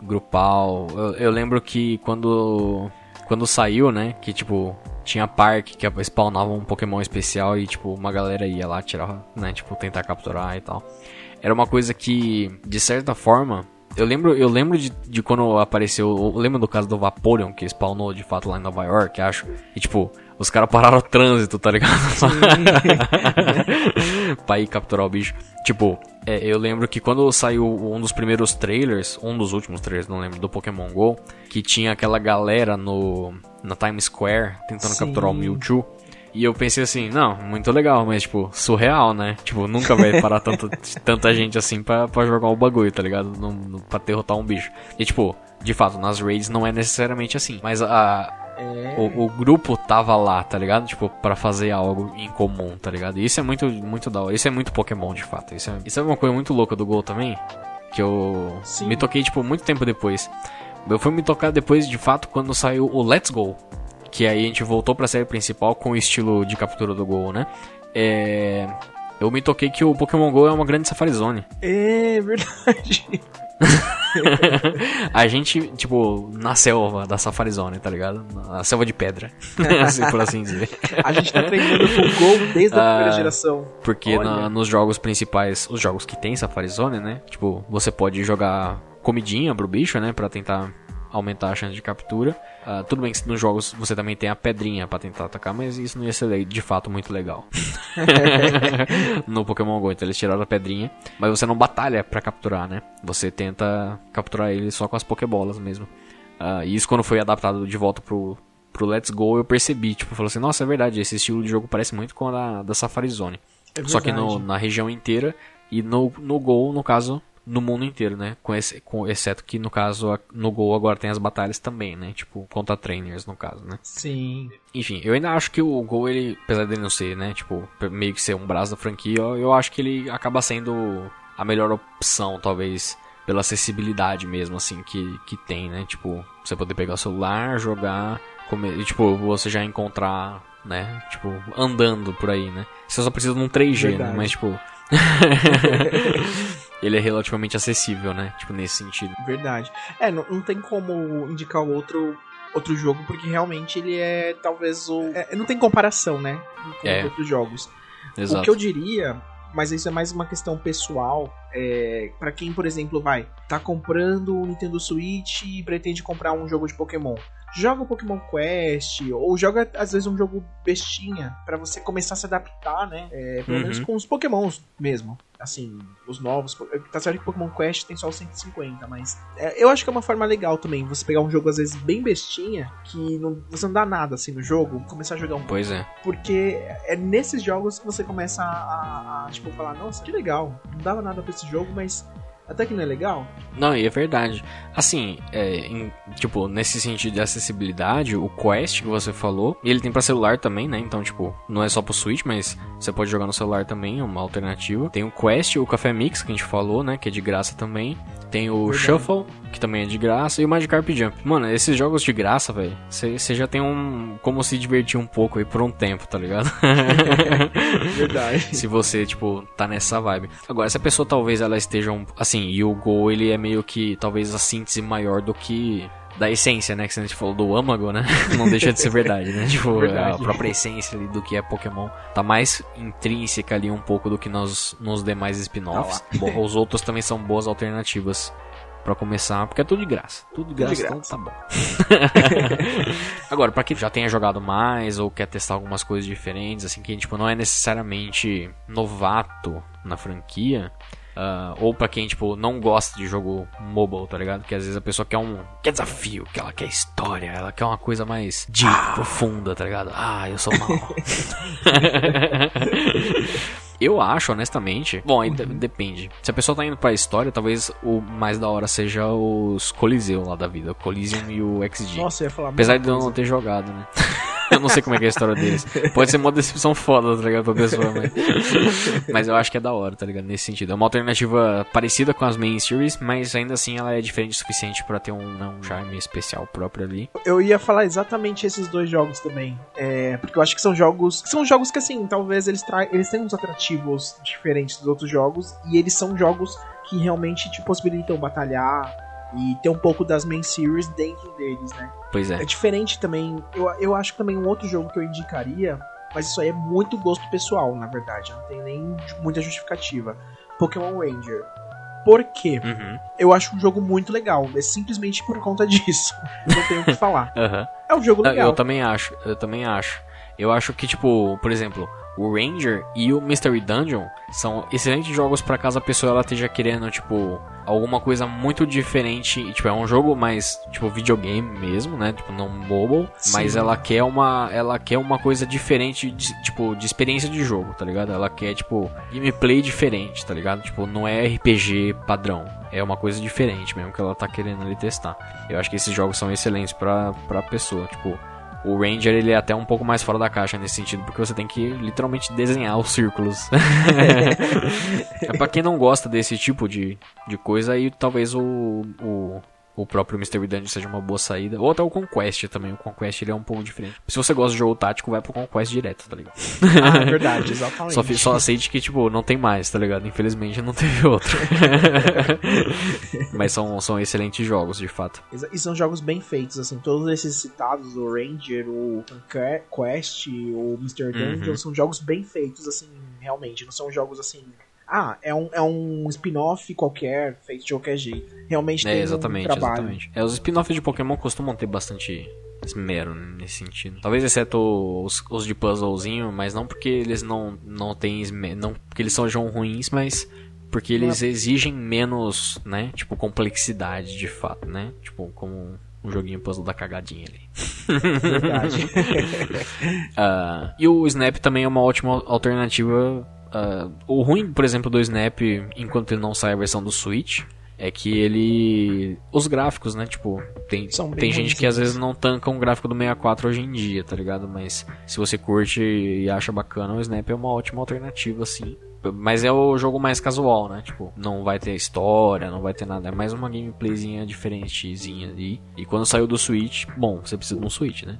Grupal. Eu, eu lembro que quando. Quando saiu, né? Que tipo. Tinha parque que spawnava um Pokémon especial e, tipo, uma galera ia lá tirar, né? Tipo, tentar capturar e tal. Era uma coisa que, de certa forma, eu lembro, eu lembro de, de quando apareceu. Eu lembro do caso do Vaporeon, que spawnou de fato lá em Nova York, acho. E tipo, os caras pararam o trânsito, tá ligado? (laughs) pra ir capturar o bicho. Tipo, é, eu lembro que quando saiu um dos primeiros trailers, um dos últimos trailers, não lembro, do Pokémon GO, que tinha aquela galera no na Times Square tentando Sim. capturar o Mewtwo. E eu pensei assim, não, muito legal, mas tipo, surreal, né? Tipo, nunca vai parar tanto, (laughs) tanta gente assim pra, pra jogar o bagulho, tá ligado? No, no, pra derrotar um bicho. E tipo, de fato, nas raids não é necessariamente assim. Mas a, é. O, o, grupo tava lá, tá ligado? Tipo, para fazer algo em comum, tá ligado? E isso é muito, muito da hora. Isso é muito Pokémon, de fato. Isso é, isso é uma coisa muito louca do Gol também. Que eu Sim. me toquei, tipo, muito tempo depois. Eu fui me tocar depois, de fato, quando saiu o Let's Go que aí a gente voltou pra série principal com o estilo de captura do gol, né? É... Eu me toquei que o Pokémon GO é uma grande Safari Zone. É verdade. (laughs) a gente, tipo, na selva da Safari Zone, tá ligado? Na selva de pedra, (laughs) assim, por assim dizer. a gente tá treinando com o Gol desde a ah, primeira geração. Porque na, nos jogos principais, os jogos que tem Safari Zone, né? Tipo, você pode jogar comidinha pro bicho, né? Pra tentar aumentar a chance de captura. Uh, tudo bem que nos jogos você também tem a pedrinha para tentar atacar, mas isso não ia ser de fato muito legal. (laughs) no Pokémon GO, então eles tiraram a pedrinha, mas você não batalha para capturar, né? Você tenta capturar ele só com as Pokébolas mesmo. Uh, e isso quando foi adaptado de volta pro, pro Let's Go eu percebi, tipo, falou assim, nossa, é verdade, esse estilo de jogo parece muito com a da, da Safari Zone. É só que no, na região inteira e no, no Go, no caso, no mundo inteiro, né? Com esse, com, exceto que no caso no Gol agora tem as batalhas também, né? Tipo, contra trainers no caso, né? Sim. Enfim, eu ainda acho que o Gol, ele, apesar de não ser, né? Tipo, meio que ser um braço da franquia, eu, eu acho que ele acaba sendo a melhor opção, talvez, pela acessibilidade mesmo, assim, que, que tem, né? Tipo, você poder pegar o celular, jogar, comer, e, tipo, você já encontrar, né? Tipo, andando por aí, né? Você só precisa de um 3G, né? Mas, tipo. (laughs) ele é relativamente acessível, né? Tipo, nesse sentido. Verdade. É, não, não tem como indicar outro outro jogo, porque realmente ele é talvez o. É, não tem comparação, né? Com é. outros jogos. Exato. O que eu diria, mas isso é mais uma questão pessoal, é, para quem, por exemplo, vai, tá comprando o Nintendo Switch e pretende comprar um jogo de Pokémon joga o Pokémon Quest, ou joga às vezes um jogo bestinha, para você começar a se adaptar, né? É, pelo uhum. menos com os Pokémons mesmo. Assim, os novos. Tá certo que Pokémon Quest tem só os 150, mas é, eu acho que é uma forma legal também. Você pegar um jogo às vezes bem bestinha, que não, você não dá nada assim no jogo, começar a jogar um Pois é. Porque é nesses jogos que você começa a, a, a tipo, falar: nossa, que legal, não dava nada pra esse jogo, mas até que não é legal? Não, e é verdade. Assim, é, em, tipo, nesse sentido de acessibilidade, o Quest que você falou, ele tem para celular também, né? Então, tipo, não é só pro Switch, mas você pode jogar no celular também, é uma alternativa. Tem o Quest, o Café Mix, que a gente falou, né? Que é de graça também. Tem o verdade. Shuffle, que também é de graça, e o Magikarp Jump. Mano, esses jogos de graça, velho, você já tem um. como se divertir um pouco aí por um tempo, tá ligado? (laughs) verdade. se você, tipo, tá nessa vibe. Agora, se a pessoa talvez ela esteja um. Assim, e o Go ele é meio que talvez a síntese maior do que da essência, né? Que a gente falou do âmago, né? (laughs) Não deixa de ser verdade, né? Tipo, verdade. a própria essência ali do que é Pokémon tá mais intrínseca ali um pouco do que nos, nos demais spin-offs. Tá os outros também são boas alternativas para começar, porque é tudo de graça. Tudo de graça, de graça. então tá bom. (laughs) Agora, para quem já tenha jogado mais ou quer testar algumas coisas diferentes, assim, que tipo, não é necessariamente novato na franquia, Uh, ou para quem, tipo, não gosta de jogo mobile, tá ligado? Que às vezes a pessoa quer um quer desafio, que ela quer história, ela quer uma coisa mais deep, ah. profunda, tá ligado? Ah, eu sou mal. (laughs) Eu acho, honestamente. Bom, aí uhum. depende. Se a pessoa tá indo pra história, talvez o mais da hora seja os Coliseu lá da vida. O Coliseum e o XG. Nossa, eu ia falar Apesar de eu não ter jogado, né? (laughs) eu não sei como é, é a história deles. Pode ser uma decepção foda, tá ligado? Pra pessoa, mas... mas eu acho que é da hora, tá ligado? Nesse sentido. É uma alternativa parecida com as main series, mas ainda assim ela é diferente o suficiente para ter um, um charme especial próprio ali. Eu ia falar exatamente esses dois jogos também. É, porque eu acho que são jogos. São jogos que assim, talvez eles, tra eles tenham uns atrativos diferentes dos outros jogos. E eles são jogos que realmente te possibilitam batalhar e ter um pouco das main series dentro deles, né? Pois é. É diferente também. Eu, eu acho que também um outro jogo que eu indicaria, mas isso aí é muito gosto pessoal, na verdade. Não tem nem muita justificativa. Pokémon Ranger. Por quê? Uhum. Eu acho um jogo muito legal. É simplesmente por conta disso. (laughs) Não tenho o que falar. Uhum. É um jogo legal. Eu também acho. Eu também acho. Eu acho que, tipo, por exemplo, o Ranger e o Mystery Dungeon são excelentes jogos para caso a pessoa ela esteja querendo, tipo, alguma coisa muito diferente. Tipo, é um jogo mais, tipo, videogame mesmo, né? Tipo, não mobile. Sim. Mas ela quer uma. Ela quer uma coisa diferente, de, tipo, de experiência de jogo, tá ligado? Ela quer, tipo, gameplay diferente, tá ligado? Tipo, não é RPG padrão. É uma coisa diferente mesmo que ela tá querendo ali testar. Eu acho que esses jogos são excelentes pra, pra pessoa. Tipo, o Ranger ele é até um pouco mais fora da caixa nesse sentido, porque você tem que literalmente desenhar os círculos. (laughs) é pra quem não gosta desse tipo de, de coisa, aí talvez o, o, o próprio Mystery Dungeon seja uma boa saída. Ou até o Conquest também. O Conquest ele é um pouco diferente. Se você gosta de jogo tático, vai pro Conquest direto, tá ligado? Ah, é (laughs) verdade, exatamente. só, só aceite que, tipo, não tem mais, tá ligado? Infelizmente não teve outro. (laughs) Mas são, são excelentes jogos, de fato. E são jogos bem feitos, assim. Todos esses citados, o Ranger, o Quest, o Mystery Dungeon, uhum. são jogos bem feitos, assim, realmente. Não são jogos, assim, ah, é um, é um spin-off qualquer, feito de qualquer jeito. Realmente é, tem exatamente, um trabalho. Exatamente. É, os spin-offs de Pokémon costumam ter bastante esmero nesse sentido. Talvez exceto os, os de puzzlezinho, mas não porque eles não, não têm esmero, não porque eles sejam ruins, mas porque eles exigem menos, né, tipo, complexidade de fato, né? Tipo, como um joguinho puzzle da cagadinha ali. Verdade. uh, (laughs) e o Snap também é uma ótima alternativa Uh, o ruim, por exemplo, do Snap, enquanto ele não sai a versão do Switch, é que ele. Os gráficos, né? Tipo, tem, tem gente que às vezes não tanca um gráfico do 64 hoje em dia, tá ligado? Mas se você curte e acha bacana, o Snap é uma ótima alternativa, assim. Mas é o jogo mais casual, né? Tipo, não vai ter história, não vai ter nada. É mais uma gameplayzinha diferentezinha ali. E quando saiu do Switch, bom, você precisa de um Switch, né?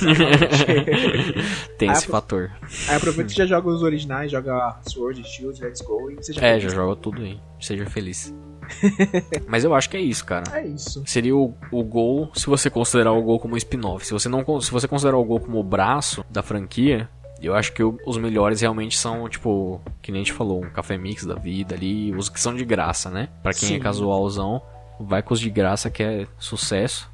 (laughs) Tem esse fator. Aí aproveita e já joga os originais, joga Sword, Shield, Let's Go e você já É, já joga tudo aí. Seja feliz. (laughs) Mas eu acho que é isso, cara. É isso. Seria o, o Gol, se você considerar o Gol como spin-off. Se você não se você considerar o Gol como o braço da franquia, eu acho que os melhores realmente são, tipo, que nem a gente falou, um café mix da vida ali, os que são de graça, né? Pra quem é Sim. é casualzão, vai com os de graça que é sucesso.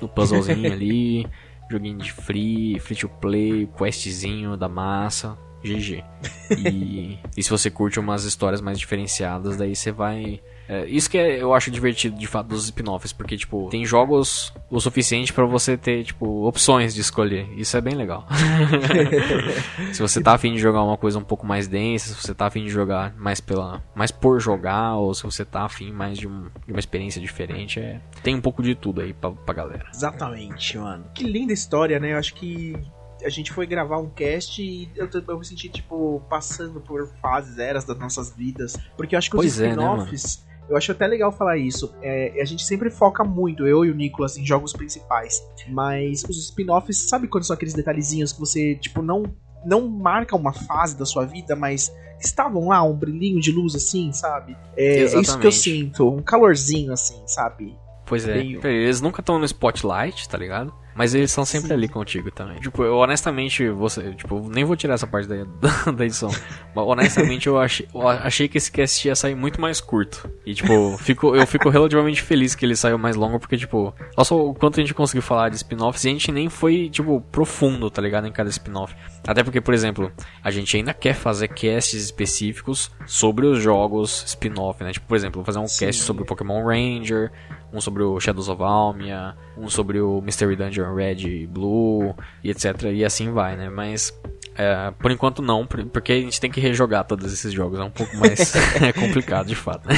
O puzzlezinho (laughs) ali, joguinho de free, free to play, questzinho da massa. GG. E, (laughs) e se você curte umas histórias mais diferenciadas, daí você vai é, isso que é, eu acho divertido de fato dos spin-offs, porque, tipo, tem jogos o suficiente para você ter, tipo, opções de escolher. Isso é bem legal. (laughs) (laughs) se você tá afim de jogar uma coisa um pouco mais densa, se você tá afim de jogar mais pela. mais por jogar, ou se você tá afim mais de, um, de uma experiência diferente, é, tem um pouco de tudo aí pra, pra galera. Exatamente, mano. Que linda história, né? Eu acho que a gente foi gravar um cast e eu, eu me senti, tipo, passando por fases, eras das nossas vidas. Porque eu acho que os pois spin-offs. É, né, eu acho até legal falar isso. É, a gente sempre foca muito, eu e o Nicolas, em jogos principais. Mas os spin-offs, sabe quando são aqueles detalhezinhos que você, tipo, não, não marca uma fase da sua vida, mas estavam lá, um brilhinho de luz assim, sabe? É, é isso que eu sinto, um calorzinho assim, sabe? Pois é. Eles nunca estão no spotlight, tá ligado? Mas eles são sempre Sim. ali contigo também. Tipo, eu honestamente, você, tipo, nem vou tirar essa parte (laughs) da, da, edição. Mas honestamente eu achei, eu achei que esse cast ia sair muito mais curto. E tipo, fico, eu fico relativamente feliz que ele saiu mais longo, porque, tipo, olha só o quanto a gente conseguiu falar de spin-offs e a gente nem foi, tipo, profundo, tá ligado? Em cada spin-off. Até porque, por exemplo, a gente ainda quer fazer casts específicos sobre os jogos spin-off, né? Tipo, por exemplo, fazer um Sim. cast sobre o Pokémon Ranger, um sobre o Shadows of Almia, um sobre o Mystery Dungeon Red e Blue, e etc. E assim vai, né? Mas é, por enquanto não, porque a gente tem que rejogar todos esses jogos, é um pouco mais (laughs) (laughs) complicado de fato. Né?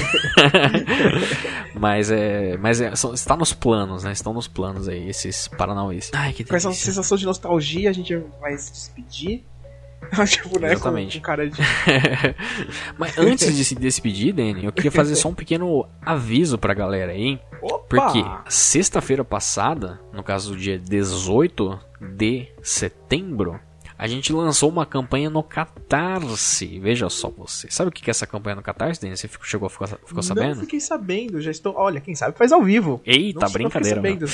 (laughs) mas é, mas é, são, está nos planos, né? Estão nos planos aí esses Paranauês. Ai, que Com essa sensação de nostalgia, a gente vai se despedir. (laughs) Né, Exatamente. Com, cara de... (laughs) Mas antes de se despedir, Danny, eu queria fazer só um pequeno aviso pra galera aí. Opa! Porque sexta-feira passada, no caso do dia 18 de setembro, a gente lançou uma campanha no Catarse. Veja só você. Sabe o que é essa campanha no Catarse, Denis? Você chegou a ficar, ficou sabendo? Não fiquei sabendo, já estou. Olha, quem sabe faz ao vivo. Eita, não, brincadeira. Não (laughs)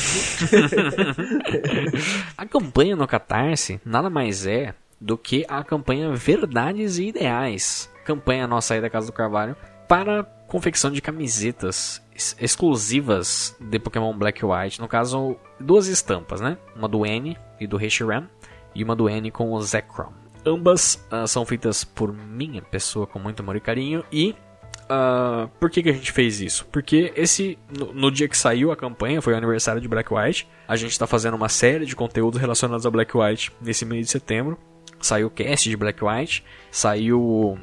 a campanha no Catarse nada mais é do que a campanha Verdades e Ideais. Campanha nossa aí da Casa do Carvalho para confecção de camisetas exclusivas de Pokémon Black e White. No caso, duas estampas, né? Uma do N e do Reshiram e uma do N com o Zekrom. Ambas uh, são feitas por minha pessoa com muito amor e carinho e Uh, por que, que a gente fez isso? Porque esse no, no, dia que saiu a campanha, foi o aniversário de Black White. A gente está fazendo uma série de conteúdos relacionados a Black White nesse mês de setembro. Saiu o cast de Black White, saiu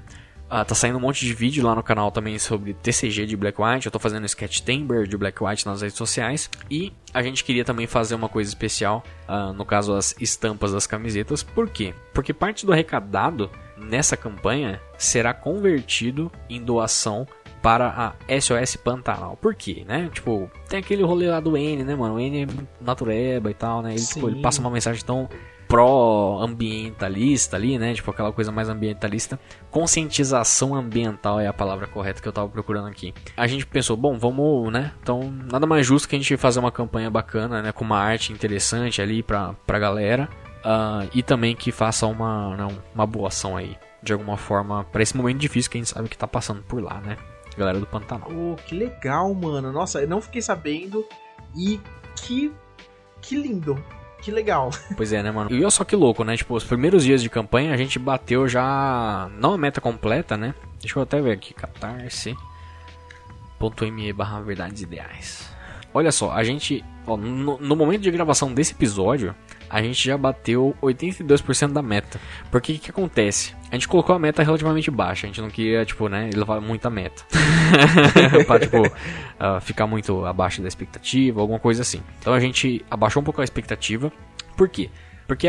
ah, tá saindo um monte de vídeo lá no canal também sobre TCG de Black White. Eu tô fazendo sketch timber de Black White nas redes sociais. E a gente queria também fazer uma coisa especial, uh, no caso as estampas das camisetas. Por quê? Porque parte do arrecadado nessa campanha será convertido em doação para a SOS Pantanal. Por quê, né? Tipo, tem aquele rolê lá do N, né, mano? O N é natureba e tal, né? Ele, tipo, ele passa uma mensagem tão pró-ambientalista ali, né? Tipo aquela coisa mais ambientalista. Conscientização ambiental é a palavra correta que eu tava procurando aqui. A gente pensou, bom, vamos, né? Então, nada mais justo que a gente fazer uma campanha bacana, né? Com uma arte interessante ali pra, pra galera. Uh, e também que faça uma, não, uma boa ação aí. De alguma forma, para esse momento difícil que a gente sabe que tá passando por lá, né? Galera do Pantanal. Oh, que legal, mano. Nossa, eu não fiquei sabendo. E que. Que lindo. Que legal. Pois é, né, mano? E olha só que louco, né? Tipo, os primeiros dias de campanha a gente bateu já. Não a meta completa, né? Deixa eu até ver aqui. Catarse.me barra verdades ideais. Olha só, a gente. Ó, no, no momento de gravação desse episódio, a gente já bateu 82% da meta. Porque o que, que acontece? A gente colocou a meta relativamente baixa, a gente não queria, tipo, né, levar muita meta. (laughs) (laughs) pra, tipo, uh, ficar muito abaixo da expectativa, alguma coisa assim. Então a gente abaixou um pouco a expectativa. Por quê? Porque,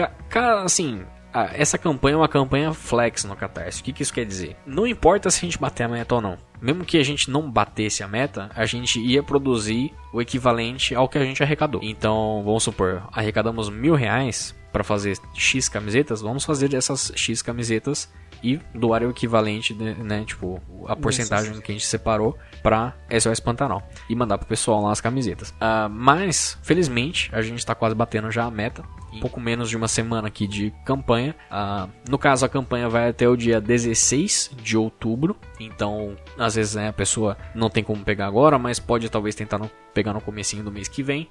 assim, essa campanha é uma campanha flex no Catarse. O que, que isso quer dizer? Não importa se a gente bater a meta ou não. Mesmo que a gente não batesse a meta, a gente ia produzir o equivalente ao que a gente arrecadou. Então, vamos supor, arrecadamos mil reais para fazer X camisetas, vamos fazer essas X camisetas e doar o equivalente, né, tipo, a porcentagem que a gente separou para SOS Pantanal e mandar pro pessoal lá as camisetas. Uh, mas, felizmente, a gente está quase batendo já a meta. Um pouco menos de uma semana aqui de campanha. Uh, no caso, a campanha vai até o dia 16 de outubro. Então, às vezes né, a pessoa não tem como pegar agora, mas pode talvez tentar no, pegar no comecinho do mês que vem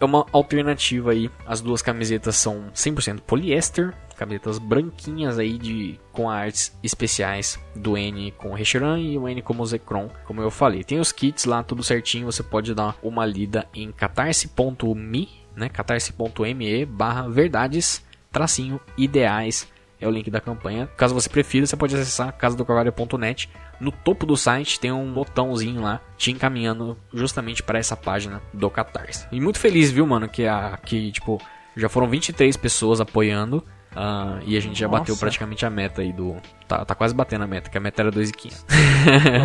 é uma alternativa aí. As duas camisetas são 100% poliéster, camisetas branquinhas aí de com artes especiais do N com o Reshiram e o N como o Zekron, como eu falei. Tem os kits lá tudo certinho, você pode dar uma lida em catarse.me, né? catarse.me barra verdades tracinho ideais é o link da campanha. Caso você prefira, você pode acessar casadocarvalho.net. No topo do site tem um botãozinho lá te encaminhando justamente para essa página do Catarse. E muito feliz, viu, mano, que a que tipo já foram 23 pessoas apoiando. Uh, e a gente já Nossa. bateu praticamente a meta aí do. Tá, tá quase batendo a meta, que a meta era 2,500.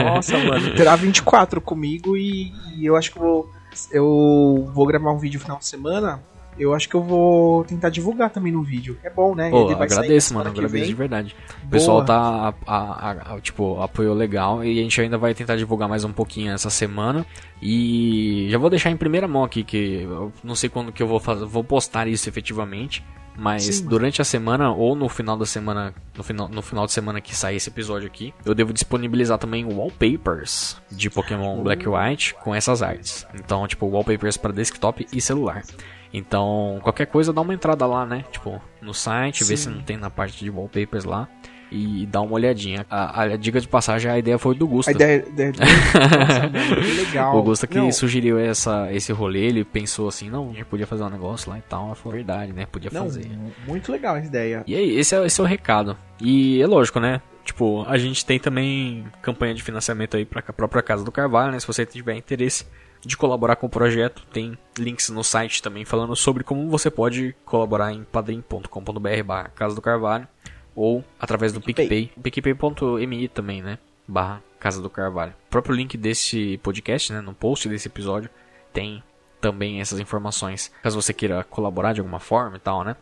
Nossa, (laughs) mano. Terá 24 comigo e, e eu acho que eu vou, eu vou gravar um vídeo no final de semana eu acho que eu vou tentar divulgar também no vídeo. É bom, né? Pô, agradeço, mano. Agradeço de verdade. Boa. O pessoal tá, a, a, a, tipo, apoiou legal e a gente ainda vai tentar divulgar mais um pouquinho essa semana. E já vou deixar em primeira mão aqui que eu não sei quando que eu vou fazer, vou postar isso efetivamente. Mas Sim, durante a semana ou no final da semana, no final, no final de semana que sair esse episódio aqui, eu devo disponibilizar também wallpapers de Pokémon Black e White com essas artes. Então, tipo, wallpapers para desktop e celular. Então, qualquer coisa, dá uma entrada lá, né? Tipo, no site, Sim. ver se não tem na parte de wallpapers lá. E dá uma olhadinha. A, a, dica de passagem, a ideia foi do Gusta. A ideia, ideia Nossa, (laughs) legal. O Gusta que não. sugeriu essa, esse rolê, ele pensou assim, não, a gente podia fazer um negócio lá e tal. Foi verdade, né? Podia não, fazer. Muito legal essa ideia. E aí, esse é, esse é o recado. E é lógico, né? Tipo, a gente tem também campanha de financiamento aí para a própria Casa do Carvalho, né? Se você tiver interesse, de colaborar com o projeto. Tem links no site também falando sobre como você pode colaborar em padrim.com.br barra Casa do Carvalho ou através do PicPay, picpay.me também, né? Barra Casa do Carvalho. O próprio link desse podcast, né? No post desse episódio tem também essas informações, caso você queira colaborar de alguma forma e tal, né?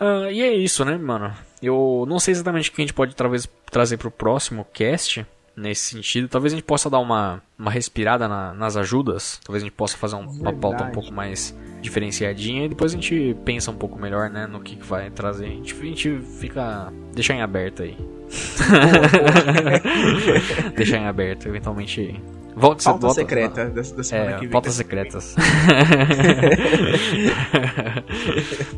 Uh, e é isso, né, mano? Eu não sei exatamente o que a gente pode talvez trazer pro próximo cast, nesse sentido. Talvez a gente possa dar uma, uma respirada na, nas ajudas. Talvez a gente possa fazer um, uma pauta um pouco mais diferenciadinha e depois a gente pensa um pouco melhor, né, no que, que vai trazer. A gente, a gente fica. deixar em aberto aí. (laughs) deixar em aberto, eventualmente Volte pauta volta, secreta da, da semana é, que vem. Pautas secretas. (laughs)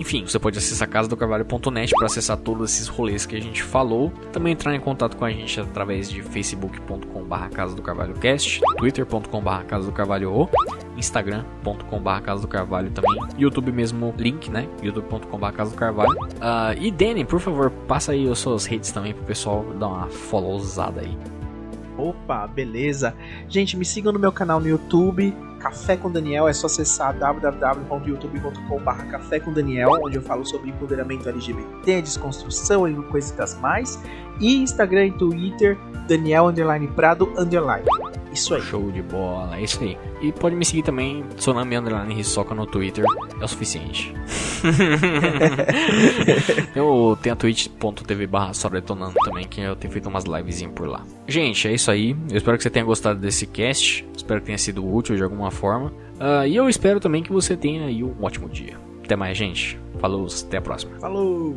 Enfim, você pode acessar casadocarvalho.net para acessar todos esses rolês que a gente falou. Também entrar em contato com a gente através de facebook.com.br Casa do Carvalho Cast, twitter.com.br Casa do Carvalho instagram.com.br Casa do Carvalho também, YouTube mesmo link, né? youtube.com.br Casa do Carvalho. Uh, e Danny, por favor, passa aí as suas redes também pro pessoal dar uma followzada aí. Opa, beleza. Gente, me sigam no meu canal no YouTube, Café com Daniel. É só acessar www.youtube.com.br Café com Daniel, onde eu falo sobre empoderamento LGBT, desconstrução e coisas mais. E Instagram e Twitter, Daniel Underline Prado Underline. Isso aí. Show de bola, é isso aí. E pode me seguir também, Sonami Underline Hisoka no Twitter, é o suficiente. (laughs) eu tenho a twitch.tv barra também, que eu tenho feito umas livezinhas por lá. Gente, é isso aí. Eu espero que você tenha gostado desse cast. Espero que tenha sido útil de alguma plataforma. Uh, ah, e eu espero também que você tenha aí um ótimo dia. Até mais, gente. Falou, até a próxima. Falou!